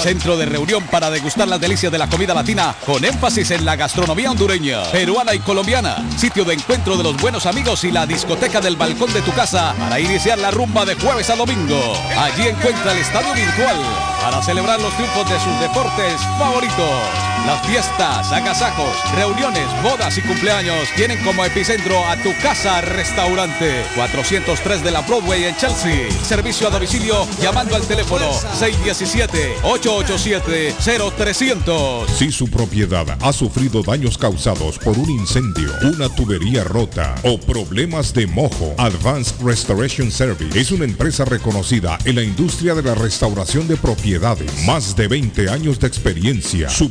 Centro de reunión para degustar las delicias de la comida latina con énfasis en la gastronomía hondureña, peruana y colombiana. Sitio de encuentro de los buenos amigos y la discoteca del balcón de tu casa para iniciar la rumba de jueves a domingo. Allí encuentra el estadio virtual para celebrar los triunfos de sus deportes favoritos. Las fiestas, agasajos, reuniones, bodas y cumpleaños tienen como epicentro a tu casa restaurante 403 de la Broadway en Chelsea. Servicio a domicilio llamando al teléfono 617-887-0300. Si su propiedad ha sufrido daños causados por un incendio, una tubería rota o problemas de mojo, Advanced Restoration Service es una empresa reconocida en la industria de la restauración de propiedades. Más de 20 años de experiencia. Su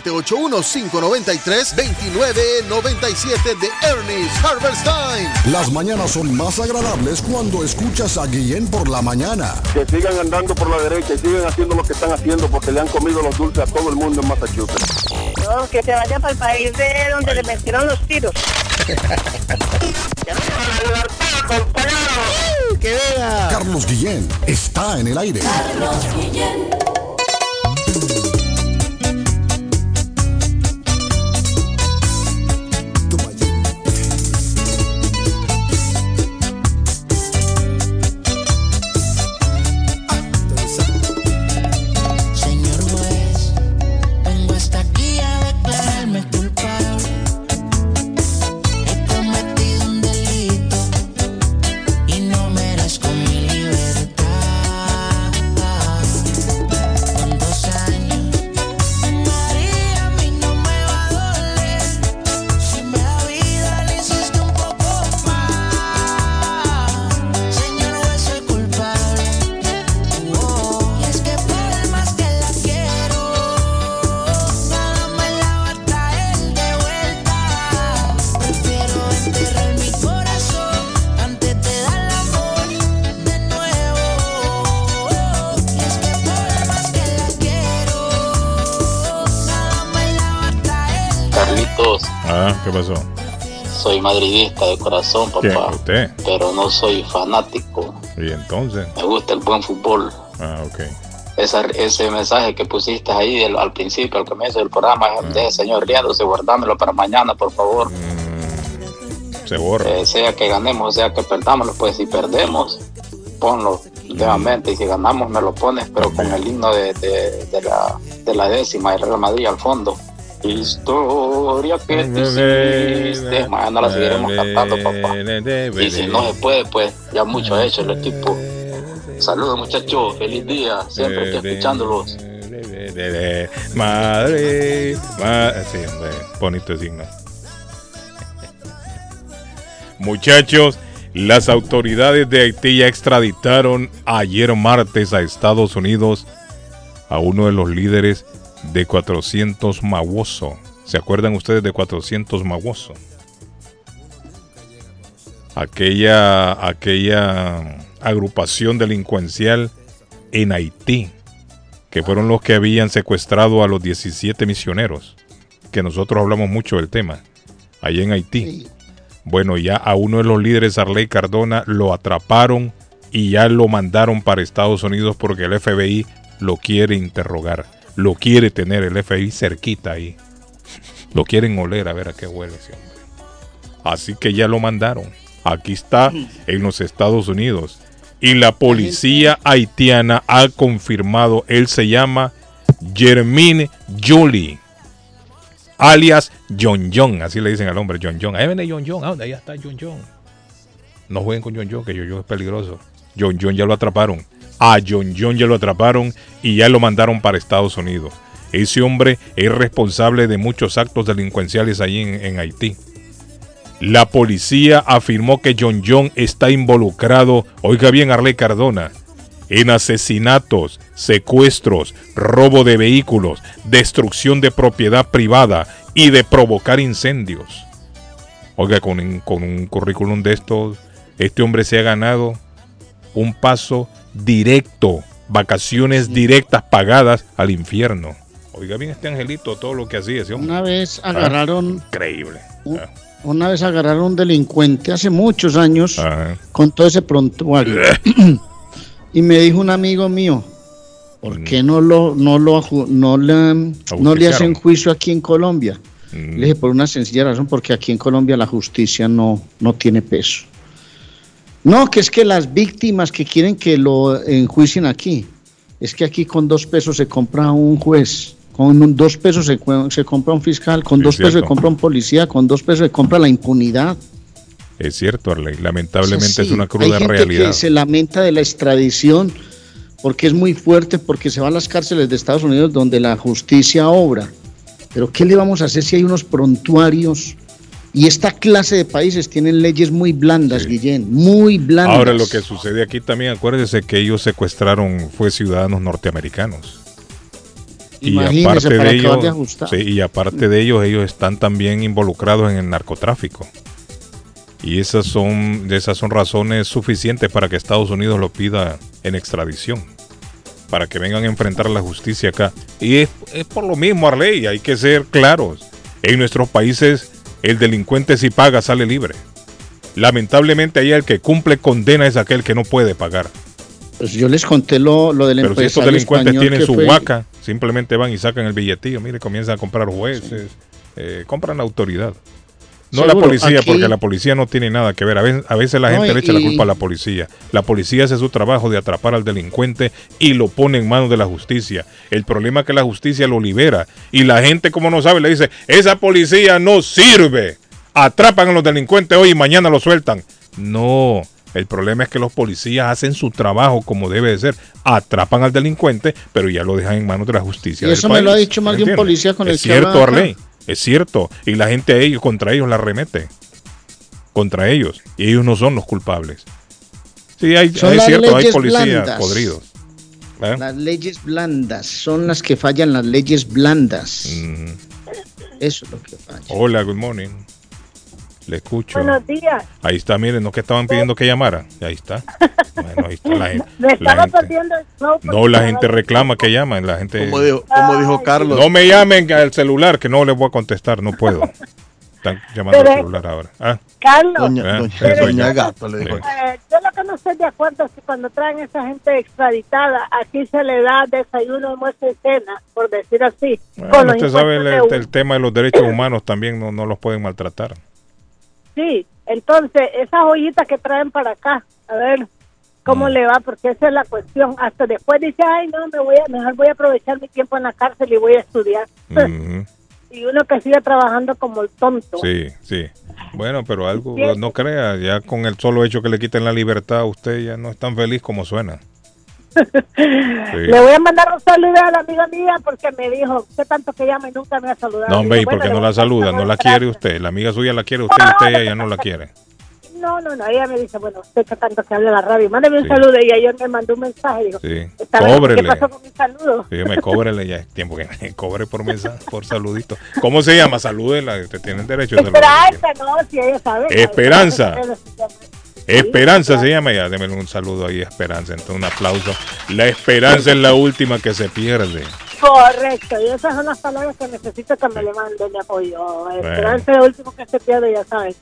781-593-2997 de Ernest Harvest Time. Las mañanas son más agradables cuando escuchas a Guillén por la mañana. Que sigan andando por la derecha y sigan haciendo lo que están haciendo porque le han comido los dulces a todo el mundo en Massachusetts. No, que se vaya para el país de donde le metieron los tiros. [laughs] Carlos Guillén está en el aire. Carlos Guillén. Madridista de corazón, papá. ¿Usted? Pero no soy fanático. ¿Y entonces? Me gusta el buen fútbol. Ah, ok. Esa- ese mensaje que pusiste ahí al principio, al comienzo del programa, Ah. de señor riéndose, guardámelo para mañana, por favor. Se borra. Eh, sea que ganemos, sea que perdamos, pues si perdemos, ponlo nuevamente. Y si ganamos, me lo pones, pero con el himno de, de- de la, de la décima del Real Madrid al fondo. Historia que tú hiciste. Mañana la seguiremos cantando, papá. Y si no se puede, pues ya mucho ha hecho el equipo. Saludos, muchachos. Feliz día. Siempre estoy escuchándolos. Madre, madre. Sí, hombre, bonito signo. [laughs] Muchachos, las autoridades de Haití ya extraditaron ayer martes a Estados Unidos a uno de los líderes de 400 Mawoso. ¿Se acuerdan ustedes de 400 Mawoso? Aquella, aquella agrupación delincuencial en Haití, que fueron los que habían secuestrado a los 17 misioneros, que nosotros hablamos mucho del tema, allí en Haití. Bueno, ya a uno de los líderes, Arley Cardona, lo atraparon y ya lo mandaron para Estados Unidos porque el FBI lo quiere interrogar, lo quiere tener el FBI cerquita ahí. Lo quieren oler a ver a qué huele ese hombre. Así que ya lo mandaron. Aquí está en los Estados Unidos. Y la policía haitiana ha confirmado, él se llama Jermine Jolie, alias John John, así le dicen al hombre, John John. Ahí viene John John, ¿a? Allá está John John. No jueguen con John John, que John John es peligroso. John John ya lo atraparon. A John John ya lo atraparon y ya lo mandaron para Estados Unidos. Ese hombre es responsable de muchos actos delincuenciales allí en, Haití. La policía afirmó que John John está involucrado, oiga bien Arley Cardona, en asesinatos, secuestros, robo de vehículos, destrucción de propiedad privada y de provocar incendios. Oiga, con, con un currículum de estos, este hombre se ha ganado un paso directo, vacaciones directas pagadas al infierno. Oiga bien este angelito, todo lo que hacía ese hombre. Una vez Ah, agarraron, Increíble. un- una vez agarraron un delincuente hace muchos años Ajá. con todo ese prontuario. [coughs] y me dijo un amigo mío, ¿por qué no lo, no lo, no le, no le hacen juicio aquí en Colombia? Mm. Le dije, por una sencilla razón, porque aquí en Colombia la justicia no, no tiene peso. No, que es que las víctimas que quieren que lo enjuicien aquí, es que aquí con dos pesos se compra un juez, con un- dos pesos se, compra un fiscal, con dos pesos se compra un policía, con dos pesos se compra la impunidad. Es cierto, Arley. Lamentablemente O sea, es una Hay cruda gente realidad. que se lamenta de la extradición porque es muy fuerte, porque se va a las cárceles de Estados Unidos donde la justicia obra. Pero ¿qué le vamos a hacer si hay unos prontuarios? Y esta clase de países tienen leyes muy blandas, Guillén, muy blandas. Ahora lo que sucede aquí también, acuérdese que ellos secuestraron fue ciudadanos norteamericanos. Y aparte para de ellos, de sí, y aparte de ellos, ellos están también involucrados en el narcotráfico. Y esas son, esas son razones suficientes para que Estados Unidos lo pida en extradición. Para que vengan a enfrentar la justicia acá. Y es, es por lo mismo, Arley, hay que ser claros. En nuestros países, el delincuente si paga sale libre. Lamentablemente ahí el que cumple condena es aquel que no puede pagar. Pues yo les conté lo, lo del Pero si estos delincuentes tienen su fue- huaca, simplemente van y sacan el billetillo, mire, comienzan a comprar jueces, eh, compran la autoridad. No la policía, aquí- porque la policía no tiene nada que ver. A veces, a veces la No, gente le echa la culpa a la policía. La policía hace su trabajo de atrapar al delincuente y lo pone en manos de la justicia. El problema es que la justicia lo libera y la gente, como no sabe, le dice, esa policía no sirve. Atrapan a los delincuentes hoy y mañana los sueltan. No, el problema es que los policías hacen su trabajo como debe de ser. Atrapan al delincuente, pero ya lo dejan en manos de la justicia. Y del eso me lo ha dicho más ¿Me de un policía con el Es que cierto. Arley. Es cierto. Y la gente a ellos, contra ellos la remete. Contra ellos. Y ellos no son los culpables. Sí, hay, Son es cierto, hay policías blandas. podridos. ¿Eh? Las leyes blandas son las que fallan, las leyes blandas. Mm. Eso es lo que falla. Hola, good morning. Le escucho. Buenos días. Ahí está, miren, no que estaban pidiendo que llamara. Ahí está. [laughs] Bueno, ahí está la. Me la gente- perdiendo el show porque No, la gente reclama que llamen. La gente. Como dijo, como dijo Carlos. No me llamen al celular que no les voy a contestar, no puedo. están llamando al Pero- celular ahora. Ah, Carlos, Doña, Ah, doña- doña. Gato le dijo. eh, yo lo que no estoy de acuerdo es que cuando traen esa gente extraditada, aquí se le da desayuno, almuerzo y cena, por decir así. bueno, usted sabe el, el tema de los derechos humanos también no, no los pueden maltratar. Sí, entonces esas ollitas que traen para acá, a ver Mm. cómo le va, porque esa es la cuestión. Hasta después dice, ay, no, me voy a, mejor voy a aprovechar mi tiempo en la cárcel y voy a estudiar. [laughs] Y uno que sigue trabajando como el tonto. Sí, sí. Bueno, pero algo, Sí. no crea, ya con el solo hecho que le quiten la libertad, usted ya no es tan feliz como suena. Sí. Le voy a mandar un saludo a la amiga mía porque me dijo, sé tanto que llama y nunca me ha saludado. No, hombre, Digo, ¿y por qué bueno, no la a saluda? No la quiere usted. La amiga suya la quiere usted y usted ella no la quiere. No, no, no, ella me dice, bueno, usted que tanto que habla la radio, mándeme un saludo y ayer me mandó un mensaje y dijo, Sí. ¿qué pasó con mi saludo? Sí, me cóbrele ya es tiempo que me cobre por mensaje, por saludito. ¿Cómo se llama? Salúdela, usted tiene el derecho de saludar. Esperanza, no, si ella sabe. Esperanza. Esperanza. Se llama ya, démele un saludo ahí, Esperanza, entonces un aplauso. La esperanza es la última que se pierde. Correcto, y esas son las palabras que necesito que me le manden de apoyo. Esperanza es lo último que se pierde, ya saben.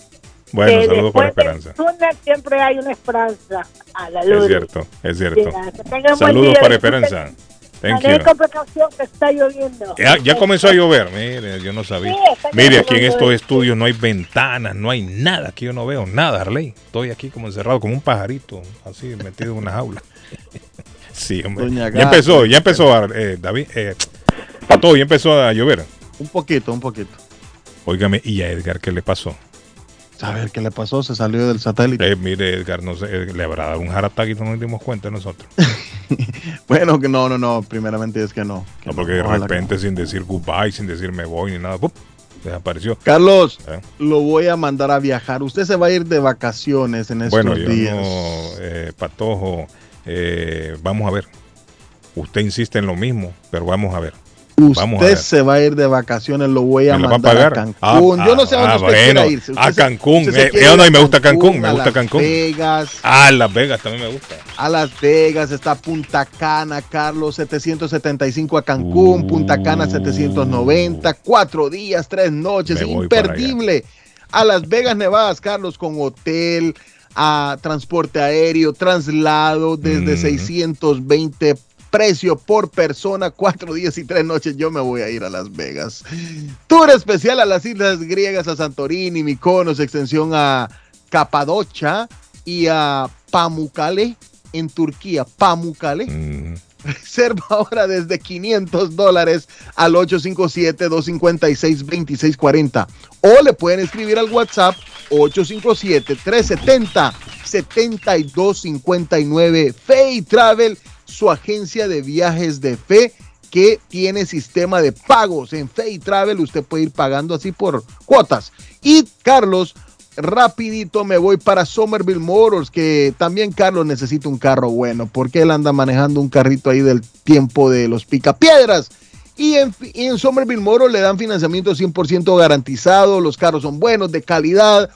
Bueno, Que saludos por Esperanza. túnel siempre hay una esperanza a la luz. Es cierto, es cierto. Saludos para. Esperanza. Thank con precaución que está lloviendo. Ya, ya comenzó a llover, mire, yo no sabía. Sí, Mire, aquí en estos estudios no hay ventanas, no hay nada, aquí yo no veo nada, Arley. Estoy aquí como encerrado, como un pajarito, así metido en una jaula. [laughs] Sí, hombre. Doña Ya empezó, ya empezó, eh, David, eh, Pato, ya empezó a llover. Un poquito, un poquito. Óigame, ¿y a Edgar qué le pasó? A ver qué le pasó, se salió del satélite. Eh, mire, Edgar, no sé, eh, le habrá dado un y no nos dimos cuenta nosotros. [laughs] Bueno, que no, no, no, primeramente es que no. que No, porque de repente, sin decir goodbye, sin decir me voy ni nada, ¡pup! desapareció. Carlos, ¿Eh? lo voy a mandar a viajar. Usted se va a ir de vacaciones en estos Bueno, yo días. no, Patojo, eh, vamos a ver. Usted insiste en lo mismo, pero vamos a ver. A Usted se va a ir de vacaciones, lo voy a ¿Me la va a mandar a, pagar? Cancún. Ah, Yo no sé a dónde ah, usted bueno, quiera irse. Usted a se- Cancún. se Eh, eh, ir no, a y me gusta Cancún, me a gusta Las Cancún. Vegas, Ah, Las Vegas también me gusta. a Las Vegas, está Punta Cana, Carlos, 775 a Cancún, Punta Cana 790, cuatro días, tres noches, imperdible. A Las Vegas, Nevadas, Carlos, con hotel, a transporte aéreo, traslado desde 620 precio por persona, cuatro días y tres noches. Yo me voy a ir a Las Vegas. Tour especial a las islas griegas, a Santorini, Mykonos, extensión a Capadocia y a Pamukkale en Turquía. Pamukkale. Mm. Reserva ahora desde 500 dólares al 857-256-2640. O le pueden escribir al WhatsApp 857-370-7259. Fe y Travel, su agencia de viajes de fe que tiene sistema de pagos. En Fe y Travel usted puede ir pagando así por cuotas. Y Carlos, rapidito me voy para Somerville Motors, que también Carlos necesita un carro bueno, porque él anda manejando un carrito ahí del tiempo de los picapiedras. Y en, y en Somerville Motors le dan financiamiento 100% garantizado, los carros son buenos, de calidad.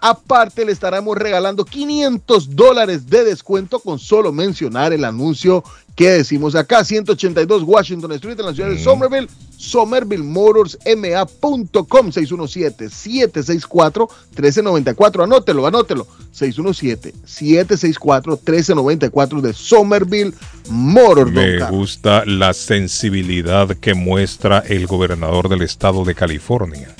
Aparte le estaremos regalando 500 dólares de descuento con solo mencionar el anuncio que decimos acá, 182 Washington Street en la ciudad de Somerville, somervillemotorsma.com 617-764-1394. Anótelo, anótelo. 617-764-1394 de Somerville Motors. Me gusta la sensibilidad que muestra el gobernador del estado de California.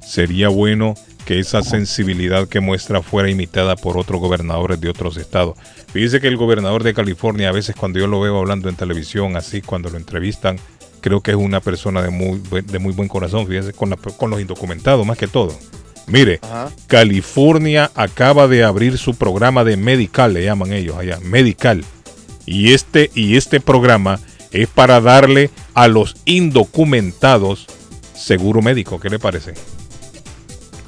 Sería bueno que esa sensibilidad que muestra fuera imitada por otros gobernadores de otros estados. Fíjese que el gobernador de California, a veces cuando yo lo veo hablando en televisión, así cuando lo entrevistan, creo que es una persona de muy, buen- de muy buen corazón, fíjese, con, la- con los indocumentados más que todo. Mire, California acaba de abrir su programa de medical, le llaman ellos allá, medical. Y este, y este programa es para darle a los indocumentados seguro médico. ¿Qué le parece?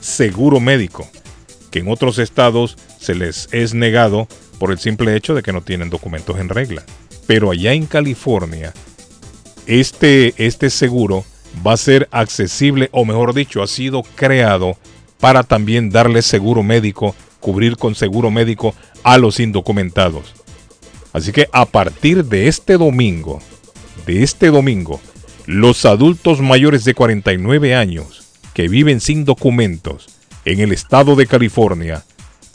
Seguro médico, que en otros estados se les es negado por el simple hecho de que no tienen documentos en regla. Pero allá en California, este, este seguro va a ser accesible, o mejor dicho, ha sido creado para también darle seguro médico, cubrir con seguro médico a los indocumentados. Así que a partir de este domingo, de este domingo, los adultos mayores de 49 años que viven sin documentos en el estado de California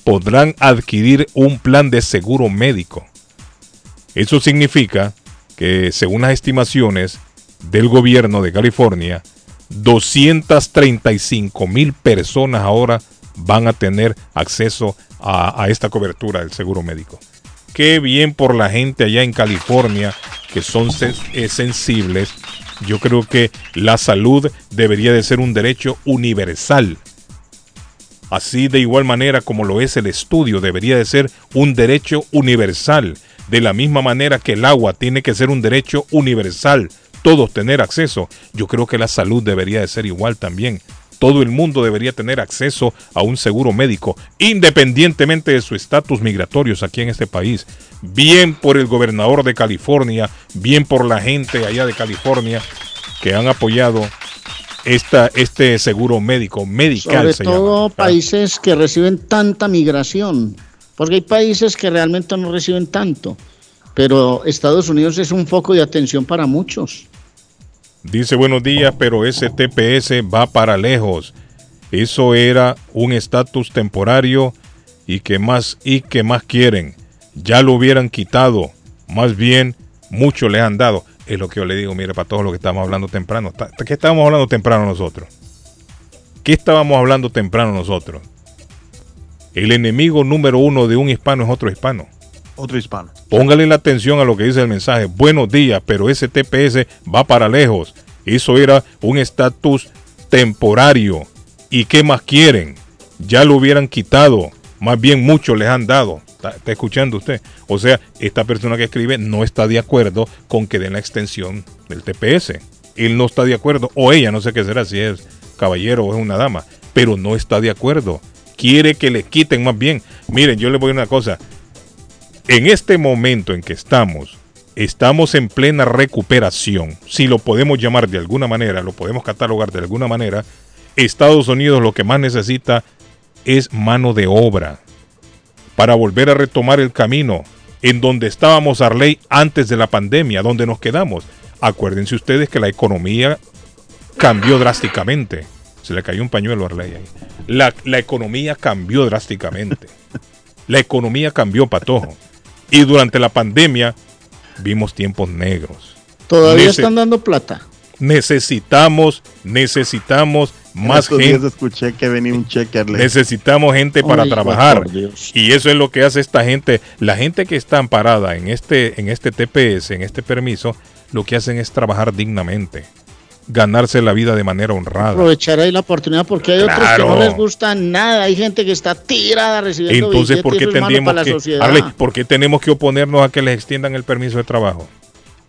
podrán adquirir un plan de seguro médico. Eso significa que, según las estimaciones del gobierno de California, 235 mil personas ahora van a tener acceso a, esta cobertura del seguro médico. Qué bien por la gente allá en California que son eh, sensibles. Yo creo que la salud debería de ser un derecho universal. Así de igual manera como lo es el estudio, debería de ser un derecho universal. De la misma manera que el agua tiene que ser un derecho universal, todos tener acceso. Yo creo que la salud debería de ser igual también. Todo el mundo debería tener acceso a un seguro médico, independientemente de su estatus migratorios aquí en este país. Bien por el gobernador de California, bien por la gente allá de California que han apoyado esta, este seguro médico, medical Sobre se todo llama. países que reciben tanta migración, porque hay países que realmente no reciben tanto, pero Estados Unidos es un foco de atención para muchos. Dice buenos días, pero ese TPS va para lejos. Eso era un estatus temporario y que más y que más quieren. Ya lo hubieran quitado. Más bien, mucho les han dado. Es lo que yo le digo, mire, para todos lo que estamos hablando temprano. ¿Qué estábamos hablando temprano nosotros? ¿Qué estábamos hablando temprano nosotros? El enemigo número uno de un hispano es otro hispano. Otro hispano. Póngale la atención a lo que dice el mensaje. Buenos días, pero ese TPS va para lejos. Eso era un estatus temporario. ¿Y qué más quieren? Ya lo hubieran quitado. Más bien muchos les han dado. ¿Está, escuchando usted? O sea, esta persona que escribe no está de acuerdo con que den la extensión del TPS. Él no está de acuerdo. O ella, no sé qué será, si es caballero o es una dama. Pero no está de acuerdo. Quiere que le quiten más bien. Miren, yo le voy a una cosa en este momento en que estamos, estamos en plena recuperación, si lo podemos llamar de alguna manera, lo podemos catalogar de alguna manera, Estados Unidos lo que más necesita es mano de obra para volver a retomar el camino en donde estábamos Arley antes de la pandemia, donde nos quedamos. Acuérdense ustedes que la economía cambió drásticamente. Se le cayó un pañuelo a Arley ahí. La, la economía cambió drásticamente. La economía cambió, patojo. Y durante la pandemia vimos tiempos negros. Todavía Nece- están dando plata. Necesitamos, necesitamos más Estos días gente. escuché que venía un cheque. Necesitamos gente para Ay, trabajar. Y eso es lo que hace esta gente. La gente que está amparada en este, en este TPS, en este permiso, lo que hacen es trabajar dignamente. Ganarse la vida de manera honrada. Aprovechar ahí la oportunidad porque hay otros que no les gusta nada. Hay gente que está tirada recibiendo Entonces, ¿por qué tendríamos que. Arley, ¿por qué tenemos que oponernos a que les extiendan el permiso de trabajo?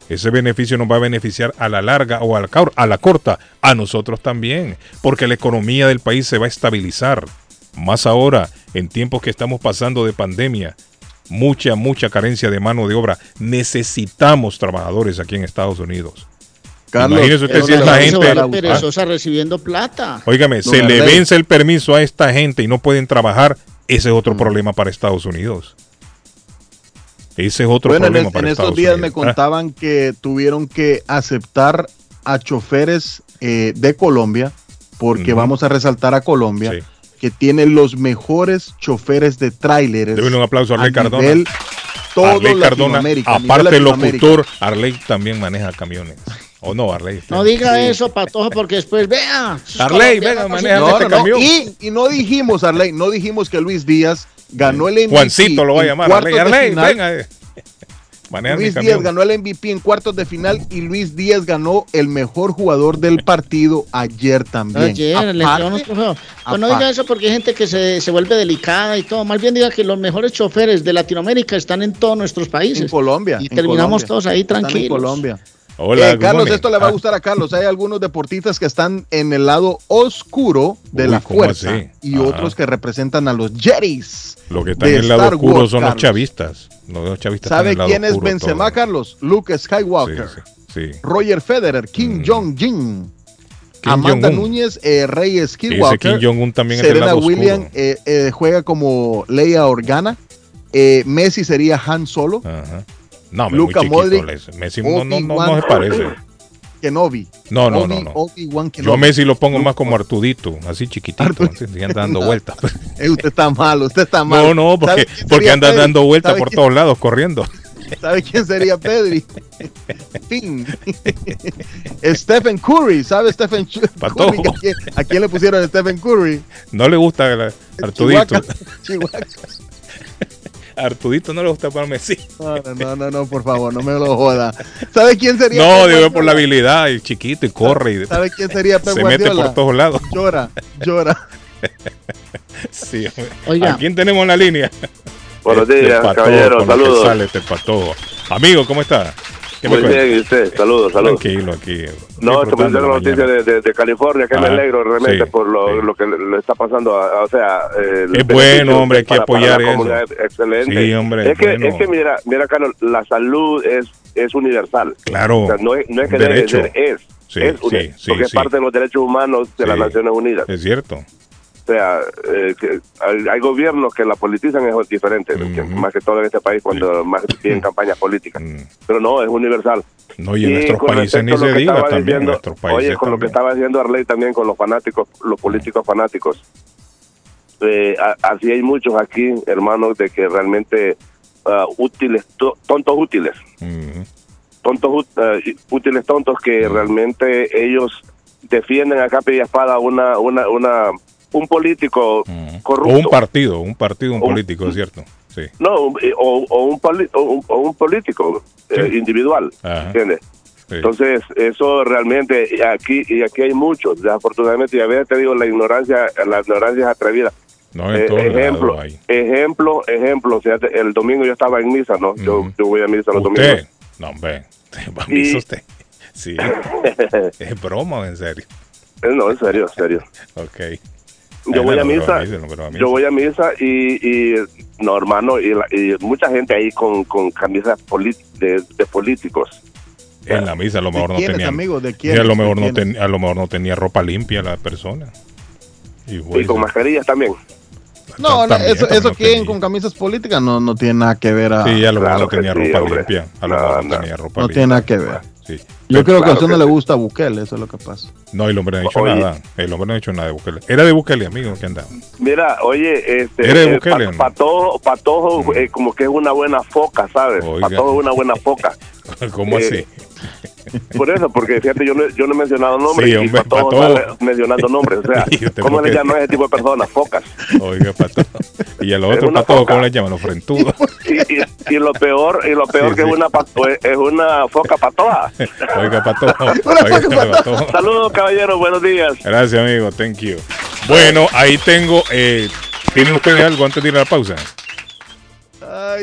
Ese beneficio nos va a beneficiar a la larga o a la, a la corta, a nosotros también, porque la economía del país se va a estabilizar. Más ahora, en tiempos que estamos pasando de pandemia, mucha, mucha carencia de mano de obra. Necesitamos trabajadores aquí en Estados Unidos. Imagínese usted si es la se gente. vuelve Ah, perezosa recibiendo plata. Óigame, se le vence el permiso a esta gente y no pueden trabajar. Ese es otro problema para Estados Unidos. Ese es otro Bueno, en, problema es- para en estos días Unidos. me Ah, contaban que tuvieron que aceptar a choferes eh, de Colombia, porque vamos a resaltar a Colombia, que tiene los mejores choferes de tráileres. Deben un aplauso a Arley Cardona. nivel todo Arley Cardona, a aparte locutor, Arley también maneja camiones. ¿O no, Arley? No diga eso, patoja, porque después vea. Arley, venga, maneja No, este no, no, camión. Y, y no dijimos, Arley, no dijimos que Luis Díaz ganó el MVP. Juancito lo va a llamar. Arley, Arley, final. venga. eh. Maneja Luis Díaz camión. ganó el MVP en cuartos de final y Luis Díaz ganó el mejor jugador del partido ayer también. Ayer, Aparte-. Pues no diga eso porque hay gente que se, se vuelve delicada y todo. Más bien diga que los mejores choferes de Latinoamérica están en todos nuestros países. En Colombia. Y en terminamos Colombia. todos ahí Están tranquilos. En Colombia. Hola, Eh, Carlos, esto le va a Ah. gustar a Carlos. Hay algunos deportistas que están en el lado oscuro de Uy, la ¿cómo fuerza y Ajá. otros que representan a los Jerry's. Lo que están de en el lado Star oscuro Wars, son los chavistas. Los chavistas ¿Sabe el quién es Benzema, todo. Carlos? Luke Skywalker. Sí. Mm. Roger Federer, Kim Jong-un. Kim Amanda Jong-un. Núñez, eh, Rey Ese Skywalker. Kim Jong-un también es del Serena lado oscuro. Williams eh, juega como Leia Organa. Messi sería Han Solo. Ajá. No, me Luka muy chiquito. Modric, Messi no, no, no, no se parece. Kenobi. No, no, no, no. Obi-Wan Yo Kenobi. Messi lo pongo más como Artudito, así chiquitito, así, y anda dando vueltas. [laughs] Eh, usted está malo, usted está malo. No, no, porque, ¿Sabe quién porque anda Pedri? dando vueltas ¿Sabe por quién- todos lados, corriendo. [laughs] ¿Sabe quién sería Pedri? [laughs] Fin. Stephen Curry, ¿sabe Stephen Patojo. Curry? ¿A quién, a quién le pusieron Stephen Curry? No le gusta el Artudito. Chihuahua. Chihuahua. Artudito no le gusta para Messi. No, no, no, no, no, por favor, no me lo joda. ¿Sabe quién sería? No, digo por la habilidad, y chiquito y corre y ¿Sabe quién sería Pep se mete por todos lados. Llora, llora. [laughs] Sí. Oiga. ¿A quién tenemos en la línea? Buenos Este días, caballero, saludos. sale este. Amigo, ¿cómo está? ¿Qué Muy bien, y usted, saludos, saludos. Tranquilo aquí. No, te puse la la noticia de, de- de California, que me alegro realmente sí, por lo, lo que le está pasando. a- o sea, eh, Es bueno, hombre, hay que para- apoyar eso. Excelente. Sí, hombre, es que, bueno. es que mira, mira, Carlos, la salud es, es universal. Claro. O sea, no, es, no es que debe ser, es. Sí, es sí, sí, porque es parte de los derechos humanos de las. Naciones Unidas. Es cierto. O sea, eh, que hay, hay gobiernos que la politizan es diferente, más que todo en este país cuando más piden campañas políticas. Pero no, es universal. No, y en nuestros con países ni se diga también, en diciendo- nuestros países Oye, con lo que estaba diciendo Arley también con los fanáticos, los políticos fanáticos. Eh, así hay muchos aquí, hermanos, de que realmente ah, útiles, to- tontos útiles. Tontos ah, y- útiles tontos que realmente ellos defienden a capa y espada una, una, una, un político corrupto. O un partido, un partido, un político, es cierto. Sí. No, eh, o, o un, poli- o un, o un político eh, individual, Ajá. ¿entiendes? Sí. Entonces, eso realmente, aquí y aquí hay muchos, desafortunadamente, y a veces te digo, la ignorancia, la ignorancia es atrevida. No, Eh, ejemplo, ejemplo, ejemplo, fíjate, el domingo yo estaba en misa, ¿no? Yo, yo voy a misa los ¿Usted? domingos. No, hombre. Va a Y- misa usted. Sí. [laughs] es broma, en serio. Eh, No, en serio, en serio. Ok. Yo voy no, a misa, no, a yo voy a misa y, y no, hermano, y, la- y mucha gente ahí con, con camisas de, de políticos. En la misa a lo mejor no quiénes, tenía. amigo? ¿De y a quiénes? lo mejor ¿De no quiénes? ten- a lo mejor no tenía ropa limpia la persona. Y, con mascarillas también. No, no, También, eso, eso no quieren tenía. con camisas políticas no, no tiene nada que ver a... Sí, a lo mejor no Claro tenía sí, ropa hombre. limpia. A lo No, mejor no no. tenía ropa No limpia. tiene nada que ver. Sí. Yo creo que a usted no le gusta Bukele, eso es lo que pasa. No, el hombre no ha dicho Oye. nada. El hombre no ha dicho nada de Bukele. Era de Bukele, amigo, que andaba. Mira, oye, este, ¿Eres de eh, Bukele, Pa- no? Patojo, eh, como que es una buena foca, ¿sabes? Oiga. Patojo es una buena foca. [laughs] ¿Cómo Eh, así? Por eso, porque fíjate, yo no, yo no he mencionado nombres Sí, y hombre, Patojo Patojo. sale mencionando nombres. O sea, [laughs] Y ¿cómo le llaman a ese tipo de personas? Focas. Oiga, pato. Y a los Es otros una patojos, foca. ¿cómo les llaman? Los frentudos. Y, y- y lo peor, y lo peor Sí, que sí. es una pa- es una foca patoja. [laughs] Oiga. [laughs] Saludos, caballeros, buenos días. Gracias, amigo. Thank you. Bueno, ahí tengo. Eh, ¿Tienen ustedes algo antes de ir a la pausa?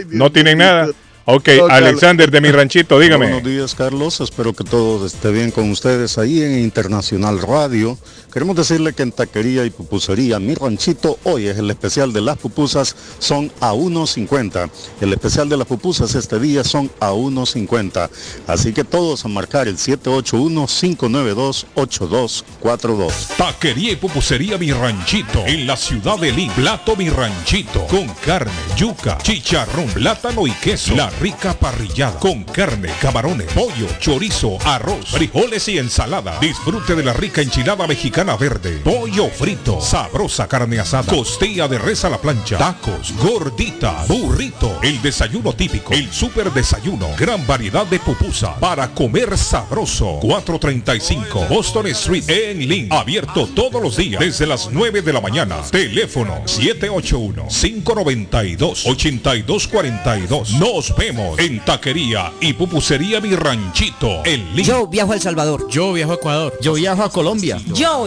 ¿No tienen nada? Ok. Alexander de mi ranchito, dígame. Buenos días, Carlos. Espero que todo esté bien con ustedes ahí en Internacional Radio. Queremos decirle que en Taquería y Pupusería Mi Ranchito hoy es el especial de las pupusas, son a 1.50. El especial de las pupusas este día son a 1.50. Así que todos a marcar el 781-592-8242. Taquería y pupusería Mi Ranchito en la ciudad de Lima. Plato Mi Ranchito con carne, yuca, chicharrón, plátano y queso. La rica parrillada con carne, camarones, pollo, chorizo, arroz, frijoles y ensalada. Disfrute de la rica enchilada mexicana verde, pollo frito, sabrosa carne asada, costilla de res a la plancha, tacos, gordita, burrito, el desayuno típico, el super desayuno, gran variedad de pupusa para comer sabroso. 435 Boston Street en Lynn, abierto todos los días desde las 9 de la mañana. Teléfono 781-592-8242. Nos vemos en Taquería y Pupusería Mi Ranchito en Lynn. Yo viajo a El Salvador. Yo viajo a Ecuador. Yo viajo a Colombia. Yo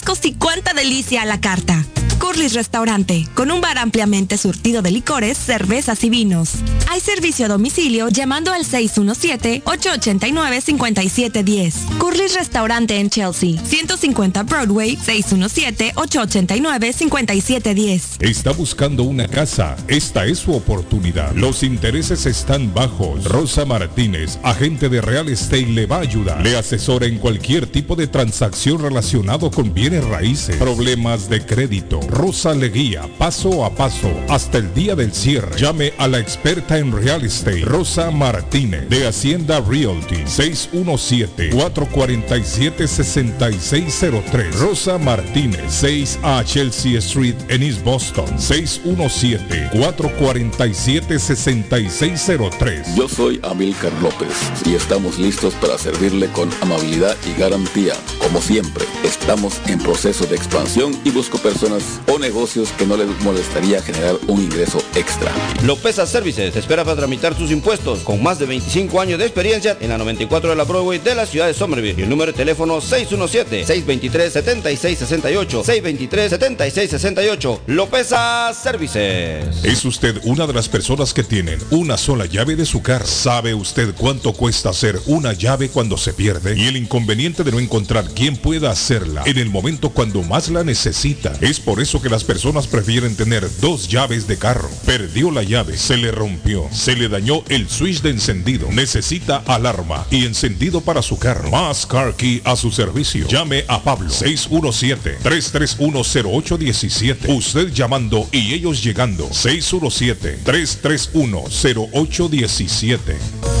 y cuánta delicia a la carta. Curly's Restaurante, con un bar ampliamente surtido de licores, cervezas y vinos. Hay servicio a domicilio llamando al 617-889-5710. Curly's Restaurante en Chelsea, 150 Broadway, 617-889-5710. Está buscando una casa. Esta es su oportunidad. Los intereses están bajos. Rosa Martínez, agente de Real Estate, le va a ayudar. Le asesora en cualquier tipo de transacción relacionado con bienes raíces, problemas de crédito. Rosa le guía paso a paso hasta el día del cierre. Llame a la experta en Real Estate, Rosa Martínez, de Hacienda Realty, 617-447-6603. Rosa Martínez, 6 a Chelsea Street en East Boston, 617-447-6603. Yo soy Amilcar López y estamos listos para servirle con amabilidad y garantía. Como siempre, estamos en proceso de expansión y busco personas o negocios que no les molestaría generar un ingreso extra. Lopeza Services espera para tramitar sus impuestos con más de 25 años de experiencia en la 94 de la Broadway de la ciudad de Somerville. Y el número de teléfono 617-623-7668. 623-7668. Lopeza Services. ¿Es usted una de las personas que tienen una sola llave de su carro? ¿Sabe usted cuánto cuesta hacer una llave cuando se pierde? Y el inconveniente de no encontrar quién pueda hacerla en el momento cuando más la necesita. Es por eso que las personas prefieren tener dos llaves de carro. Perdió la llave, se le rompió, se le dañó el switch de encendido, necesita alarma y encendido para su carro. Más Car Key a su servicio. Llame a Pablo 617-331-0817. Usted llamando y ellos llegando. 617-331-0817.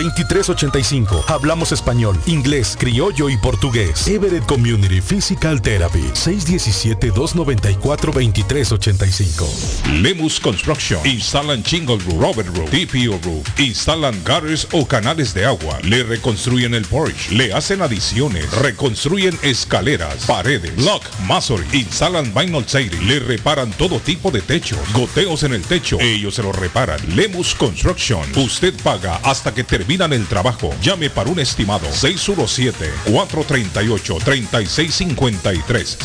617-294-2385. Hablamos español, inglés, criollo y portugués. Everett Community Physical Therapy. 617-294-2385. Lemus Construction. Instalan Chingle Roof, Robert Roof, TPO Roof. Instalan gutters o canales de agua. Le reconstruyen el porch. Le hacen adiciones. Reconstruyen escaleras, paredes, lock, masonry. Instalan vinyl siding. Le reparan todo tipo de techos. Goteos en el techo. Ellos se lo reparan. Lemus Construction. Usted paga hasta que terminan el trabajo. Llame para un estimado. 617-438-3653.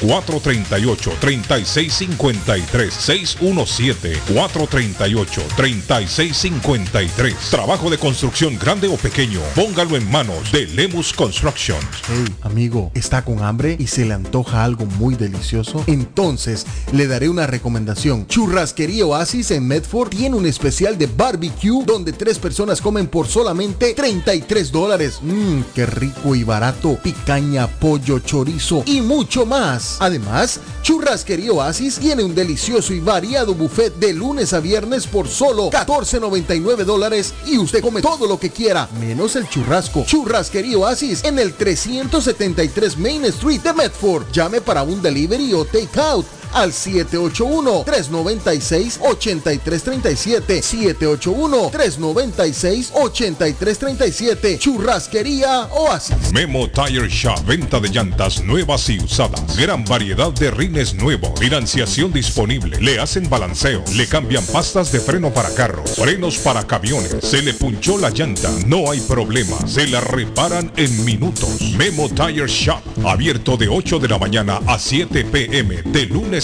617-438-3653. 617-438-3653. Trabajo de construcción grande o pequeño. Póngalo en manos de Lemus Construction. Hey, amigo, ¿está con hambre y se le antoja algo muy delicioso? Entonces, le daré una recomendación. Churrasquería Oasis en Medford tiene un especial de barbecue donde tres personas comen por solamente 33 dólares. Mmm, qué rico y barato. Picaña, pollo, chorizo y mucho más. Además, Churrasquería Oasis tiene un delicioso y variado buffet de lunes a viernes por solo 14.99 dólares y usted come todo lo que quiera, menos el churrasco. Churrasquería Oasis en el 373 Main Street de Medford. Llame para un delivery o take out al 781-396-8337. 781-396-8337. Churrasquería Oasis. Memo Tire Shop, venta de llantas nuevas y usadas. Gran variedad de rines nuevos. Financiación disponible. Le hacen balanceo. Le cambian pastas de freno para carros. Frenos para camiones. Se le punchó la llanta. No hay problema. Se la reparan en minutos. Memo Tire Shop. Abierto de 8 de la mañana a 7 pm. De lunes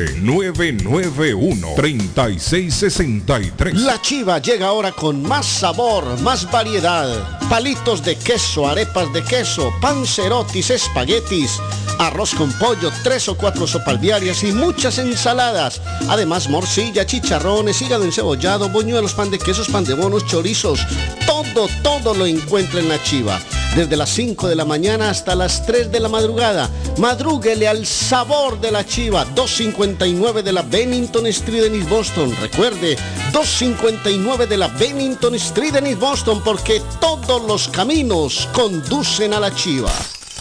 991-3663. La chiva llega ahora con más sabor, más variedad. Palitos de queso, arepas de queso, pancerotis, espaguetis, arroz con pollo, tres o cuatro sopalviarias y muchas ensaladas. Además, morcilla, chicharrones, hígado encebollado, boñuelos, pan de quesos, pan de bonos, chorizos. Todo, todo lo encuentra en la chiva. Desde las 5 de la mañana hasta las 3 de la madrugada. Madrúguele al sabor de la chiva. 259 de la Bennington Street en East Boston. Recuerde, 259 de la Bennington Street en East Boston porque todos los caminos conducen a la chiva.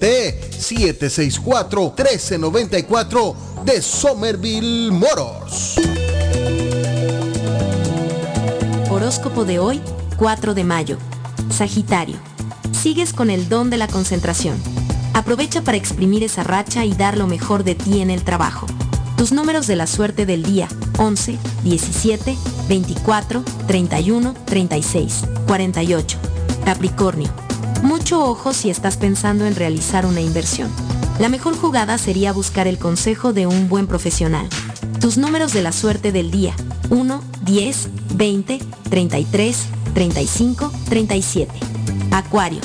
617-764-1394 de Somerville Motors. Horóscopo de hoy, 4 de mayo. Sagitario. Sigues con el don de la concentración. Aprovecha para exprimir esa racha y dar lo mejor de ti en el trabajo. Tus números de la suerte del día, 11, 17, 24, 31, 36, 48. Capricornio. Mucho ojo si estás pensando en realizar una inversión. La mejor jugada sería buscar el consejo de un buen profesional. Tus números de la suerte del día, 1, 10, 20, 33, 35, 37. Acuario.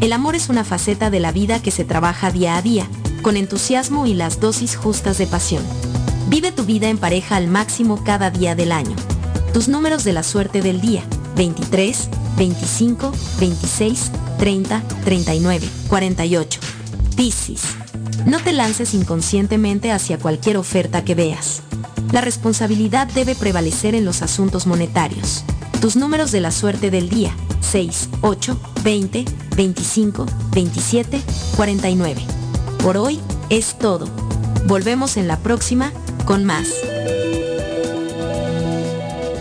El amor es una faceta de la vida que se trabaja día a día, con entusiasmo y las dosis justas de pasión. Vive tu vida en pareja al máximo cada día del año. Tus números de la suerte del día, 23, 25, 26, 30, 39, 48. Piscis. No te lances inconscientemente hacia cualquier oferta que veas. La responsabilidad debe prevalecer en los asuntos monetarios. Tus números de la suerte del día, 6, 8, 20, 25, 27, 49. Por hoy es todo. Volvemos en la próxima con más.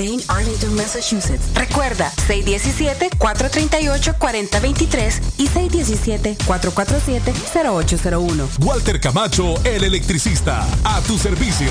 Lane, Arlington, Massachusetts. Recuerda, 617-438-4023 y 617-447-0801. Walter Camacho, el electricista. A tu servicio.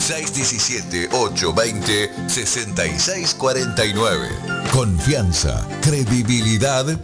617-820-6649. Confianza, credibilidad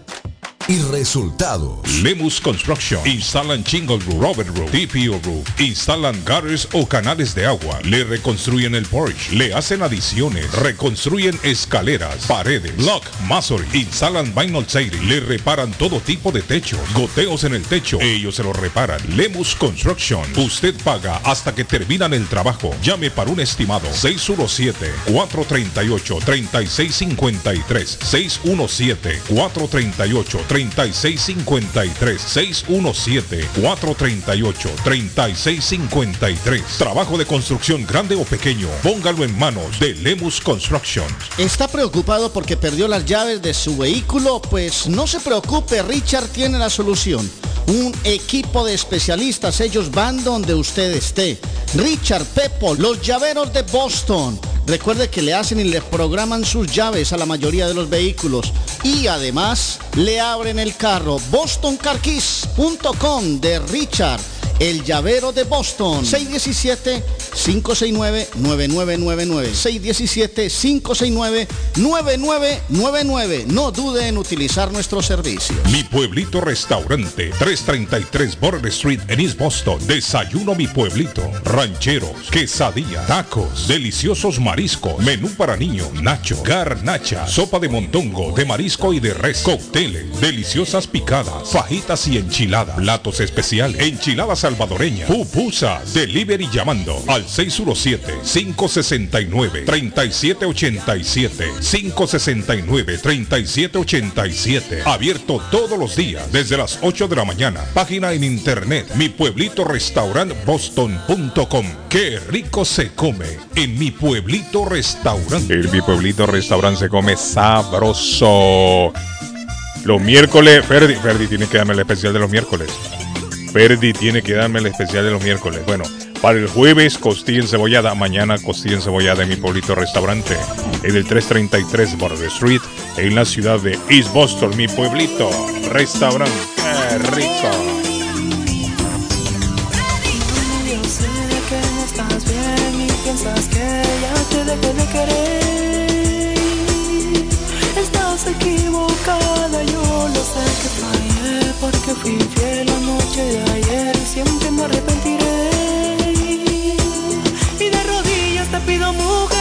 y resultados. Lemus Construction. Instalan Shingle Roof, Robert Roof, TPO Roof. Instalan gutters o canales de agua. Le reconstruyen el porch. Le hacen adiciones. Reconstruyen escaleras, paredes, block, masonry. Instalan vinyl siding. Le reparan todo tipo de techos. Goteos en el techo. Ellos se lo reparan. Lemus Construction. Usted paga hasta que terminan el trabajo. Llame para un estimado. 617-438-3653. 617-438-3653. 617-438-3653. Trabajo de construcción grande o pequeño, póngalo en manos de Lemus Construction. ¿Está preocupado porque perdió las llaves de su vehículo? Pues no se preocupe, Richard tiene la solución. Un equipo de especialistas, ellos van donde usted esté. Richard Pepo, los llaveros de Boston Recuerde que le hacen y le programan sus llaves a la mayoría de los vehículos y además le abren el carro. BostonCarKeys.com de Richard el llavero de Boston. 617-569-9999. 617-569-9999. No dude en utilizar nuestro servicio. Mi pueblito restaurante. 333 Border Street en East Boston. Desayuno mi pueblito. Rancheros, quesadilla, tacos, deliciosos mariscos, menú para niños, nacho, garnacha, sopa de montongo, de marisco y de res, cócteles, deliciosas picadas, fajitas y enchiladas, platos especiales, enchiladas salvadoreña. Pupusa. Delivery llamando al 617-569-3787. 569-3787. Abierto todos los días desde las 8 de la mañana. Página en internet. Mi pueblito restaurant boston.com. Qué rico se come en mi pueblito restaurante. El mi pueblito restaurante se come sabroso. Los miércoles, Ferdi, Ferdi tiene que darme el especial de los miércoles. Ferdi tiene que darme el especial de los miércoles. Bueno, para el jueves, costilla encebollada. Mañana, costilla encebollada en mi pueblito restaurante. En el 333 Border Street, en la ciudad de East Boston, mi pueblito restaurante. ¡Qué rico! Estás equivocada, yo lo sé que porque fui infiel la noche de ayer. Siempre me arrepentiré. Y de rodillas te pido, mujer,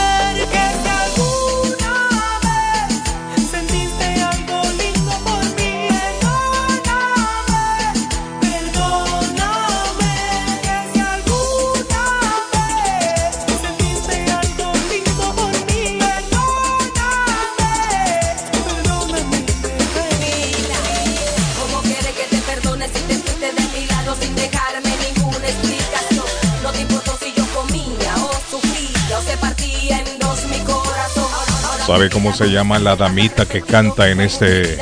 ¿Sabe cómo se llama la damita que canta en este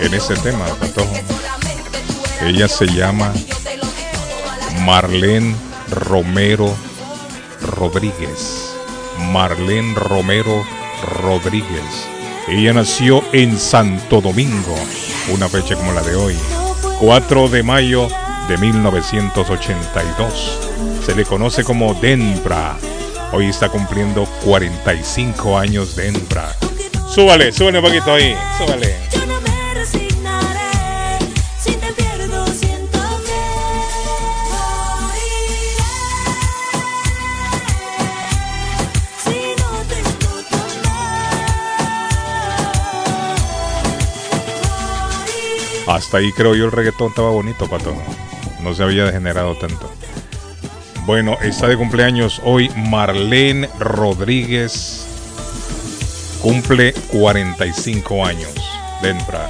en este tema, Patojo? Ella se llama Marlene Romero Rodríguez. Marlene Romero Rodríguez. Ella nació en Santo Domingo, una fecha como la de hoy, 4 de mayo de 1982. Se le conoce como Denbra. Hoy está cumpliendo 45 años Denbra. Súbale, súbale un poquito ahí, súbale. Yo no me resignaré, si te pierdo siento que moriré. Si no te encuentro Hasta ahí creo yo el reggaetón estaba bonito, pato. No se había degenerado tanto. Bueno, está de cumpleaños hoy Marlene Rodríguez. Cumple 45 años. Denbra.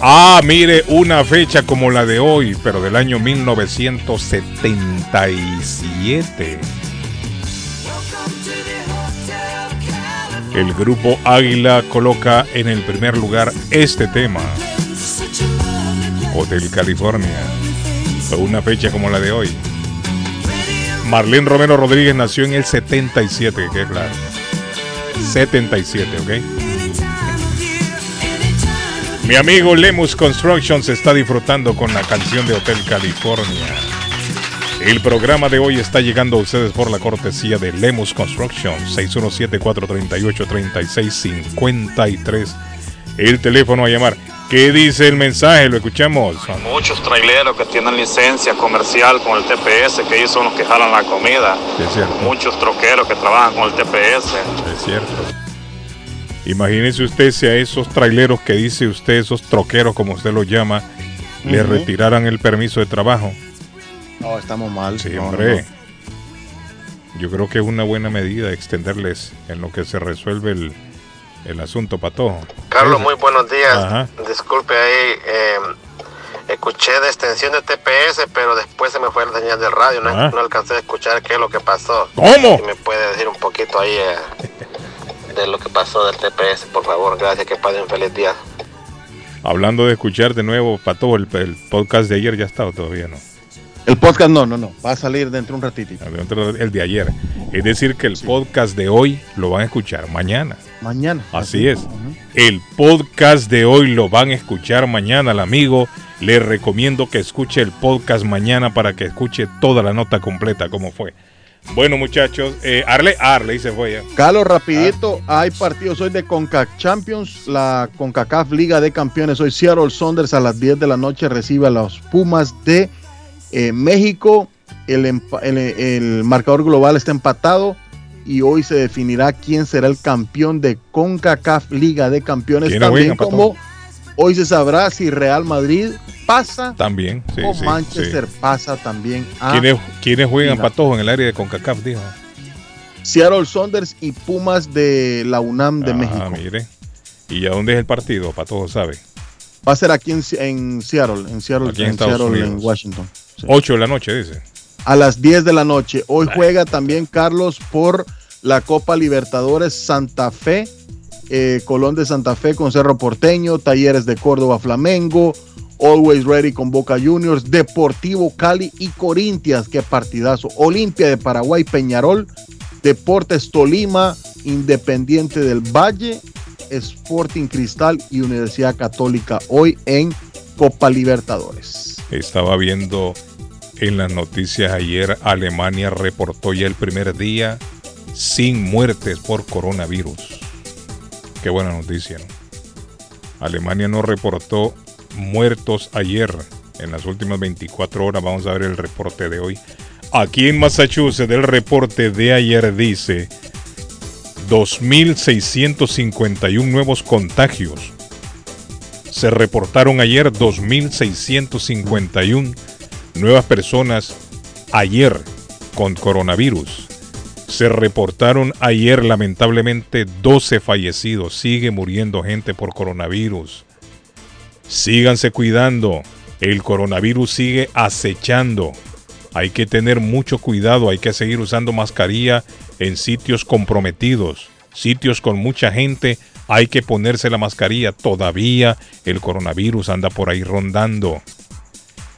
Ah, mire, una fecha como la de hoy, pero del año 1977. El grupo Águila coloca en el primer lugar este tema. Hotel California. Una fecha como la de hoy. Marlene Romero Rodríguez nació en el 77, que claro. 77, ¿ok? Mi amigo Lemus Construction se está disfrutando con la canción de Hotel California. El programa de hoy está llegando a ustedes por la cortesía de Lemus Construction 617-438-3653. El teléfono a llamar. ¿Qué dice el mensaje? Lo escuchamos. Muchos traileros que tienen licencia comercial con el TPS, que ellos son los que jalan la comida. Es cierto. Muchos troqueros que trabajan con el TPS. Es cierto. Imagínese usted si a esos traileros que dice usted, esos troqueros como usted los llama, le Ujú. retiraran el permiso de trabajo. No, estamos mal. Sí, No, no, hombre. Yo creo que es una buena medida extenderles en lo que se resuelve el, el asunto, Patojo. Carlos, muy buenos días. Ajá. Disculpe ahí, eh, escuché de extensión de TPS, pero después se me fue la señal del radio, no, no alcancé a escuchar qué es lo que pasó. ¿Cómo? Si me puede decir un poquito ahí eh, de lo que pasó del TPS, por favor. Gracias, que pasen un feliz día. Hablando de escuchar de nuevo, Patojo, el, el podcast de ayer ya está o todavía no. El podcast no, no, no. Va a salir dentro de un ratitito. Dentro del de ayer. Es decir, que el podcast de hoy lo van a escuchar mañana. Mañana. Así es. El podcast de hoy lo van a escuchar mañana, el amigo. Le recomiendo que escuche el podcast mañana para que escuche toda la nota completa, como fue. Bueno, muchachos, eh, Arle, Arle se fue ya. Carlos, rapidito, hay partidos hoy de CONCACAF Champions, la CONCACAF Liga de Campeones. Hoy Seattle Saunders a las 10 de la noche recibe a los Pumas de eh, México. El, empa- el- el marcador global está empatado y hoy se definirá quién será el campeón de CONCACAF Liga de Campeones. ¿Quiénes También como hoy se sabrá si Real Madrid pasa También, sí, o sí, Manchester pasa también a ¿Quiénes, quiénes juegan patojo en el área de CONCACAF? Dijo. Seattle Saunders y Pumas de la UNAM de ah, México. mire. ¿Y a dónde es el partido? Patojo sabe. Va a ser aquí en, en Seattle, en Seattle, Aquí en en, Seattle, en Washington. 8 de la noche, dice. A las 10 de la noche. Hoy juega también Carlos por la Copa Libertadores Santa Fe, eh, Colón de Santa Fe con Cerro Porteño, Talleres de Córdoba Flamengo, Always Ready con Boca Juniors, Deportivo Cali y Corintias, qué partidazo. Olimpia de Paraguay, Peñarol, Deportes Tolima, Independiente del Valle, Sporting Cristal y Universidad Católica hoy en Copa Libertadores. Estaba viendo en las noticias ayer, Alemania reportó ya el primer día sin muertes por coronavirus. Qué buena noticia, ¿no? Alemania no reportó muertos ayer. En las últimas 24 horas vamos a ver el reporte de hoy. Aquí en Massachusetts el reporte de ayer dice 2.651 nuevos contagios. Se reportaron ayer 2.651 nuevas personas ayer con coronavirus. Se reportaron ayer lamentablemente 12 fallecidos. Sigue muriendo gente por coronavirus. Síganse cuidando. El coronavirus sigue acechando. Hay que tener mucho cuidado. Hay que seguir usando mascarilla en sitios comprometidos. Sitios con mucha gente. Hay que ponerse la mascarilla. Todavía el coronavirus anda por ahí rondando.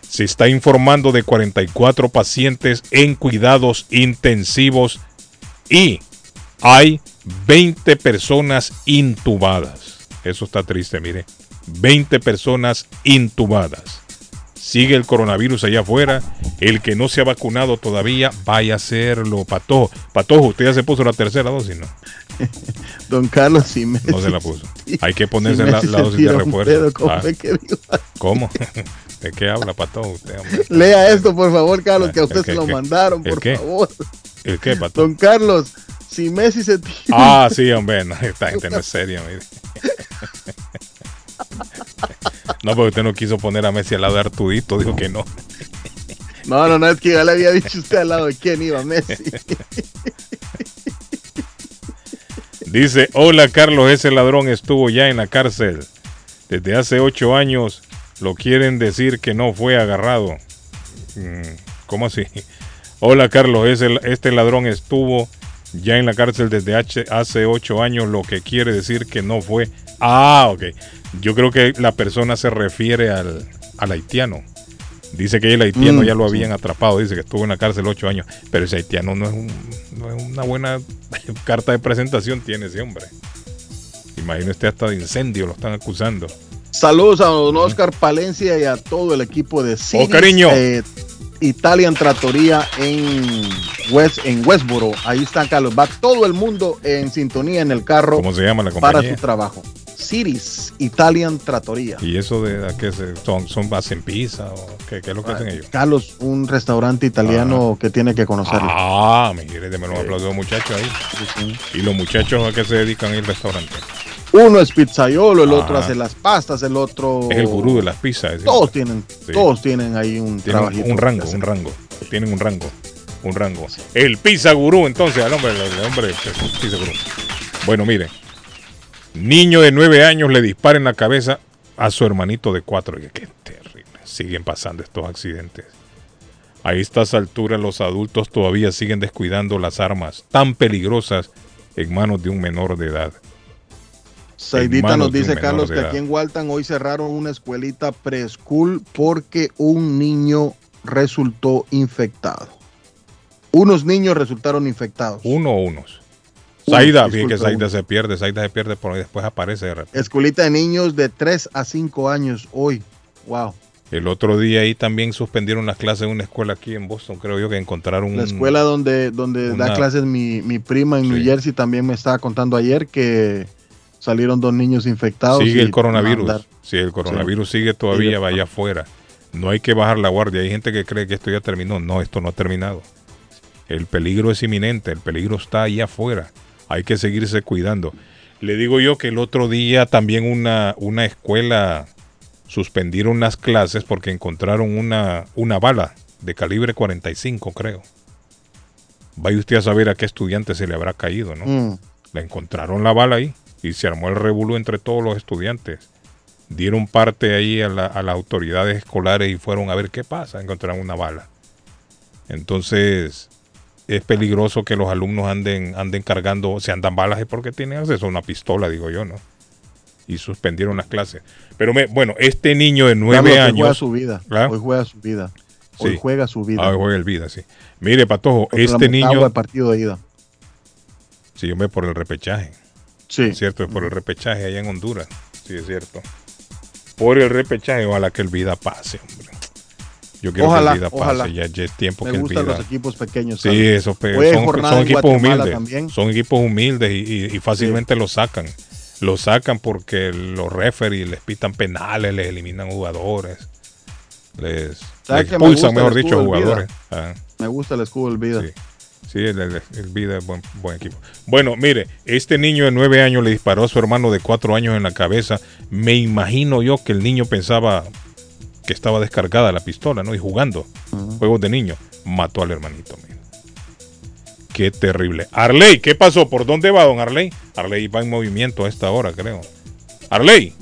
Se está informando de 44 pacientes en cuidados intensivos y hay 20 personas intubadas. Eso está triste, mire. 20 personas intubadas. Sigue el coronavirus allá afuera. El que no se ha vacunado todavía, vaya a hacerlo. Patojo, Patojo, usted ya se puso la tercera dosis, ¿no? [laughs] Don Carlos, si me No se la puso. Hay que ponerse si la, la dosis de refuerzo. ¿cómo Ah. [laughs] ¿De qué habla? Usted, hombre? Lea esto, por favor, Carlos, que a usted ¿El qué, se lo mandaron, ¿El por qué? favor. ¿El qué, Patojo? Don Carlos, si Messi se tira Ah, sí, hombre, no, esta gente no es [laughs] seria, mire. No, porque usted no quiso poner a Messi al lado de Artudito, dijo que no. No, no, no, es que ya le había dicho usted al lado de quién iba Messi. Dice, hola Carlos, ese ladrón estuvo ya en la cárcel. Desde hace ocho años lo quieren decir que no fue agarrado. Mm, ¿Cómo así? [laughs] Hola Carlos, ese, este ladrón estuvo ya en la cárcel desde hace- ocho años, lo que quiere decir que no fue. Ah, ok. Yo creo que la persona se refiere al, al haitiano. Dice que el haitiano Mm, ya lo sí. habían atrapado, dice que estuvo en la cárcel ocho años, pero ese haitiano no es, un- no es una buena [laughs] carta de presentación, tiene ese hombre. Imagínese hasta de incendio lo están acusando. Saludos a don Oscar Palencia y a todo el equipo de Cities, cariño. eh, Italian Trattoria en, West, en Westboro. Ahí está Carlos. Va todo el mundo en sintonía en el carro ¿Cómo se llama la para su trabajo. Cities Italian Trattoria. ¿Y eso de a qué se, son, son hacen pizza o qué, qué es lo que hacen ellos? Carlos, un restaurante italiano que tiene que conocerlo. Ah, mire, déme un aplauso a los muchachos ahí. ¿Y los muchachos a qué se dedican en el restaurante? Uno es pizzaiolo, el otro Ah. hace las pastas, el otro. Es el gurú de las pizzas. Todos tienen, Sí. todos tienen ahí un Tienen un, trabajito un que rango, un rango. Tienen un rango. Un rango. El pizza gurú, entonces, al hombre, el hombre, el pizza gurú. Bueno, mire. Niño de nueve años le dispara en la cabeza a su hermanito de cuatro. Qué terrible. Siguen pasando estos accidentes. A estas alturas los adultos todavía siguen descuidando las armas tan peligrosas en manos de un menor de edad. Saidita nos dice, Carlos, que aquí en Walton hoy cerraron una escuelita preschool porque un niño resultó infectado. Unos niños resultaron infectados. Uno o unos. Saida, bien que Saida se pierde, Saida se pierde por ahí, después aparece de. Escuelita de niños de 3 a 5 años hoy. Wow. El otro día ahí también suspendieron las clases en una escuela aquí en Boston, creo yo que encontraron La escuela donde, donde una- da clases mi, mi prima en New Jersey también me estaba contando ayer que salieron dos niños infectados. Sigue el coronavirus. Sí, el coronavirus sigue todavía Sigue. vaya afuera. No hay que bajar la guardia. Hay gente que cree que esto ya terminó. No, esto no ha terminado. El peligro es inminente. El peligro está ahí afuera. Hay que seguirse cuidando. Le digo yo que el otro día también una, una escuela suspendieron las clases porque encontraron una, una bala de calibre 45, creo. Vaya usted a saber a qué estudiante se le habrá caído, ¿no? Mm. La encontraron la bala ahí y se armó el revuelo entre todos los estudiantes. Dieron parte ahí a, la- a las autoridades escolares y fueron a ver qué pasa. Encontraron una bala. Entonces es peligroso que los alumnos anden, anden cargando, se andan balas es porque tienen acceso a una pistola, digo yo, ¿no? Y suspendieron las clases. Pero me, bueno, este niño de nueve Carlos, hoy juega años. su vida. ¿Ah? Hoy juega su vida. Hoy Sí. juega su vida. Ah, hoy juega el vida, sí. Mire, Patojo, este niño. el partido de ida. Sí, hombre, por el repechaje. Sí. Es cierto, por el repechaje allá en Honduras. Sí, es cierto. Por el repechaje, ojalá que el vida pase, hombre. Yo quiero Ojalá, que el vida ojalá. pase. Ya, ya es tiempo Me que el gustan vida. los equipos pequeños. Sí, esos pe- son, equipos humildes. también. Son equipos humildes y, y- y fácilmente los sacan. Los sacan porque los referees les pitan penales, les eliminan jugadores. Les, ¿Sabe les que me expulsan, mejor dicho, jugadores. Ah. Me gusta el escudo del vida. Sí, el, el- el Vida es buen, buen equipo. Bueno, mire, este niño de nueve años le disparó a su hermano de cuatro años en la cabeza. Me imagino yo que el niño pensaba que estaba descargada la pistola, ¿no? Y jugando juegos de niño. Mató al hermanito, mire. Qué terrible. Arley, ¿qué pasó? ¿Por dónde va, don Arley? Arley va en movimiento a esta hora, creo. Arley,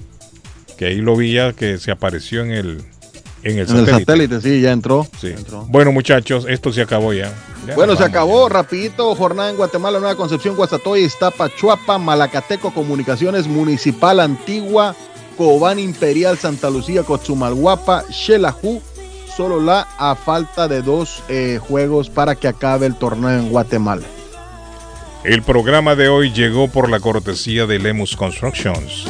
que ahí lo vi ya que se apareció en el, en el En el satélite. satélite, sí, ya entró. Sí. Entró. Bueno, muchachos, esto se acabó ya. Ya Bueno, se acabó rapidito. Jornada en Guatemala, Nueva Concepción, Guastatoya, Iztapa, Chuapa, Malacateco, Comunicaciones Municipal Antigua, Cobán Imperial, Santa Lucía, Cochumalguapa, Xelajú, solo la a falta de dos eh, juegos para que acabe el torneo en Guatemala. El programa de hoy llegó por la cortesía de Lemus Constructions.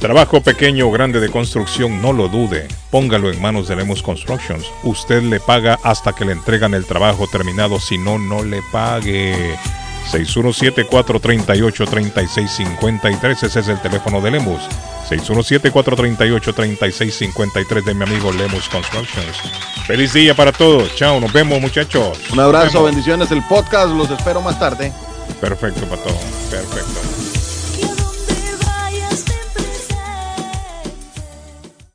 Trabajo pequeño o grande de construcción, no lo dude. Póngalo en manos de Lemus Constructions. Usted le paga hasta que le entregan el trabajo terminado, si no, no le pague. 617-438-3653, ese es el teléfono de Lemus. 617-438-3653 de mi amigo Lemus Constructions. Feliz día para todos. Chao, nos vemos muchachos. Un abrazo, bendiciones. El podcast los espero más tarde. Perfecto, Pato. Perfecto.